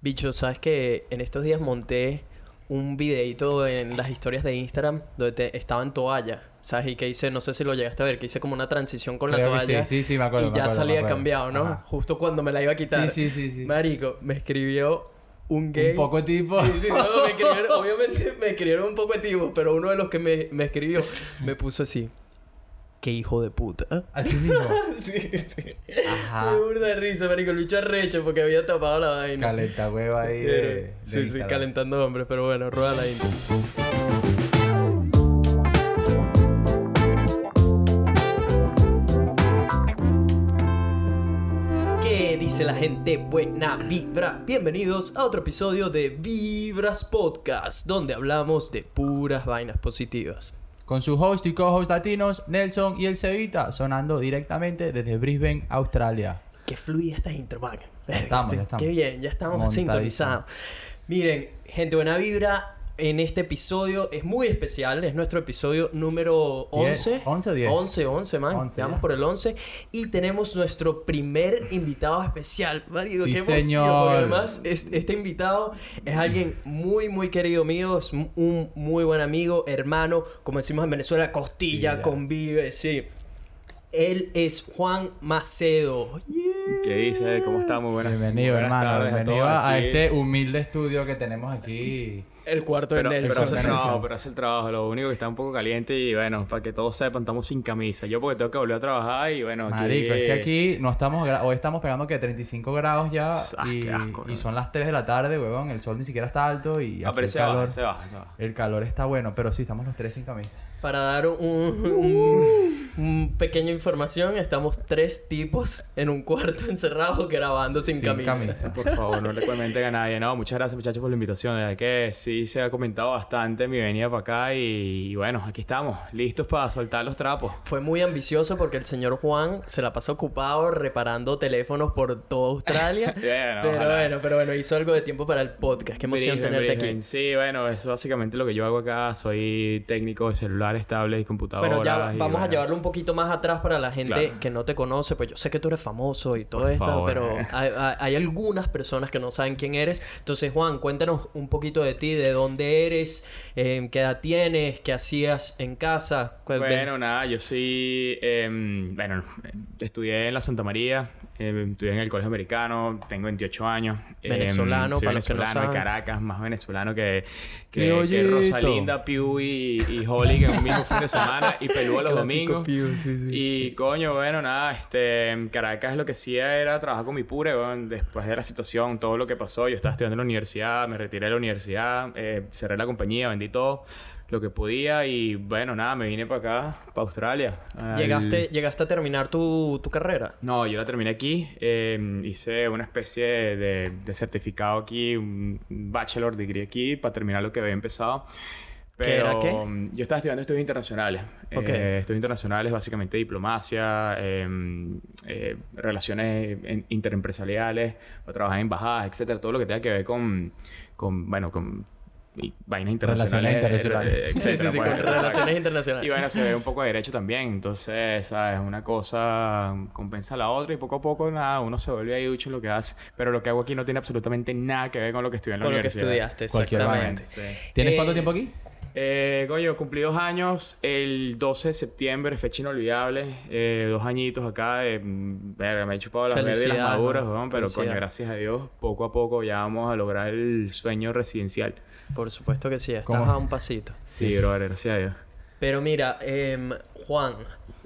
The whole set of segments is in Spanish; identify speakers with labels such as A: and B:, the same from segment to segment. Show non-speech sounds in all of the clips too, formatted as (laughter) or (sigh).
A: Bicho, ¿sabes que en estos días monté un videito en las historias de Instagram donde te- estaba en toalla? ¿Sabes? Y que hice, no sé si lo llegaste a ver, que hice como una transición con la
B: Creo
A: toalla.
B: sí, sí, sí, me acuerdo,
A: Y
B: me
A: ya
B: acuerdo,
A: salía cambiado, ¿no?
B: Ajá.
A: Justo cuando me la iba a quitar.
B: Sí, sí, sí, sí.
A: Marico, me escribió un gay.
B: Un poco tipo.
A: Sí, sí, no, me (laughs) escribieron, obviamente me escribieron un poco de tipo, pero uno de los que me, me escribió me puso así. Qué hijo de puta.
B: Así mismo. (laughs)
A: sí, sí.
B: Ajá.
A: Me burda de risa, marico. El bicho arrecho porque había tapado la vaina.
B: Calenta hueva ahí de,
A: Pero-
B: de
A: sí, sí, calentando hombres, pero bueno, rueda la intro. ¿Qué dice la gente? Buena vibra. Bienvenidos a otro episodio de Vibras Podcast, donde hablamos de puras vainas positivas.
B: Con su host y co-host latinos, Nelson y el Cevita, sonando directamente desde Brisbane, Australia.
A: Qué fluida esta intro, man. Verga,
B: estamos,
A: este-
B: ya estamos.
A: Qué bien, ya estamos sintonizados. Miren, gente, buena vibra. En este episodio es muy especial, es nuestro episodio número 11.
B: Diez, 11 o 10.
A: 11, 11, man.
B: 11
A: Vamos por el 11. Y tenemos nuestro primer invitado especial. Marido,
B: Sí,
A: qué emoción.
B: señor.
A: Además, es- este invitado es alguien muy, muy querido mío. Es un- muy buen amigo, hermano. Como decimos en Venezuela, costilla,
B: Mira.
A: convive, sí. Él es Juan Macedo.
C: ¿Qué dice? ¿Cómo estamos? Buenas
B: Bienvenido,
C: buenas
B: hermano.
C: tardes
B: Bienvenido a,
C: aquí.
B: este humilde estudio que tenemos aquí.
A: El cuarto
C: Pero,
A: de
C: pero
A: Nelson.
B: Nelson.
C: trabajo, pero hace el trabajo. Lo único que está un poco caliente y bueno, para que todos sepan, estamos sin camisa. Yo porque tengo que volver a trabajar y bueno, aquí...
B: Marico, es que aquí no estamos... Hoy estamos pegando que 35 grados ya
C: Ah,
B: y,
C: qué asco,
B: y
C: ¿no?
B: son las 3 de la tarde, huevón. El sol ni siquiera está alto y
C: Ah,
B: aquí
C: pero
B: el
C: se
B: calor...
C: baja, se baja, se baja.
B: El calor está bueno, pero sí, estamos los tres sin camisa.
A: Para dar un, un, un pequeña información, estamos tres tipos en un cuarto (laughs) encerrados grabando sin,
B: Sin
A: camisa.
B: camisa.
C: Por favor, no le comenten a nadie. No, muchas gracias muchachos por la invitación. De verdad que sí se ha comentado bastante mi venida para acá y, y bueno, aquí estamos, listos para soltar los trapos.
A: Fue muy ambicioso porque el señor Juan se la pasó ocupado reparando teléfonos por toda Australia. (laughs)
C: Bueno,
A: pero
C: ojalá.
A: bueno, pero bueno, hizo algo de tiempo para el podcast. Qué emoción
C: Brisbane,
A: tenerte
C: Brisbane.
A: aquí.
C: Sí, bueno, eso es básicamente lo que yo hago acá. Soy técnico de celulares, tablets y computadoras.
A: Bueno, ya
C: y
A: vamos a llevarlo un poquito más atrás para la gente
C: Claro.
A: que no te conoce. Pues yo sé que tú eres famoso y todo
C: Por
A: esto,
C: favor,
A: pero
C: eh.
A: hay, hay- hay algunas personas que no saben quién eres. Entonces, Juan, cuéntanos un poquito de ti, de dónde eres, eh, qué edad tienes, qué hacías en casa. Ven-
C: Bueno, nada, yo soy. em, bueno, estudié en la Santa María, em, estudié en el Colegio Americano, tengo 28 años. em,
A: Venezolano,
C: soy
A: para los que no
C: venezolano de
A: saben.
C: Caracas, más venezolano que, que, que. Rosalinda, Pew y, y Holly, que en un mismo fin de semana, y Pelúa los (laughs)
A: Clásico
C: domingos.
A: Pew, sí, sí.
C: Y coño, bueno, nada, este, Caracas lo que hacía era trabajar con mi pure, después de la situación, todo lo que pasó, yo estaba estudiando en la universidad, me retiré de la universidad, eh, cerré la compañía, vendí todo lo que podía y bueno, nada, me vine para acá, para Australia. al-
A: ¿Llegaste, ¿Llegaste a terminar tu, tu carrera?
C: No, yo la terminé aquí, eh, hice una especie de, de certificado aquí, un bachelor degree aquí para terminar lo que había empezado.
A: ¿Qué
C: Pero
A: era qué?
C: um, yo estaba estudiando estudios internacionales.
A: Ok.
C: Eh, estudios internacionales, básicamente diplomacia, eh, eh, relaciones interempresariales, o trabajar en embajadas, etcétera, todo lo que tenga que ver con, con bueno, con y vainas internacionales.
B: Relaciones internacionales.
C: eh,
A: Sí, sí,
C: etcétera,
A: sí,
C: pues,
A: con relaciones internacionales.
C: Y bueno, se ve un poco de derecho también. Entonces, ¿sabes? Una cosa compensa a la otra y poco a poco, nada, uno se vuelve ahí ducho en lo que hace. Pero lo que hago aquí no tiene absolutamente nada que ver con lo que estudié en la
A: Con lo que estudiaste, exactamente.
C: Sí.
B: ¿Tienes
A: Eh,
B: cuánto tiempo aquí?
C: Eh, coño, cumplí dos años el 12 de septiembre, fecha inolvidable. Eh, dos añitos acá. de, verga, me he chupado las verdes y las maduras, pero coño, gracias a Dios, poco a poco ya vamos a lograr el sueño residencial.
A: Por supuesto que sí, estás
B: ¿Cómo?
A: a un pasito.
C: Sí, brother, gracias a Dios.
A: Pero mira, em, Juan,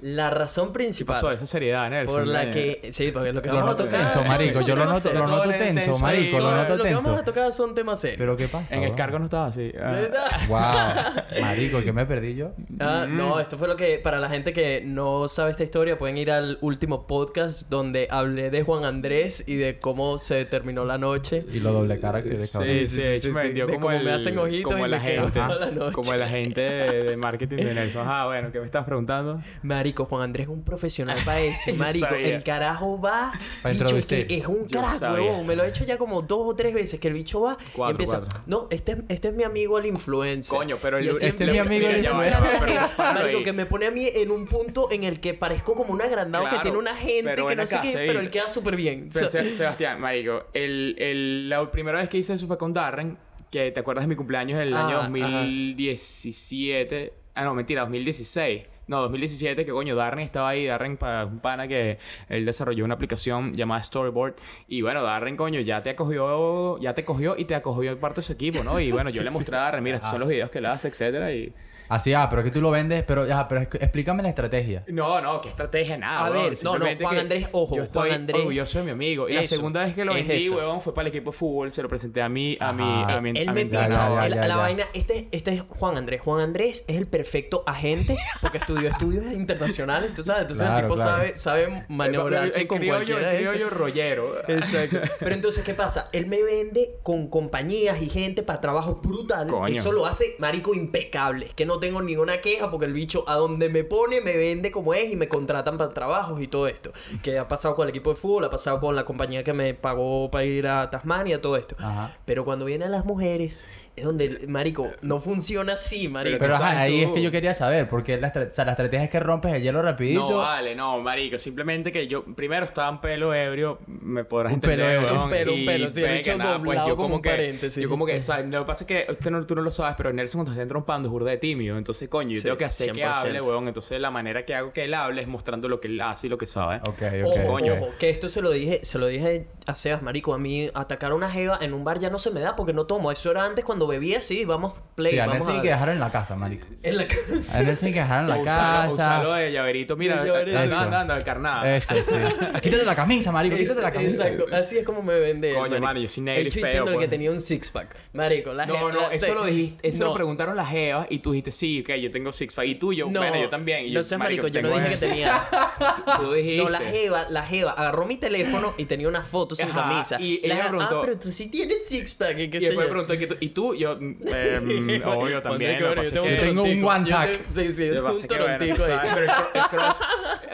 A: la razón
C: ¿Qué
A: principal
C: pasó? Esa seriedad, Nelson.
A: por la que... Sí, porque lo que
B: Lo
A: vamos a
B: noto
A: tocar...
B: tenso, marico. Yo lo noto, lo tenso, marico. Lo noto
A: Lo que vamos a
B: tenso.
A: tocar son temas serios.
B: ¿Pero qué pasa?
C: En
B: weón?
C: Escargo no estaba así. Ah.
B: Wow. (laughs) Marico, ¿qué me perdí yo?
A: Ah,
C: Mm.
A: no, esto fue lo que, para la gente que no sabe esta historia, pueden ir al último podcast donde hablé de Juan Andrés y de cómo se terminó la noche.
B: Y lo doble cara que de cabrón.
C: Sí,
A: sí,
C: sí, me
A: sí.
C: como
A: cómo
C: el,
A: me hacen ojitos
C: como
A: y
C: el
A: me quedo
C: agente,
A: toda la noche.
C: como el agente de, de marketing de Nelson. Ah, bueno, ¿qué me estás preguntando? Contando?
A: Marico, Juan Andrés es un profesional para (laughs) eso. Marico,
C: sabía.
A: el carajo va.
B: Para
A: bicho, es, que es un carajo, huevón. Me lo he hecho ya como dos o tres veces que el bicho va y
C: Cuatro,
A: empieza.
C: cuatro.
A: No, este, es- este es mi amigo el influencer.
C: Coño, pero el-
B: este es mi amigo el influencer.
A: Marico, que me pone a mí en un punto en el que parezco como un agrandado que tiene una gente que no sé qué, pero él queda súper bien.
C: Pero, Sebastián, marico, el, el- la primera vez que hice eso fue con Darren, que te acuerdas de mi cumpleaños del
A: Ah,
C: año
A: ajá.
C: 2017. Ah, no, mentira, 2016. No, 2017, que coño, Darren estaba ahí. Darren, para un pana que él desarrolló una aplicación llamada Storyboard. Y bueno, Darren, coño, ya te acogió, ya te cogió y te acogió parte de su equipo, ¿no? Y bueno, yo le (laughs) mostré a Darren, mira, estos son los videos que él hace, etcétera. Y
B: Así, ah, pero es que tú lo vendes, pero ya, pero explícame la estrategia.
C: No, no, qué estrategia, nada.
A: A
C: weón.
A: ver, no, no, Juan Andrés, ojo,
C: yo estoy
A: Juan Andrés-
C: orgulloso de mi amigo. Y la
A: Eso,
C: segunda vez que lo vendí,
A: eso.
C: weón, fue para el equipo de fútbol. Se lo presenté a mí, a mi, a mi,
A: él
C: a
A: me picha,
B: ya,
A: la
B: ya.
A: vaina, este, este es Juan Andrés. Juan Andrés es el perfecto agente porque estudió estudios internacionales, tú sabes. Entonces
B: Claro,
A: el tipo
B: claro.
A: sabe, sabe maniobrarse
C: el, el
A: con
C: criollo,
A: cualquiera
C: el criollo rollero.
A: Exacto. Pero entonces, ¿qué pasa? Él me vende con compañías y gente para trabajo brutal.
C: Coño.
A: Eso lo hace, marico, impecable. Es que no tengo ninguna queja porque el bicho a donde me pone me vende como es y me contratan para trabajos y todo esto. Que ha pasado con el equipo de fútbol, ha pasado con la compañía que me pagó para ir a Tasmania, todo esto.
B: Ajá.
A: Pero cuando vienen las mujeres, es donde, marico, no funciona así, marico.
B: Pero ajá, ahí
C: tú.
B: es que yo quería saber, porque la, estra- o sea, la estrategia es que rompes el hielo rapidito.
C: No, vale, no, marico. Simplemente que yo primero estaba en pelo ebrio, me podrás
B: Un pelo
C: entender,
B: ebrio.
C: weón,
A: Un pelo, un pelo, sí, bicho
C: nada, pues,
A: doblado
C: yo
A: como
C: como que,
A: paréntesis.
C: Yo como que, ¿sabes? Lo que pasa es que usted no, tú no lo sabes, pero Nelson cuando se está trompando es burda de tímido. Entonces, coño, yo
A: Sí,
C: tengo que hacer que
A: 100%.
C: hable, weón. Entonces, la manera que hago que él hable es mostrando lo que él hace y lo que sabe.
B: Ok,
A: Ojo,
B: ok.
C: coño.
B: ok.
A: ojo, que esto se lo dije, se lo dije a Sebas, marico, a mí atacar a una jeva en un bar ya no se me da porque no tomo. Eso era antes cuando bebía, sí, vamos play,
B: Sí, a
A: vamos
B: que dejarlo en la casa, marico.
A: en la casa.
B: A Nelson hay que dejarlo en la (laughs)
C: O
B: casa.
C: usarlo de llaverito. Mira,
A: De llaverito.
C: anda,
B: Eso.
C: anda, anda, carnada.
B: Eso, sí. (laughs) Quítate la camisa, marico, quítate la camisa.
A: Exacto, así es como me vende.
C: Coño,
A: marico.
C: mano, yo soy negro
A: El
C: feo,
A: diciéndole
C: pues.
A: que tenía un six pack. Marico, la
C: No, no,
A: la-
C: eso lo dijiste, eso
A: No.
C: lo preguntaron las jevas y tú dijiste, sí, ok, yo tengo six pack. Y tú, yo,
A: No,
C: bueno, yo también. Y yo,
A: no seas marico, yo no dije que tenía. (laughs)
C: Tú dijiste.
A: No, la jeva, la jeva agarró mi teléfono y tenía una foto sin camisa.
C: y
A: La
C: ella
A: jeva,
C: preguntó-
A: ah, pero tú sí tienes six pack y
C: después preguntó, ¿y tú- ¿y tú? Yo, mm, (laughs) eh, mm, obvio también. Que que-
B: tengo un one pack.
A: te- Sí, sí, yo un torontico ahí.
C: ¿sabes? Pero el, cro- el cross,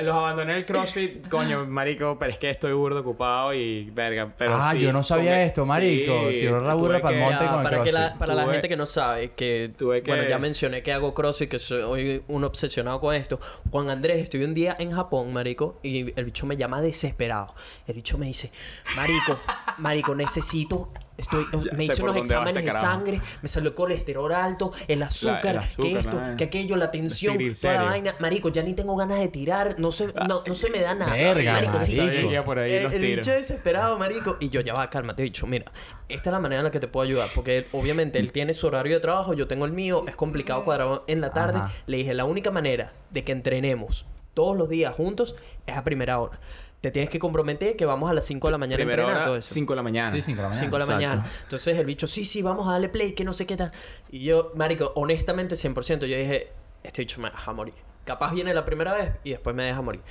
C: los abandoné el CrossFit, coño, marico, pero es que estoy burdo ocupado y verga, pero
B: Ah,
C: sí,
B: yo no sabía esto, marico.
C: sí,
B: Tiró la burra monte
A: Ya,
B: con el
A: para que la, para la gente que no sabe que,
C: tuve que-
A: bueno ya mencioné que hago crossfit que soy un obsesionado con esto Juan Andrés estuve un día en Japón marico y el bicho me llama desesperado el bicho me dice marico (laughs) marico necesito Estoy, (laughs)
C: Ya
A: me hice unos exámenes
C: este
A: de sangre, me salió el colesterol alto, el azúcar,
C: el azúcar,
A: que esto, que aquello, la tensión, toda la vaina. Marico, ya ni tengo ganas de tirar, no se, no, no se me da nada.
B: Verga,
A: marico,
B: marico.
C: por ahí
A: el,
C: los
A: el
C: tiros.
A: bicho desesperado, marico. Y yo, ya va, cálmate, bicho. Mira, esta es la manera en la que te puedo ayudar. Porque él, obviamente él tiene su horario de trabajo, yo tengo el mío. Es complicado cuadrar en la tarde.
B: Ajá.
A: Le dije, la única manera de que entrenemos todos los días juntos es a primera hora. Te tienes que comprometer que vamos a las 5 de la mañana a
C: Primera
A: entrenar todo
C: hora,
A: eso.
C: 5 de la mañana.
B: Sí, cinco de la mañana.
A: 5 de la
C: Exacto.
A: mañana. Entonces el bicho, sí, sí, vamos a darle play, que no sé qué tal. Y yo, marico, honestamente, 100%, yo dije, este bicho me deja morir. Capaz viene la primera vez y después me deja morir.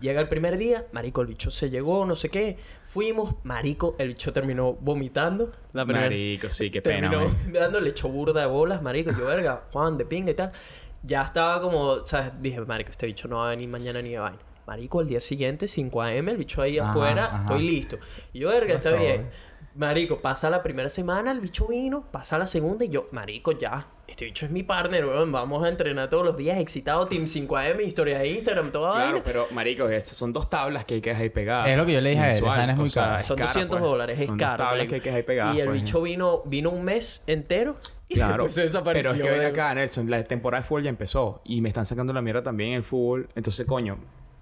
A: Llega el primer día, marico, el bicho se llegó, no sé qué. Fuimos, marico, el bicho terminó vomitando. La primera
C: Marico, sí, qué pena,
A: Terminó dándole hecho burda de bolas, marico. Yo, verga, Juan, de pinga y tal. Ya estaba como, ¿sabes? Dije, marico, este bicho no va a venir mañana ni de vaina. Marico, el día siguiente, 5 a.m., el bicho ahí
B: Ajá,
A: afuera,
B: ajá.
A: estoy listo. Y yo, verga, está bien. Marico, pasa la primera semana, el bicho vino, pasa la segunda y yo, marico, ya. Este bicho es mi partner, weón. Vamos a entrenar todos los días, excitado, Team 5am, historia de Instagram, toda
C: Claro,
A: vaina.
C: pero marico, esas son dos tablas que hay que dejar ahí pegadas.
B: Es lo que yo le dije a él, es muy
C: o sea,
B: cara.
A: Son
C: cara,
A: 200
C: pues.
A: dólares, es
C: Son dos
A: caro.
C: tablas
A: marico.
C: que hay que dejar ahí pegadas.
A: Y el
C: pues.
A: bicho vino, vino un mes entero. (laughs) Y
C: Claro,
A: después se desapareció.
C: pero es que ven
A: de-
C: acá, Nelson, la temporada de fútbol ya empezó y me están sacando la mierda también en el fútbol. Entonces, coño,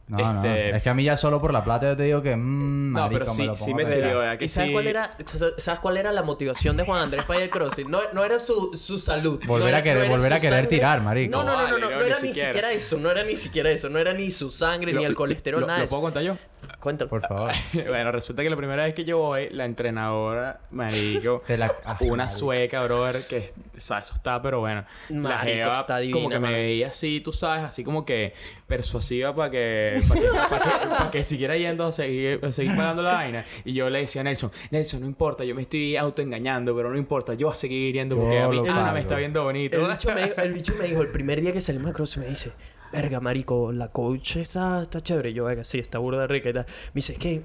B: No, no.
C: este,
B: Es que a mí ya solo por la plata yo te digo que... Mmm,
C: No,
B: marico,
C: pero
B: me
C: sí-
B: lo
C: sí me sirvió,
A: ¿Y sabes
C: sí.
A: cuál era, sabes cuál era la motivación de Juan Andrés para ir al CrossFit? No, no era su, su salud.
B: Volver
A: no
B: a
A: era-
B: querer-
A: no era
B: volver a
A: su
B: querer
A: sangre.
B: tirar, marico.
A: No, no, no, no,
C: Vale,
A: no,
C: no,
A: no
C: ni
A: era ni
C: siquiera.
A: siquiera eso, no era ni siquiera eso, no era ni su sangre, ni
C: Lo-
A: el colesterol,
C: lo-
A: nada
C: ¿Lo puedo contar yo?
A: Cuéntalo.
B: Por favor. (laughs)
C: bueno, resulta que la primera vez que yo voy, la entrenadora, marico, (laughs)
B: la- ah,
C: una
B: marico.
C: sueca, brother, que, o sea, eso está, pero bueno. la
A: Marico,
C: jeva
A: está
C: como
A: divina,
C: que me
A: mano.
C: veía así, tú sabes, así como que persuasiva para que, para que, pa' que, pa' que siguiera yendo a seguir, a seguir pagando la vaina. Y yo le decía a Nelson, Nelson, no importa, yo me estoy autoengañando, pero no importa, yo voy a seguir yendo porque
B: Yo
C: a mí Ana me está viendo bonito.
A: El bicho, me, el bicho me dijo, el primer día que salimos de CrossFit, me dice, verga, marico, la coach está, está chévere. Yo, verga, sí, está burda rica y tal. Me dice, es que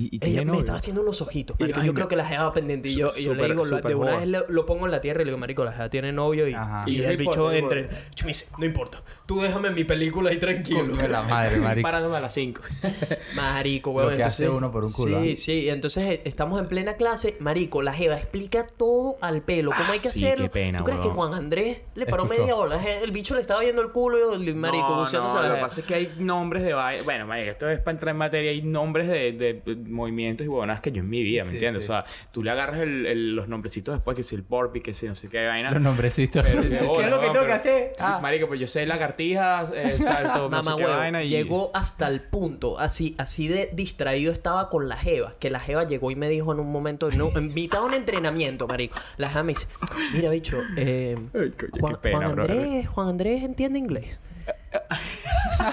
C: Y, y
A: ella me estaba haciendo unos ojitos,
C: Y
A: marico. Yo
C: vaina.
A: creo que la jeva pendiente. Y yo, y yo le digo, la- de una
C: joda.
A: vez lo pongo en la tierra y le digo, marico, la jeva tiene novio. Y, y
C: Y
A: el bicho entre... Yo me dice, no importa. Tú déjame mi película ahí tranquilo.
B: La madre, (laughs) marico.
C: Parándome a las 5. (laughs)
A: Marico,
B: Lo
A: weón.
B: que hace
A: entonces-
B: uno por un culo,
A: Sí,
B: ¿ah?
A: sí. Entonces eh, estamos en plena clase. Marico, la Jeva explica todo al pelo. ¿Cómo
C: Ah,
A: hay que
C: sí,
A: hacerlo?
C: qué pena,
A: ¿Tú crees que. Juan Andrés le paró media hora? El bicho le estaba viendo el culo y marico buceándose la
C: lo que pasa es que hay nombres de Bueno, marico, esto es para entrar en materia. Hay nombres de movimientos y huevonas que yo en mi vida, ¿me
B: Sí,
C: entiendes?
B: sí.
C: O sea, tú le agarras el- el- los nombrecitos después, que si el Porpi, que si no sé qué vaina.
B: Los nombrecitos.
C: Pero (laughs)
B: ¿Qué
C: qué
B: es
C: bola,
B: lo que tengo que hacer? Ah.
C: Marico, pues yo sé lagartijas, eh, salto, no sé
A: Mamá
C: qué
A: huevo,
C: vaina y...
A: llegó hasta el punto, así, así de distraído estaba con la Jeva, que la Jeva llegó y me dijo en un momento, no, invitado a un entrenamiento, marico. La Jeva me dice, mira, bicho, eh,
C: Ay, coño,
A: Juan,
C: qué pena,
A: Juan. Andrés, Juan Andrés entiende inglés.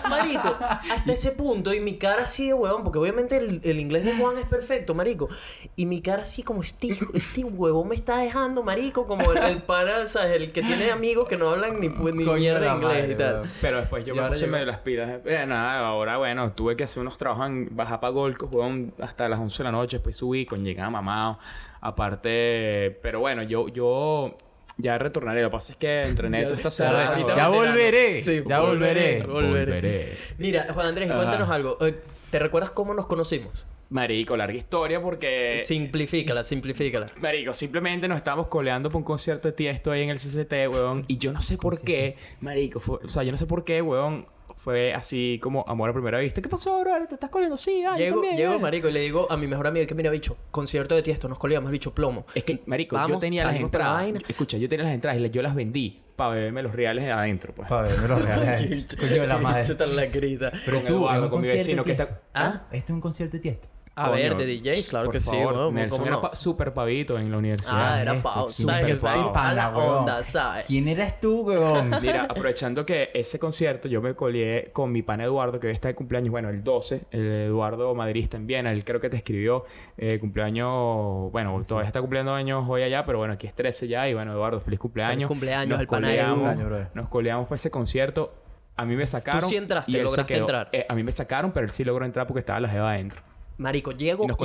A: Marico, hasta ese punto, y mi cara así de huevón, porque obviamente el, el inglés de Juan es perfecto, marico. Y mi cara así como, este, este huevón me está dejando, marico, como el, el pana, ¿sabes? El que tiene amigos que no hablan ni, ni mierda inglés
B: madre,
A: y tal.
C: Pero después yo
B: Y
C: me puse medio las pilas. Eh, nada, ahora bueno, tuve que hacer unos trabajos en Baja para Golco, jugaron hasta las 11 de la noche, después subí con llegada mamado. Aparte, pero bueno, yo, yo ya retornaré. Lo que pasa es que entrené (laughs) toda esta semana.
A: ahorita
B: Ya
A: veterano.
B: volveré.
A: Sí,
B: Ya volveré.
A: volveré. Mira, Juan Andrés,
C: Ajá.
A: cuéntanos algo. Eh, ¿Te recuerdas cómo nos conocimos?
C: Marico, larga historia porque...
A: Simplifícala, simplifícala.
C: Marico, simplemente nos estábamos coleando por un concierto de Tiesto ahí en el CCT, weón. Y yo no sé por qué, marico, fue- o sea, yo no sé por qué, weón, fue así como amor a primera vista. ¿Qué pasó, bro? ¿Te estás coleando? Sí, ah, yo
A: Llego,
C: también,
A: llego, marico, y le digo a mi mejor amigo que mira, bicho, concierto de tiesto, nos colíamos, bicho plomo.
C: Es que, marico, yo
A: Vamos,
C: tenía las
A: la
C: entradas. Escucha, yo tenía las entradas y yo las vendí para beberme los reales adentro, pues.
B: Para verme los reales. (laughs) Coño de la madre.
A: Tan lacrita.
B: Pero tú,
C: Eduardo, con mi vecino que está-
B: Tiesto.
A: ¿Ah?
B: Este es un concierto de Tiesto.
A: A ver,
C: Coño,
A: de DJs, claro que sí, weón.
C: Nelson
A: ¿Cómo
C: era
A: no?
C: pa- súper pavito en la universidad.
A: Ah, era
B: Este, súper
A: ¿sabes? A la
B: Pana,
A: onda, ¿sabes?
B: ¿Quién eras tú, weón?
C: Mira, aprovechando que ese concierto yo me colié con mi pan Eduardo, que hoy está de cumpleaños, bueno, el 12, el Eduardo Madridista en Viena, él creo que te escribió eh, cumpleaños, bueno, todavía está cumpliendo años hoy allá, pero bueno, aquí es 13 ya, y bueno, Eduardo, feliz cumpleaños.
A: Feliz cumpleaños
C: Nos
A: al pana
C: coleamos-. Nos coleamos para ese concierto. A mí me sacaron.
A: sí entraste,
C: y él se
A: lograste
C: quedó.
A: entrar.
C: Eh, a mí me sacaron, pero él sí logró entrar porque estaba la jeva adentro.
A: Marico, llego
C: Y nos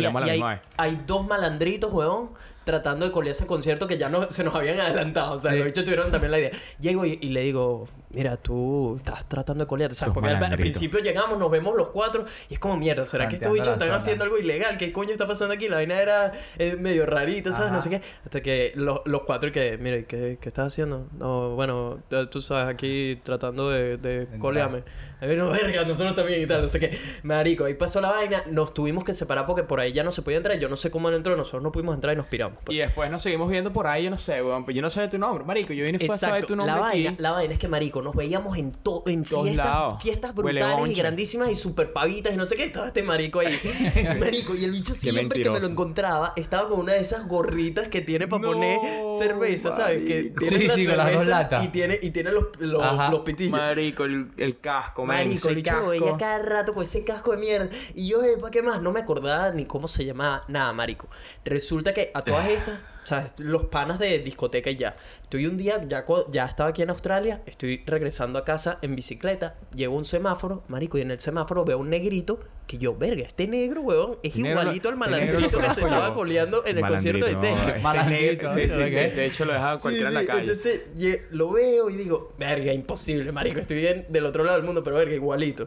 A: hay, dos malandritos, weón, tratando de colear ese concierto que ya no, (laughs) se nos habían adelantado. O sea,
B: Sí.
A: los bichos tuvieron también la idea. Llego y, y le digo, mira, tú estás tratando de colearte, ¿sabes?
C: Dos
A: Porque al, al principio llegamos, nos vemos los cuatro y es como, mierda, ¿será que estos bichos están
B: zona.
A: haciendo algo ilegal? ¿Qué coño está pasando aquí? La vaina era eh, medio rarita, ¿sabes?
B: Ajá.
A: No sé qué. Hasta que lo- los cuatro y que, mira, ¿y ¿qué, qué estás haciendo? No, bueno, tú sabes, aquí tratando de, de colearme. A ver, no, verga, nosotros también y tal, no sé qué. Marico, ahí pasó la vaina, nos tuvimos que separar porque por ahí ya no se podía entrar. Yo no sé cómo él entró, nosotros no pudimos entrar y nos piramos. pues.
C: Y después nos seguimos viendo por ahí, yo no sé, weón. Pero yo no sabía tu nombre, marico. Yo vine fue a saber tu nombre
A: La
C: aquí.
A: vaina, la vaina es que, marico, nos veíamos en, to- en
C: Todos
A: fiestas,
C: lados.
A: fiestas brutales y grandísimas y super pavitas y no sé qué. Estaba este marico ahí. (laughs) marico, y el bicho siempre que me lo encontraba estaba con una de esas gorritas que tiene para
C: No,
A: poner cerveza, ¿sabes? Que
C: marico.
A: tiene
B: Sí,
A: la
B: sí, con las dos
A: cerveza
B: latas.
A: Y tiene, y tiene los, los,
B: Ajá.
A: los pitillos.
C: Marico, el, el casco, man,
A: Marico, el bicho lo veía cada rato con ese casco de mierda. Y yo, ¿para qué más? No me acordaba ni cómo se llamaba nada, marico. Resulta que a todas estas, ¿sabes? Los panas de discoteca y ya. Estoy un día, ya, ya estaba aquí en Australia, estoy regresando a casa en bicicleta, llego a un semáforo, marico, y en el semáforo veo un negrito que yo, verga, este negro, weón, es
C: Negro-
A: igualito al
C: este
A: malandrito que se estaba coleando en el concierto de
C: Malandrito, no,
A: Tech.
C: este
B: Malandrito,
C: negro- Sí, sí, sí. De hecho, lo dejaba cualquiera
A: Sí,
C: en la calle.
A: Entonces lo veo y digo, verga, imposible, marico. Estoy bien del otro lado del mundo, pero verga, igualito.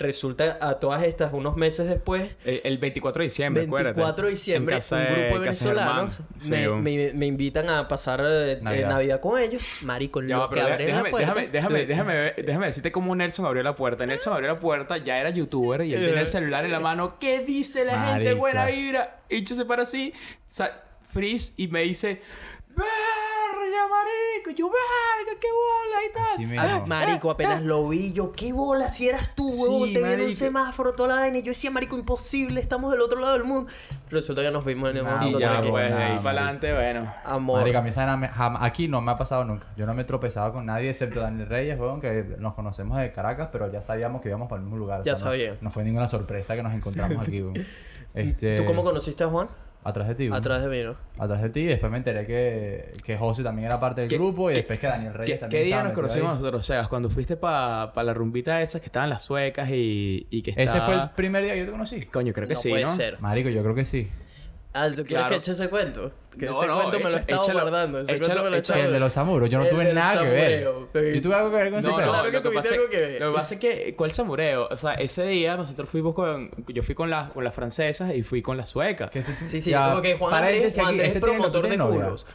A: Resulta a todas estas, unos meses después,
C: El, el 24 de diciembre,
A: 24 de diciembre,
C: casa
A: un grupo de venezolanos me,
C: Sí, un-
A: me- me invitan a pasar eh, eh, Navidad.
B: Navidad.
A: con ellos. Marico,
C: Ya
A: lo
C: va,
A: que
C: déjame,
A: la puerta.
C: déjame, déjame, déjame, déjame decirte cómo Nelson abrió la puerta. Nelson abrió la puerta, ya era youtuber y él tenía el celular en la mano. ¿Qué dice la gente?
B: Marico.
C: Buena vibra. Y se para así, freeze y me dice, ¡Verga, marico! Yo, ¡verga, qué bola! Y tal.
B: Así mismo.
A: Ah, marico, apenas lo vi yo, qué bola si eras tú,
C: Sí,
A: huevón, te vi en un
C: marico.
A: semáforo toda la vaina y yo decía, marico, imposible, estamos del otro lado del mundo. Resulta que nos vimos en el
B: Nah,
A: mundo.
C: Y ya,
B: Marico,
C: pues, de ahí para adelante, bueno.
A: Amor.
B: Marica, a mí esa vaina me- jam- aquí no me ha pasado nunca. Yo no me he tropezado con nadie excepto Daniel Reyes, weón, que nos conocemos de Caracas, pero ya sabíamos que íbamos para el mismo lugar. o
A: Ya
B: sea, no-
A: sabía.
B: No, fue ninguna sorpresa que nos encontramos aquí, weón. Este... (laughs)
A: ¿Tú cómo conociste a Juan?
B: Atrás de ti. ¿no?
A: Atrás de mí, ¿no?
B: Atrás de ti. Y después me enteré que, que José también era parte del
C: ¿Qué-
B: grupo. Y después que Daniel Reyes
C: ¿Qué,
B: también
C: qué día nos conocimos
B: ahí.
C: nosotros, Sebas? Cuando fuiste para la rumbita esa que estaban las suecas y, y que estaba...
B: Ese fue el primer día que yo te conocí.
C: Coño, creo que
A: no
C: sí,
A: puede
C: ¿no?
A: ser.
B: Marico, yo creo que sí.
A: Ah, ¿tú quieres
C: Claro.
A: que eche ese cuento? Que
C: No,
A: ese
C: no,
A: cuento me lo
C: echa-
A: he estado
C: échalo-
A: guardando. Ese
C: échalo-
A: cuento me lo
B: El de los samuros. Yo no
A: El
B: tuve nada que ver.
A: samureo,
B: Yo tuve algo que ver con ese
A: No,
B: pedo.
A: claro que
C: lo
A: tuviste
C: pasa
A: algo que ver.
C: Lo que pasa es que, ¿cuál samureo? O sea, ese día nosotros fuimos con... Yo fui con, las con las francesas y fui con las suecas.
A: Sí, sí,
B: ya,
A: como que Juan Andrés, Juan Andrés
B: este
A: es promotor de culos.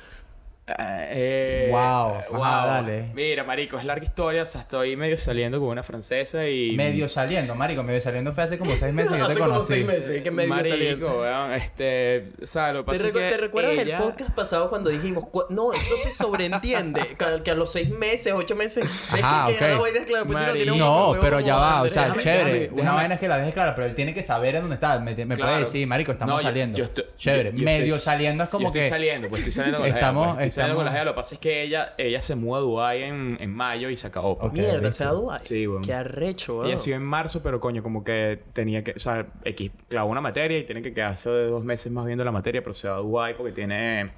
C: Eh,
B: Wow, ajá, dale.
C: Mira, marico, es larga historia. O sea, estoy medio saliendo con una francesa y...
B: Medio saliendo, marico. Medio saliendo fue hace como seis meses que (laughs) yo te
A: Hace como
B: conocí.
A: seis meses que medio
C: Marico,
A: saliendo.
C: weón, este... O sea, lo que
A: ¿Te,
C: pasa es
A: recu-
C: que
A: te recuerdas
C: ella-
A: el podcast pasado cuando dijimos, cu- no, eso se sobreentiende? (laughs) que, que a los seis meses, ocho meses,
B: Ajá,
A: que queda
B: ok.
A: la vaina clara, pues si no
B: No,
A: huevo
B: pero
A: como
B: ya va, o sea,
C: Déjame-
B: chévere.
C: déjame-
B: Una
C: déjame-
B: vaina es que la dejes clara, pero él tiene que saber en dónde está. Me, me
C: Claro.
B: puede decir, marico, estamos
C: No, yo-
B: saliendo.
C: yo estoy-
B: chévere.
C: yo- yo
B: medio
C: estoy-
B: saliendo es como
C: yo estoy
B: que.
C: saliendo, pues estoy saliendo con la (laughs)
B: Estamos-
C: estoy saliendo con la jeva. Lo que pasa es que ella, ella se muda a Dubái en, en mayo y se acabó. pues.
B: Ok,
A: Mierda, se da Dubái.
C: Sí, weón.
A: Qué arrecho, weón.
C: Ella se iba en marzo, pero coño, como que tenía que... O sea, X clavó una materia y tiene que quedarse dos meses más viendo la materia, pero se va a Dubái porque tiene...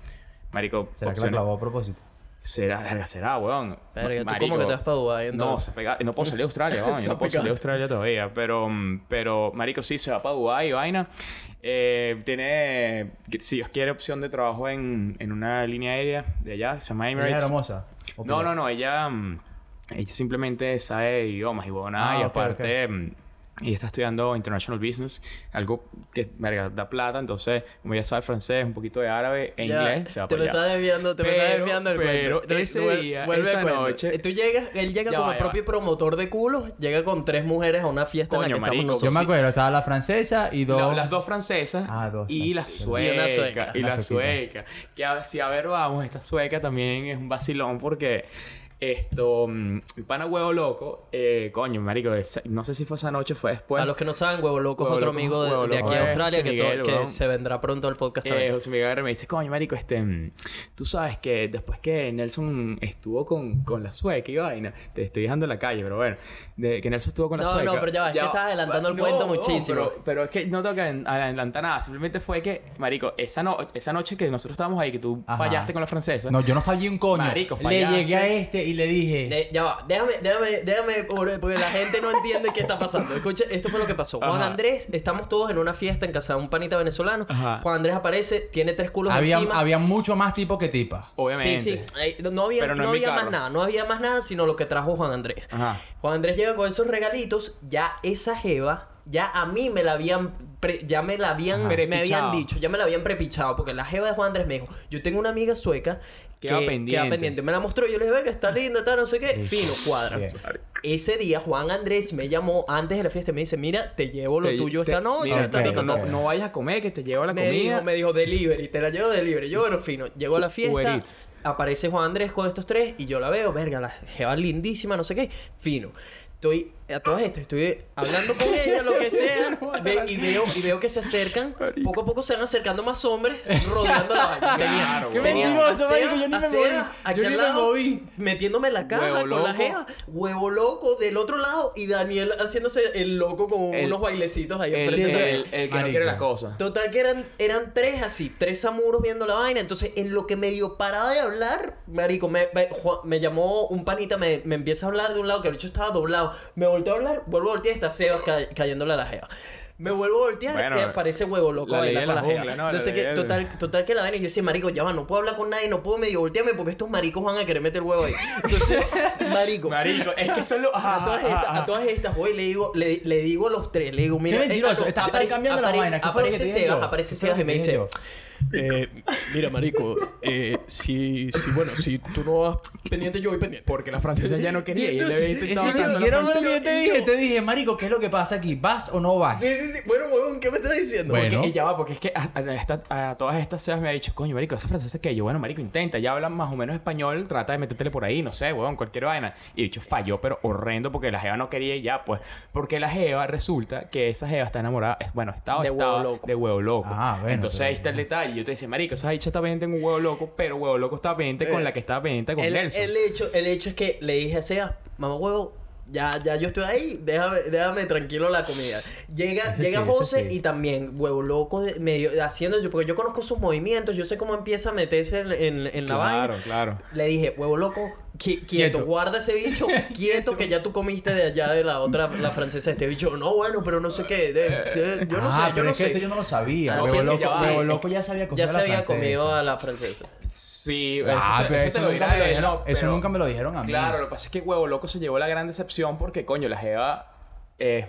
C: Marico,
B: ¿Será que la
C: opciones-
B: clavó a propósito?
C: Será, verga, será, weón.
A: Verga, ¿tú
C: Marico,
A: cómo que te vas para Dubái,
C: No,
A: entonces?
C: se pega, no puedo salir a Australia, (laughs) weón.
A: Se
C: Yo no puedo
A: pega.
C: salir a Australia todavía. Pero, mm, pero, marico, sí, se va para Dubái y vaina. Eh, tiene, si Dios quiere, opción de trabajo en, en una línea aérea de allá, se llama
B: ¿Ella es
C: Emirates.
B: hermosa? ¿O
C: No, no, no, ella, mm, ella simplemente sabe idiomas y buena
B: Ah,
C: y
B: ok,
C: aparte mm, ella está estudiando International Business, algo que verga, da plata, entonces como ella sabe francés, un poquito de árabe e
A: Ya,
C: inglés, se va
A: te me estás desviando, te me estás
C: Pero-
A: desviando el
C: pero
A: cuento.
C: ese
A: Vuel-
C: día,
A: vuelve
C: esa noche-
A: Eh, Tú llegas, él llega
C: Ya
A: como
C: va, ya
A: propio
C: va.
A: promotor de culos, llega con tres mujeres a una fiesta en
C: Coño,
A: la que
C: marico,
A: estamos
B: Yo
A: nosotros.
B: me acuerdo, estaba la francesa y dos.
C: La- las dos francesas
B: Ah, dos,
C: y la sueca.
A: Y una sueca.
C: Y la sueca. Que a, si a ver, vamos, esta sueca también es un vacilón porque esto, mm, mi pana huevo loco, eh, coño, marico, no sé si fue esa noche, fue después.
A: a los que no saben, Huevo Loco es otro
C: Loco,
A: amigo de,
C: Loco
A: aquí de Australia que,
C: Miguel,
A: se vendrá pronto al podcast
C: Eh,
A: también.
C: José Miguel me dice, coño, marico, este... mm, Tú sabes que después que Nelson estuvo con, con la sueca y vaina... Te estoy dejando en la calle, pero bueno. De, que Nelson estuvo con la
A: No,
C: sueca...
A: no, pero ya va, es que estás adelantando el
C: No,
A: cuento
C: no,
A: muchísimo.
C: pero, pero es que no tengo que adelantar nada. Simplemente fue que, marico, esa, no, esa noche que nosotros estábamos ahí, que tú
B: Ajá.
C: fallaste con la francesa...
B: No, yo no fallé un coño.
C: Marico,
B: Le
C: fallaste.
B: llegué a este y le dije.
A: Ya va, déjame, déjame, déjame, por- porque la gente no entiende qué está pasando. Escucha, esto fue lo que pasó. Juan
C: Ajá.
A: Andrés, estamos todos en una fiesta en casa de un panita venezolano.
C: Ajá.
A: Juan Andrés aparece, tiene tres culos
B: había,
A: encima.
B: había mucho más tipo que tipa.
C: Obviamente.
A: Sí, sí. No había,
C: Pero no
A: no había más nada, no había más nada sino lo que trajo Juan Andrés.
C: Ajá.
A: Juan Andrés llega con esos regalitos, ya esa jeva, ya a mí me la habían, pre- ya me la habían,
B: Ajá.
A: me habían dicho, ya me la habían prepichado, porque la jeva de Juan Andrés me dijo, yo tengo una amiga sueca que
C: Queda
A: queda
C: pendiente.
A: Me la mostró, yo le dije, verga, está linda, está no sé qué, fino, cuadra. Ese día Juan Andrés me llamó antes de la fiesta y me dice, mira, te llevo lo
C: Te-
A: tuyo
C: te-
A: esta noche.
C: mira,
A: ta, ta,
B: ok,
A: ta,
C: no,
A: ta".
B: ok.
C: no vayas a comer, que te llevo la
A: Me
C: comida.
A: dijo, me dijo, delivery, te la llevo delivery. Yo, bueno, fino. Llegó a la fiesta, aparece Juan Andrés con estos tres y yo la veo, verga, la jeva lindísima, no sé qué, fino. Estoy, a todas estas, estoy hablando con ella, lo que sea, (laughs) ve- y, veo, y veo que se acercan, poco a poco se van acercando más hombres rodeando la vaina.
C: Claro,
B: Qué mentiroso,
A: a
B: marico, yo ni me moví.
A: Aquí
B: Yo
A: al
B: ni me
A: lado,
B: moví.
A: metiéndome en la caja
C: Huevo
A: con la
C: loco.
A: jeva, huevo loco del otro lado y Daniel haciéndose el loco con
C: El-
A: unos bailecitos ahí
C: El,
A: enfrente
C: el,
A: de
C: el, el que no
B: Marico.
C: quiere las cosas.
A: Total que eran, eran tres así, tres samuros viendo la vaina. Entonces, en lo que medio paraba de hablar, marico, me, me, me llamó un panita, me, me empieza a hablar de un lado que el bicho estaba doblado. Me volteó a hablar, vuelvo a voltear y está Sebas ca- cayéndole a la jeva. Me vuelvo a voltear
C: Bueno,
A: y aparece huevo loco
C: la
A: a bailar
C: de
A: con la
C: la
A: jeva.
C: ¿no? La
A: Entonces, que,
C: del-
A: total, total que la vaina, y yo decía, marico, ya va, no puedo hablar con nadie, no puedo medio voltearme porque estos maricos van a querer meter el huevo ahí. Entonces, (laughs) marico.
C: Marico, es que solo.
A: A todas, estas, a todas estas voy le digo, le, le digo a los tres, le digo, mira,
B: Qué mentiroso,
A: eh,
B: estás
A: aparece-
B: cambiando la vaina, ¿qué fue lo que
A: Aparece Sebas, aparece
B: ¿Qué fue lo
A: Sebas y me dice,
B: yo?
A: Eh, mira, marico, eh, si, si, bueno, si tú no vas pendiente, yo voy pendiente.
C: Porque la francesa ya no quería ir. Le había intentado tanto la
B: yo te dije. Te dije, marico, ¿qué es lo que pasa aquí? ¿Vas o no vas?
A: Sí, sí, sí. Bueno, huevón, ¿qué me estás diciendo?
B: Bueno.
C: Y ya va, porque es que a, a esta- a todas estas seas me ha dicho, coño, marico, esa francesa que yo, bueno, marico, intenta, ya hablan más o menos español, trata de metértele por ahí, no sé, weón, cualquier vaina. Y dicho, falló, pero horrendo, porque la jeva no quería y ya, pues. Porque la jeva resulta que esa jeva está enamorada, es- bueno, estaba,
A: De
C: estaba
A: huevo loco.
C: de huevo loco.
B: Ah, bueno,
C: Entonces ahí está el detalle. Yo te decía, marico, esa dicha está pendiente en un huevo loco, pero huevo loco está pendiente con
A: Eh,
C: la que está pendiente con
A: el,
C: Nelson.
A: el hecho, el hecho es que le dije a Sebas, mamá huevo, Ya, ya yo estoy ahí, déjame, déjame tranquilo la comida. Llega,
B: Ese
A: llega
B: sí,
A: José
B: sí.
A: y también, huevo loco, de- medio haciendo yo, porque yo conozco sus movimientos, yo sé cómo empieza a meterse en, en, en la
C: Claro,
A: vaina.
C: claro.
A: Le dije, huevo loco, qui- quieto,
B: Quieto.
A: guarda ese bicho, (laughs) quieto, que ya tú comiste de allá de la otra, la francesa. Este bicho, no, bueno, pero no sé qué, de- se- yo no
B: ah,
A: sé, yo no
B: es que
A: sé.
B: esto yo no lo sabía.
A: Ah,
B: Huevo loco,
A: ya
B: loco ya se había comido
A: Ya
B: a
A: se
B: la
A: había
B: francesa.
A: comido a la francesa.
C: Sí,
B: Ah,
C: eso,
B: pero
C: eso
B: eso
C: te lo
B: nunca
C: dirá
B: me lo dijeron- eso
C: pero-
B: nunca me lo dijeron a mí.
C: Claro, lo que pasa es que Huevo Loco se llevó la gran decepción porque, coño, la Jeva es,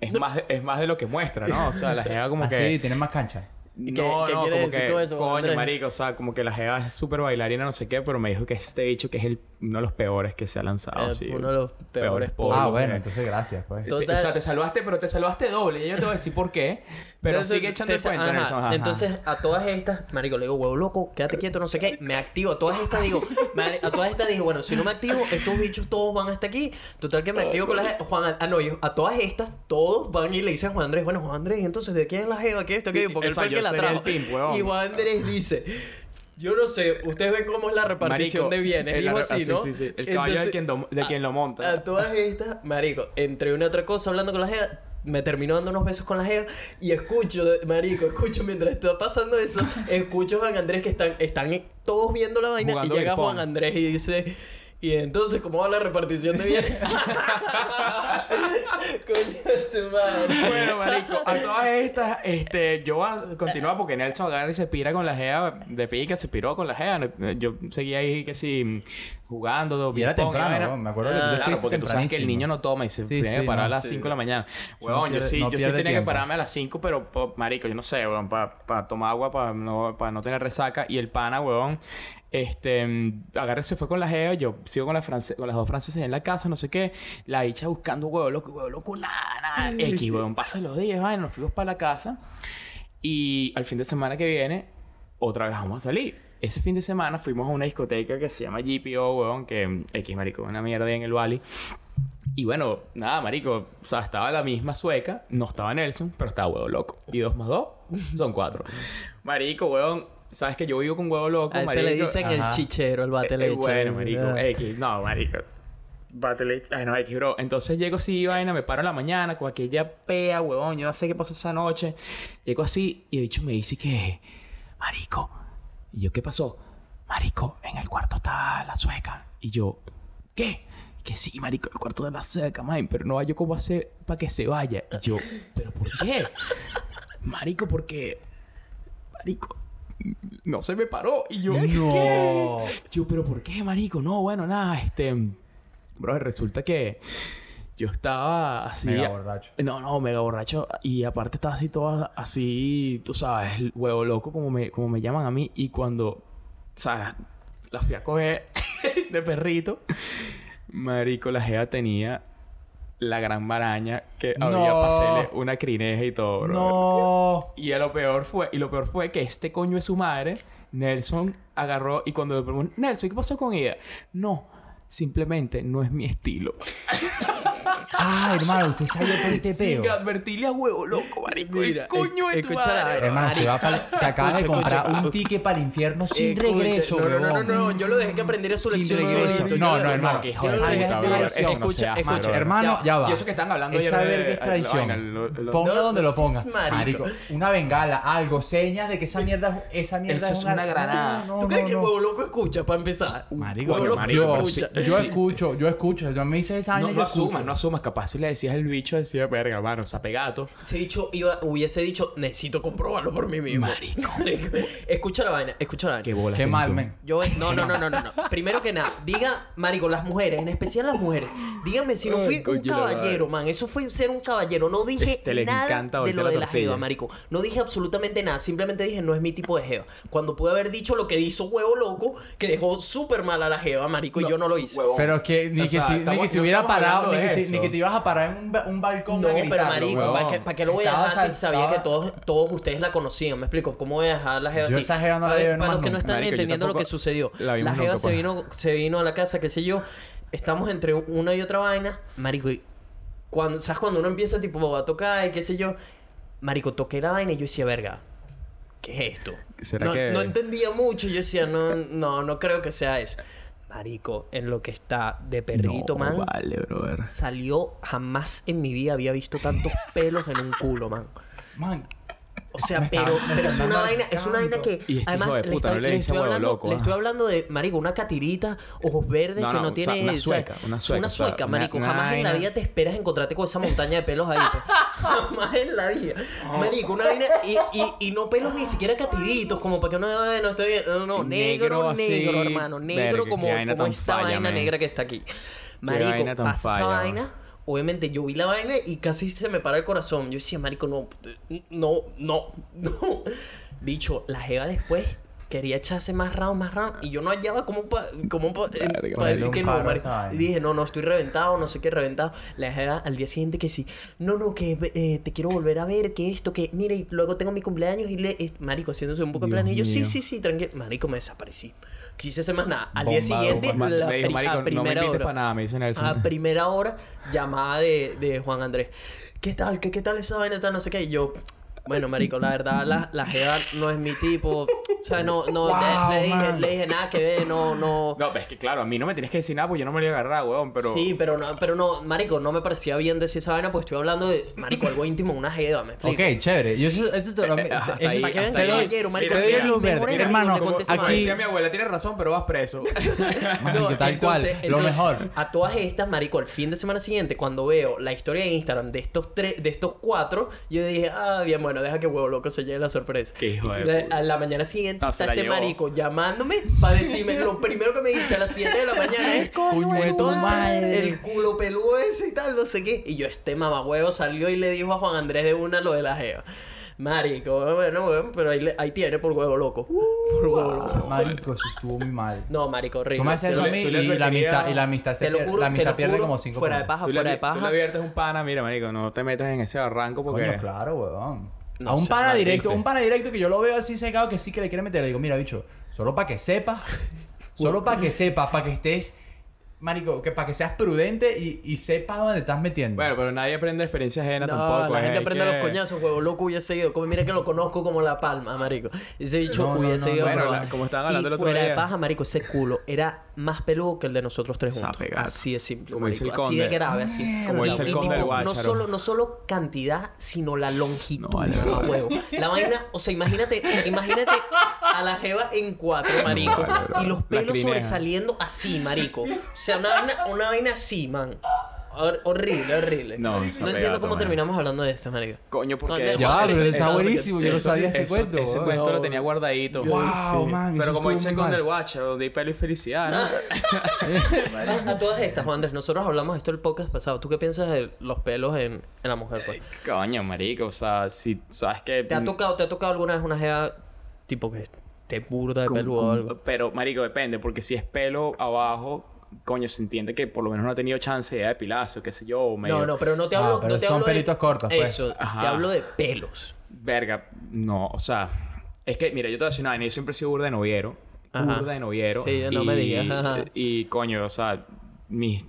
C: es, más, de- es más de lo que muestra, ¿no? O sea, la Jeva como
B: Ah,
C: que...
B: sí, tiene más cancha.
A: ¿Qué-
C: No,
A: qué
C: no,
A: quiere
C: como
A: decir
C: que,
A: con eso,
C: coño,
A: Andrés?
C: marico, o sea, como que la Jeva es súper bailarina, no sé qué, pero me dijo que este bicho que es el, uno de los peores que se ha lanzado,
A: Eh,
C: sí.
A: uno de los peores
C: polvos
B: Ah,
C: que-
B: bueno, entonces gracias, pues.
C: Sí,
A: Total.
C: o sea, te salvaste, pero te salvaste doble. Y yo te voy a decir por qué. Pero
A: Entonces,
C: sigue echando el cuento,
A: ajá.
C: Nelson. ajá.
A: Entonces, a todas estas, marico, le digo, huevo loco, quédate quieto, no sé qué. Me activo. A todas estas digo, mari- a todas estas digo, bueno, si no me activo, estos bichos todos van hasta aquí. Total que me activo con la Juan, ah, no, yo- a todas estas, todos van y le dicen a Juan Andrés, bueno, Juan Andrés, entonces, ¿de quién es la jeva? ¿Qué es esto? ¿Qué? Porque él fue el que la
C: sería
A: trajo.
C: pimp,
A: y Juan Andrés dice, yo no sé, ustedes ven cómo es la repartición
C: Marico,
A: de bienes,
C: el-
A: dijo
C: ah,
A: así,
C: sí,
A: ¿no?
C: sí, sí. El caballo de quien de quien lo monta.
A: A todas estas, marico, entre una y otra cosa hablando con la jeva, me terminó dando unos besos con la jeva y escucho, marico, escucho mientras está pasando eso, escucho a Juan Andrés que están, están todos viendo la vaina
C: Jugando
A: y llega. Juan Andrés y dice, y entonces, ¿cómo va la repartición de bienes? (laughs) Coño de su madre.
C: Bueno, marico, a todas estas, este, yo voy a continuar porque Nelson agarra y se pira con la gea de pica, se piró con la gea. Yo seguía ahí que sí jugando,
B: Y era temprano. ¿no? Me acuerdo que
A: Ah,
C: Claro, porque tú sabes que el niño no toma y se
B: Sí,
C: tiene
B: sí,
C: que parar
B: no,
C: a las
A: sí.
C: 5 de la mañana. Huevón, yo sí,
B: no
C: yo sí tenía que pararme a las 5, pero, po- marico, yo no sé, huevón, para tomar agua, para no, pa no tener resaca. Y el pana, huevón, este, agarré, se fue con la gea, yo sigo con, la france- con las dos francesas en la casa, no sé qué. La bicha buscando huevo loco, huevo loco, nada, nada. X, huevón, pasan los días, vaina, nos fuimos para la casa. Y al fin de semana que viene, otra vez vamos a salir. Ese fin de semana fuimos a una discoteca que se llama GPO, weón, que X, marico, una mierda ahí en el Valley. Y bueno, nada, marico, o sea, estaba la misma sueca, no estaba Nelson, pero estaba huevo loco. Y dos más dos son cuatro. (laughs) Marico, weón, sabes que yo vivo con huevo loco,
A: A
C: marico.
A: le dicen el chichero, el bate
C: Eh,
A: leche.
C: bueno, marico. X, no, marico. Battle Ay, no, X, bro. Entonces llego así, vaina, me paro en la mañana con aquella pea, huevón. Yo no sé qué pasó esa noche. Llego así y el bicho me dice que, marico. Y yo, ¿qué pasó? Marico, en el cuarto está la sueca. Y yo, ¿qué? Que sí, marico, el cuarto de la sueca, man. Pero no hay yo cómo hacer para que se vaya. Y yo, ¿pero por qué? (laughs) Marico, porque... Marico, no se me paró. Y yo,
B: No.
C: ¿qué? Yo, pero ¿por qué, marico? No, bueno, nada, este... Bro, resulta que yo estaba así...
B: Mega borracho.
C: No, no, mega borracho. Y aparte estaba así todo así, tú sabes, el huevo loco como me, como me llaman a mí. Y cuando, o sea, la fui a coger (laughs) de perrito, marico, la jeva tenía la gran maraña que había para hacerle una crineja y todo, bro.
B: No.
C: Y a lo peor fue, y lo peor fue que este coño de su madre, Nelson, agarró y cuando le preguntó, Nelson, ¿qué pasó con ella? No, simplemente no es mi estilo. (laughs)
B: Ah, hermano, usted sabía todo este
C: Sin
B: peo.
C: advertirle a huevo loco, marico.
A: Mira,
C: el coño de tu madre.
B: Hermano, te, va pa- te acabas de
A: Escucha,
B: comprar
A: escucha.
B: un ticket para el infierno sin
A: Escucha,
B: regreso,
A: no, no, no, no, no, yo lo dejé que aprendiera su
B: Sin
A: lección
B: regreso. No, no,
A: lo-
B: hermano,
C: que
B: de
C: de no
A: escucha, escucha.
B: Hermano,
A: Ya,
B: va.
C: Y eso que están hablando
B: Esa
C: de-
B: verga es traición.
C: vaina, lo- lo-
B: Ponga
A: No,
B: donde lo
A: sí,
B: ponga.
A: es marico.
B: Una bengala, algo, señas de que esa mierda, esa mierda
C: Eso es una granada.
B: No, no,
A: ¿Tú crees
B: no,
A: que
B: no.
A: huevo loco escucha para empezar?
B: Marico,
A: Huevo loco escucha.
B: Yo escucho, yo escucho. Yo me hice esa
C: No,
B: vaina,
C: no asumas, no asumas. Capaz si le decías el bicho, decía, verga, hermano, sapegato.
A: Ese dicho iba, hubiese dicho, necesito comprobarlo por mí mismo. (laughs)
C: Marico.
A: Escucha la vaina, escucha la vaina.
C: Qué bola.
B: Qué mal, men.
A: Yo, no, no, no, no, no, no. Primero que nada, diga, marico, las mujeres, en especial las mujeres, díganme si no
C: Ay,
A: fui un caballero, man. Eso fue ser un caballero. No dije
C: Este le
A: nada
C: encanta
A: de lo
C: la
A: de la jeva, marico. No dije absolutamente nada. Simplemente dije, no es mi tipo de jeva. Cuando pude haber dicho lo que hizo huevo loco, que dejó súper mal a la jeva, marico, y yo no lo hice.
C: Huevón.
B: Pero que ni
C: O
B: que
C: sea,
B: si, ni
C: estamos-
B: que si
C: no
B: hubiera parado, ni que, si- ni que te ibas a parar en un, un balcón
A: No,
B: a
A: pero
B: gritarlo,
A: marico. ¿para qué, para qué lo voy a
B: Estaba
A: dejar si sabía que todos, todos ustedes la conocían? ¿Me explico? ¿Cómo voy a dejar la jeva así?
B: esa jeva no la
A: para,
B: llevé
A: para los que no están
C: Marico,
A: entendiendo lo que sucedió.
C: la
A: La, jeva
C: nunca,
A: se
C: pues.
A: vino, se vino a la casa, qué sé yo. Estamos entre una y otra vaina. Marico, y cuando, ¿sabes? Cuando uno empieza tipo a tocar y qué sé yo. Marico, toqué la vaina y yo decía, verga. ¿Qué es esto?
C: ¿Será
A: no,
C: que-
A: no entendía mucho. Yo decía, no, no, no creo que sea eso. Marico, en lo que está de perrito, man.
C: Vale, brother.
A: Salió, jamás en mi vida había visto tantos (laughs) pelos en un culo, man.
B: Man,
A: O sea, pero, es una vaina, es una vaina que
C: Y este
A: además le, estoy-
C: no le
A: le estoy hablando,
C: loco,
A: le estoy hablando de marico, una catirita, ojos verdes
C: No,
A: que
C: no,
A: no
C: o sea,
A: tiene
C: una
A: o sea,
C: sueca, una sueca,
A: una
C: o sea,
A: sueca,
C: una-
A: marico,
C: una
A: jamás en la vida te esperas encontrarte con esa montaña de pelos ahí. pues. (laughs) jamás en la vida. Marico, una vaina y, y, y no pelos ni siquiera catiritos como para que uno "Ay, no esté bien, no, no, negro,
C: Negro así,
A: negro, hermano, negro
C: verga,
A: como, como esta
C: falla,
A: vaina
C: man.
A: negra que está aquí. Marico, pasa esa vaina Obviamente yo vi la vaina y casi se me para el corazón. Yo decía, marico, no, no, no, (laughs) no. Bicho, la jeva después quería echarse más round, más round. Y yo no hallaba como para eh, pa decir que no, marico. Y dije, no, no, estoy reventado, no sé qué, reventado. La jeva al día siguiente que sí. No, no, que eh, te quiero volver a ver, que esto, que mire, y luego tengo mi cumpleaños y le... eh, marico, haciéndose un poco de plan. Y yo, sí, sí, sí, tranquilo. Marico, me desaparecí. Quise hacer más nada. Al día siguiente, la
C: me dijo,
A: pri-
C: marico,
A: a
C: no me
A: primera hora.
C: para nada, me dice Nelson.
A: A primera hora, llamada de, de Juan Andrés. ¿Qué tal? ¿Qué, qué tal esa vaina? Tal, no sé qué. Y yo, bueno, marico, la verdad, la, la jeva no es mi tipo. O sea, no, no,
B: Wow,
A: le, le dije, le dije nada que ver, no, no.
C: No, es que claro, a mí no me tienes que decir nada porque yo no me lo iba a agarrar, weón, pero...
A: Sí, pero no, pero no, marico, no me parecía bien decir esa vaina, pues estoy hablando de, marico, algo íntimo, una jeva, ¿me explico?
B: Ok, chévere. Yo eso, eso te lo...
C: Eh, hasta
B: eso-
C: ahí,
A: Para que vean que caballero, marico,
B: te doy el Hermano,
C: Como
B: aquí-
C: decía mi abuela, tienes razón, pero vas preso. (laughs)
B: Marico,
A: No,
B: tal cual.
A: entonces-
B: Lo mejor.
A: A todas estas, marico, el fin de semana siguiente, cuando veo la historia de Instagram de estos tres, de estos cuatro, yo dije, ah, bien, bueno, deja que huevo loco se lleve la sorpresa.
C: Qué hijo de
A: la-
C: puta.
A: a la mañana siguiente
C: No,
A: está este
C: llevó.
A: marico llamándome para decirme, lo primero que me dice a las 7 de la mañana es,
B: Coño
A: entonces,
B: madre.
A: el culo peludo ese y tal, no sé qué. Y yo, este mamahuevo salió y le dijo a Juan Andrés de una lo de la jeva. Marico, bueno, bueno, pero ahí, le- ahí tiene por huevo loco. Por huevo loco.
B: Marico, eso estuvo muy mal.
A: No, marico, horrible.
B: Tú me haces eso a mí y la amistad, y la amistad se
A: te lo
B: pierde,
A: juro,
B: la
A: te
B: amistad
A: lo
B: pierde
A: juro,
B: como cinco
A: fuera de paja, fuera de
C: tú le
A: paja.
C: adviertes un pana, mira, marico, no te metas en ese barranco porque...
B: Coño, claro, weón.
A: No
B: a un pana directo, un pana directo que yo lo veo así secado que sí que le quiere meter. Le digo, mira, bicho, solo para que sepas, solo para que sepas, para que estés, marico, que para que seas prudente y, y sepas dónde te estás metiendo.
C: Bueno, pero nadie aprende experiencia ajena
A: No,
C: tampoco.
A: la
C: es-
A: gente aprende
C: que-
A: los coñazos, huevo loco hubiese ido. Como mira que lo conozco como la palma, marico. Ese bicho
B: No, no,
A: hubiese
B: no,
A: ido a
C: bueno, la- como estaban hablando
A: y
C: el otro
A: fuera de paja, marico, ese culo era más peludo que el de nosotros tres juntos. Así de simple,
C: Como dice el
A: Así de grave, así.
C: Como dice el conde del
A: no solo, no solo cantidad, sino la longitud,
C: No, vale,
A: huevo. La vaina, o sea, imagínate, imagínate a la jeva en cuatro, marico.
C: vale,
A: y los pelos sobresaliendo así, marico. O sea, una vaina, una vaina así, man. Hor- horrible, horrible.
C: No,
A: no entiendo cómo
C: man.
A: terminamos hablando de esto, marico.
C: Coño, porque...
B: Ya,
A: Eso-
B: pero está
A: eso-
B: buenísimo. Yo no
C: eso-
B: sabía este cuento.
C: Ese cuento lo tenía guardadito.
B: Wow,
A: Sí.
B: man.
C: Pero como dice el del
B: mal.
C: Watcher, donde hay pelo y felicidad, ¿no? (laughs)
A: A, a todas estas, Juan Andrés, nosotros hablamos de esto el podcast pasado. ¿Tú qué piensas de los pelos en, en la mujer? Pues?
C: Coño, marico, o sea, si sabes que...
A: ¿Te ha tocado, te ha tocado alguna vez una jeva tipo que te burda de
C: Con-
A: pelo o
C: con-
A: algo?
C: Pero, marico, depende, porque si es pelo abajo, coño, se entiende que por lo menos no ha tenido chance de depilarse, o qué sé yo, o medio...
A: No, no, pero no te
B: Ah,
A: hablo,
B: pero
A: no te
B: son
A: hablo de-
B: pelitos cortos, pues.
A: Eso,
C: Ajá.
A: te hablo de pelos.
C: Verga, no, o sea... Es que, mira, yo te voy a decir una vaina, yo siempre he sido burda de noviero.
A: Ajá.
C: Burda de noviero.
A: Sí, no me digas.
C: Y, coño, o sea, mis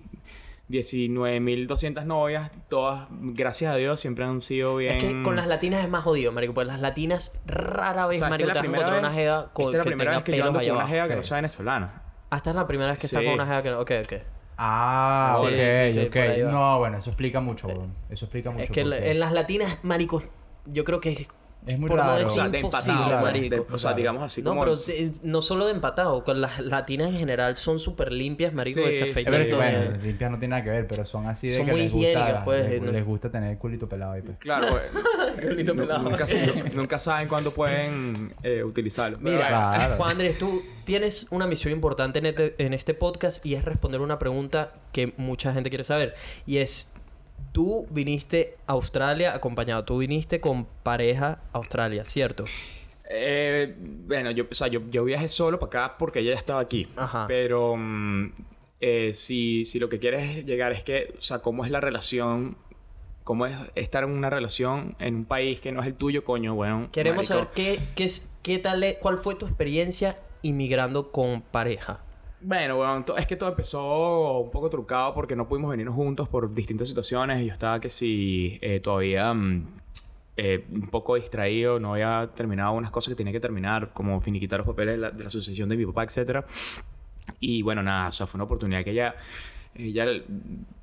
C: 19.200 novias, todas, gracias a Dios, siempre han sido bien...
A: Es que con las latinas es más jodido, marico. Pues las latinas rara
C: O
A: vez,
C: sea, esta
A: marico, te
C: la
A: vas a
C: primera
A: encontrar una
C: vez-
A: jeva con
C: Esta es la
A: que
C: primera
A: tenga
C: vez que yo ando con una jeva que
B: Sí.
C: no sea venezolana.
A: Hasta es la primera vez que estás
C: Sí.
A: con una jeva que no... Ok, ok.
B: Ah,
A: Sí,
B: ok,
A: sí,
B: ok. No, bueno, eso explica mucho, weón. Eso explica mucho.
A: Es que
B: porque
A: en las latinas, marico, yo creo que
B: Es muy
A: por no
B: raro.
A: decir
C: O sea, de
A: imposible,
C: empatado,
A: marico.
C: de- o sea, digamos así
A: No,
C: como...
A: pero sí, no solo de empatado, con las latinas en general son súper limpias, marico,
C: Sí,
A: se afeitan
B: bueno, limpias no tiene nada que ver, pero son así de
A: Son
B: que
A: muy
B: les
A: higiénicas,
B: gusta,
A: pues,
B: les,
A: ¿no?
B: les gusta tener el culito pelado ahí, pues.
C: Claro, (laughs) (laughs)
A: Lindo
C: nu-
A: pelado.
C: nunca, nu- (laughs) nunca saben cuándo pueden eh, utilizarlo.
A: Mira,
B: Claro.
A: Juan Andrés, tú tienes una misión importante en este, en este podcast y es responder una pregunta que mucha gente quiere saber. Y es, tú viniste a Australia acompañado, tú viniste con pareja a Australia, ¿cierto?
C: eh, bueno, yo, o sea, yo, yo viajé solo para acá porque ella ya estaba aquí.
A: Ajá.
C: Pero mm, eh, si, si lo que quieres llegar es que, o sea, cómo es la relación, cómo es estar en una relación en un país que no es el tuyo, coño, bueno.
A: Queremos
C: marico.
A: saber qué, qué, qué tal, cuál fue tu experiencia inmigrando con pareja.
C: Bueno, bueno, es que todo empezó un poco trucado porque no pudimos venirnos juntos por distintas situaciones. Yo estaba que si eh, todavía mm, eh, un poco distraído, no había terminado unas cosas que tenía que terminar, como finiquitar los papeles de la, de la asociación de mi papá, etcétera. Y bueno, nada, o sea, fue una oportunidad que ella, ella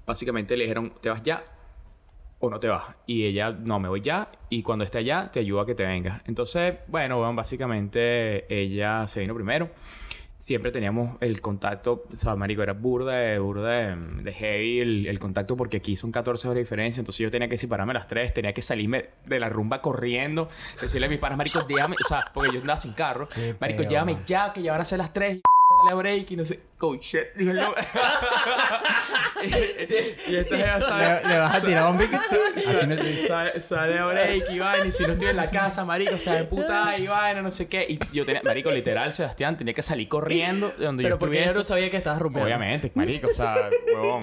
C: básicamente le dijeron, ¿te vas ya? o no te vas. Y ella, no, me voy ya. Y cuando esté allá, te ayuda a que te vengas. Entonces, bueno, bueno, básicamente ella se vino primero. Siempre teníamos el contacto, o sea, marico, era burda de, burda de, de heavy el, el contacto porque aquí son 14 horas de diferencia. Entonces yo tenía que separarme a las 3, tenía que salirme de la rumba corriendo, decirle a mis panas, marico, déjame, o sea, porque yo andaba sin carro. Marico, llévame ya, que ya van a ser las 3 y sale a break y no sé. Oh shit. Dije, (laughs) no. y, y esta jeva sabe.
B: Le, le vas a tirar un pique.
C: Sale, sale a break y vaina, y si no estoy en la casa, marico, o sea, de puta y vaina, no sé qué. Y yo tenía, marico, literal, Sebastián, tenía que salir corriendo de donde
A: Pero
C: yo
A: porque no sabía que estabas rompiendo.
C: Obviamente, marico, o sea, (laughs) huevón.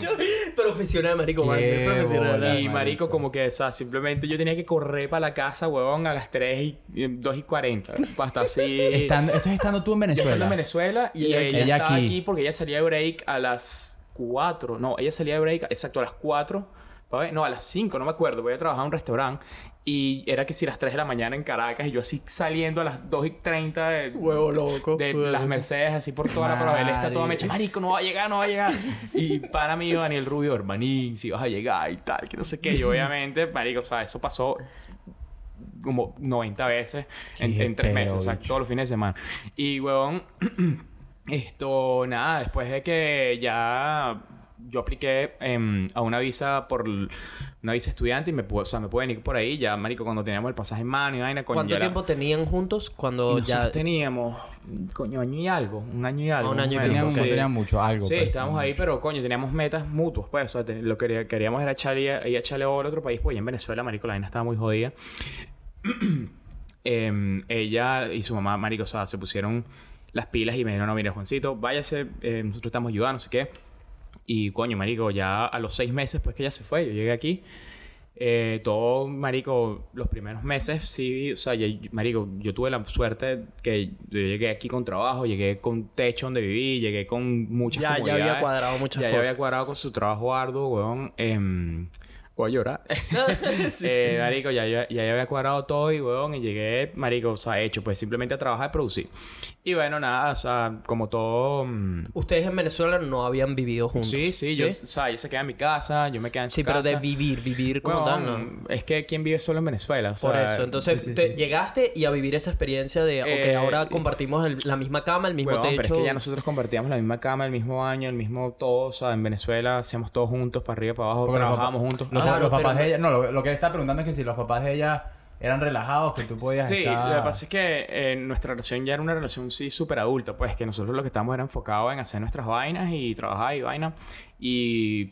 A: Profesional, marico.
B: Qué
A: Walter, profesional.
B: bola.
C: Y marico, como que, o sea, simplemente yo tenía que correr para la casa, huevón, a las 3 y, y 2 y 40. Hasta así.
B: Estando- esto es estando tú en
C: Yo
B: Venezuela.
C: estando en Venezuela y,
A: Y ella
C: ella, estaba
B: aquí.
C: aquí. porque ella salía de break a las 4. No, ella salía de break, exacto, a las 4. pa' ver, No, a las 5, no me acuerdo. Voy a trabajar en un restaurante. Y era que si las 3 de la mañana en Caracas y yo así saliendo a las 2 y 30 de,
A: Huevo loco.
C: de
A: huevo
C: las. Mercedes así por toda la Pravela. Está toda mecha. Marico, no va a llegar, no va a llegar. Y para mí, Daniel Rubio, hermanín, si vas a llegar y tal, que no sé qué. Y obviamente, marico, o sea, eso pasó como 90 veces en, en tres
B: peo,
C: meses, o sea, todos los fines de semana. Y, huevón, (clears throat) esto, nada, después de que ya yo apliqué em, a una visa por una visa estudiante y me, o sea, me pueden ir por ahí, ya, marico, cuando teníamos el pasaje en mano y vaina, coño,
A: ¿Cuánto
C: ya la-
A: tiempo tenían juntos cuando ya...
C: nosotros teníamos, coño, año y algo, un año y algo.
A: un
C: más o
A: año y
B: no
C: sí.
B: tenían mucho, algo.
C: Sí,
B: pues.
C: estábamos ahí, pero coño, teníamos metas mutuas, pues. O sea, te- lo que quería- queríamos era echarle, ella echarle oro a otro país, pues, y en Venezuela, marico, la vaina estaba muy jodida. (clears throat) Em, ella y su mamá, marico, o sea, se pusieron las pilas y me dijeron, no, mire, Juancito, váyase, eh, nosotros estamos ayudando, no sé qué. Y, coño, marico, ya a los seis meses, pues, que ella se fue, yo llegué aquí. Eh, todo, marico, los primeros meses, sí, o sea, ya- marico, yo tuve la suerte que yo llegué aquí con trabajo, llegué con techo donde viví, llegué con muchas
A: Ya, ya había cuadrado muchas
C: Ya, ya había cuadrado con su trabajo arduo, weón. em, voy a llorar. (laughs)
A: Sí,
C: Eh, marico, ya, ya, ya había cuadrado todo y, weón, y llegué, marico, o sea, hecho, pues simplemente a trabajar y producir. Y bueno, nada, o sea, como todo... mm,
A: Ustedes en Venezuela no habían vivido juntos.
C: Sí, sí, yo, o sea, ella se queda en mi casa, yo me quedo en su
A: Sí, pero
C: casa.
A: de vivir, vivir como tal, ¿no?
C: Es que ¿quién vive solo en Venezuela? O sea,
A: Por eso, entonces
B: sí, sí,
A: te-
B: sí.
A: llegaste y a vivir esa experiencia de, ok,
C: Eh,
A: ahora compartimos el- la misma cama, el mismo
C: Weón,
A: techo.
C: pero es que ya nosotros compartíamos la misma cama, el mismo baño, el mismo todo. O sea, en Venezuela hacíamos todos juntos, para arriba, para abajo, trabajábamos juntos.
B: Los,
A: Claro,
B: los papás
A: pero-
B: de ella... No, lo, lo que él está preguntando es que si los papás de ella eran relajados, que tú podías
C: Sí,
B: estar...
C: lo que pasa es que eh, nuestra relación ya era una relación sí súper adulta, pues que nosotros lo que estábamos era enfocados en hacer nuestras vainas y trabajar y vaina. Y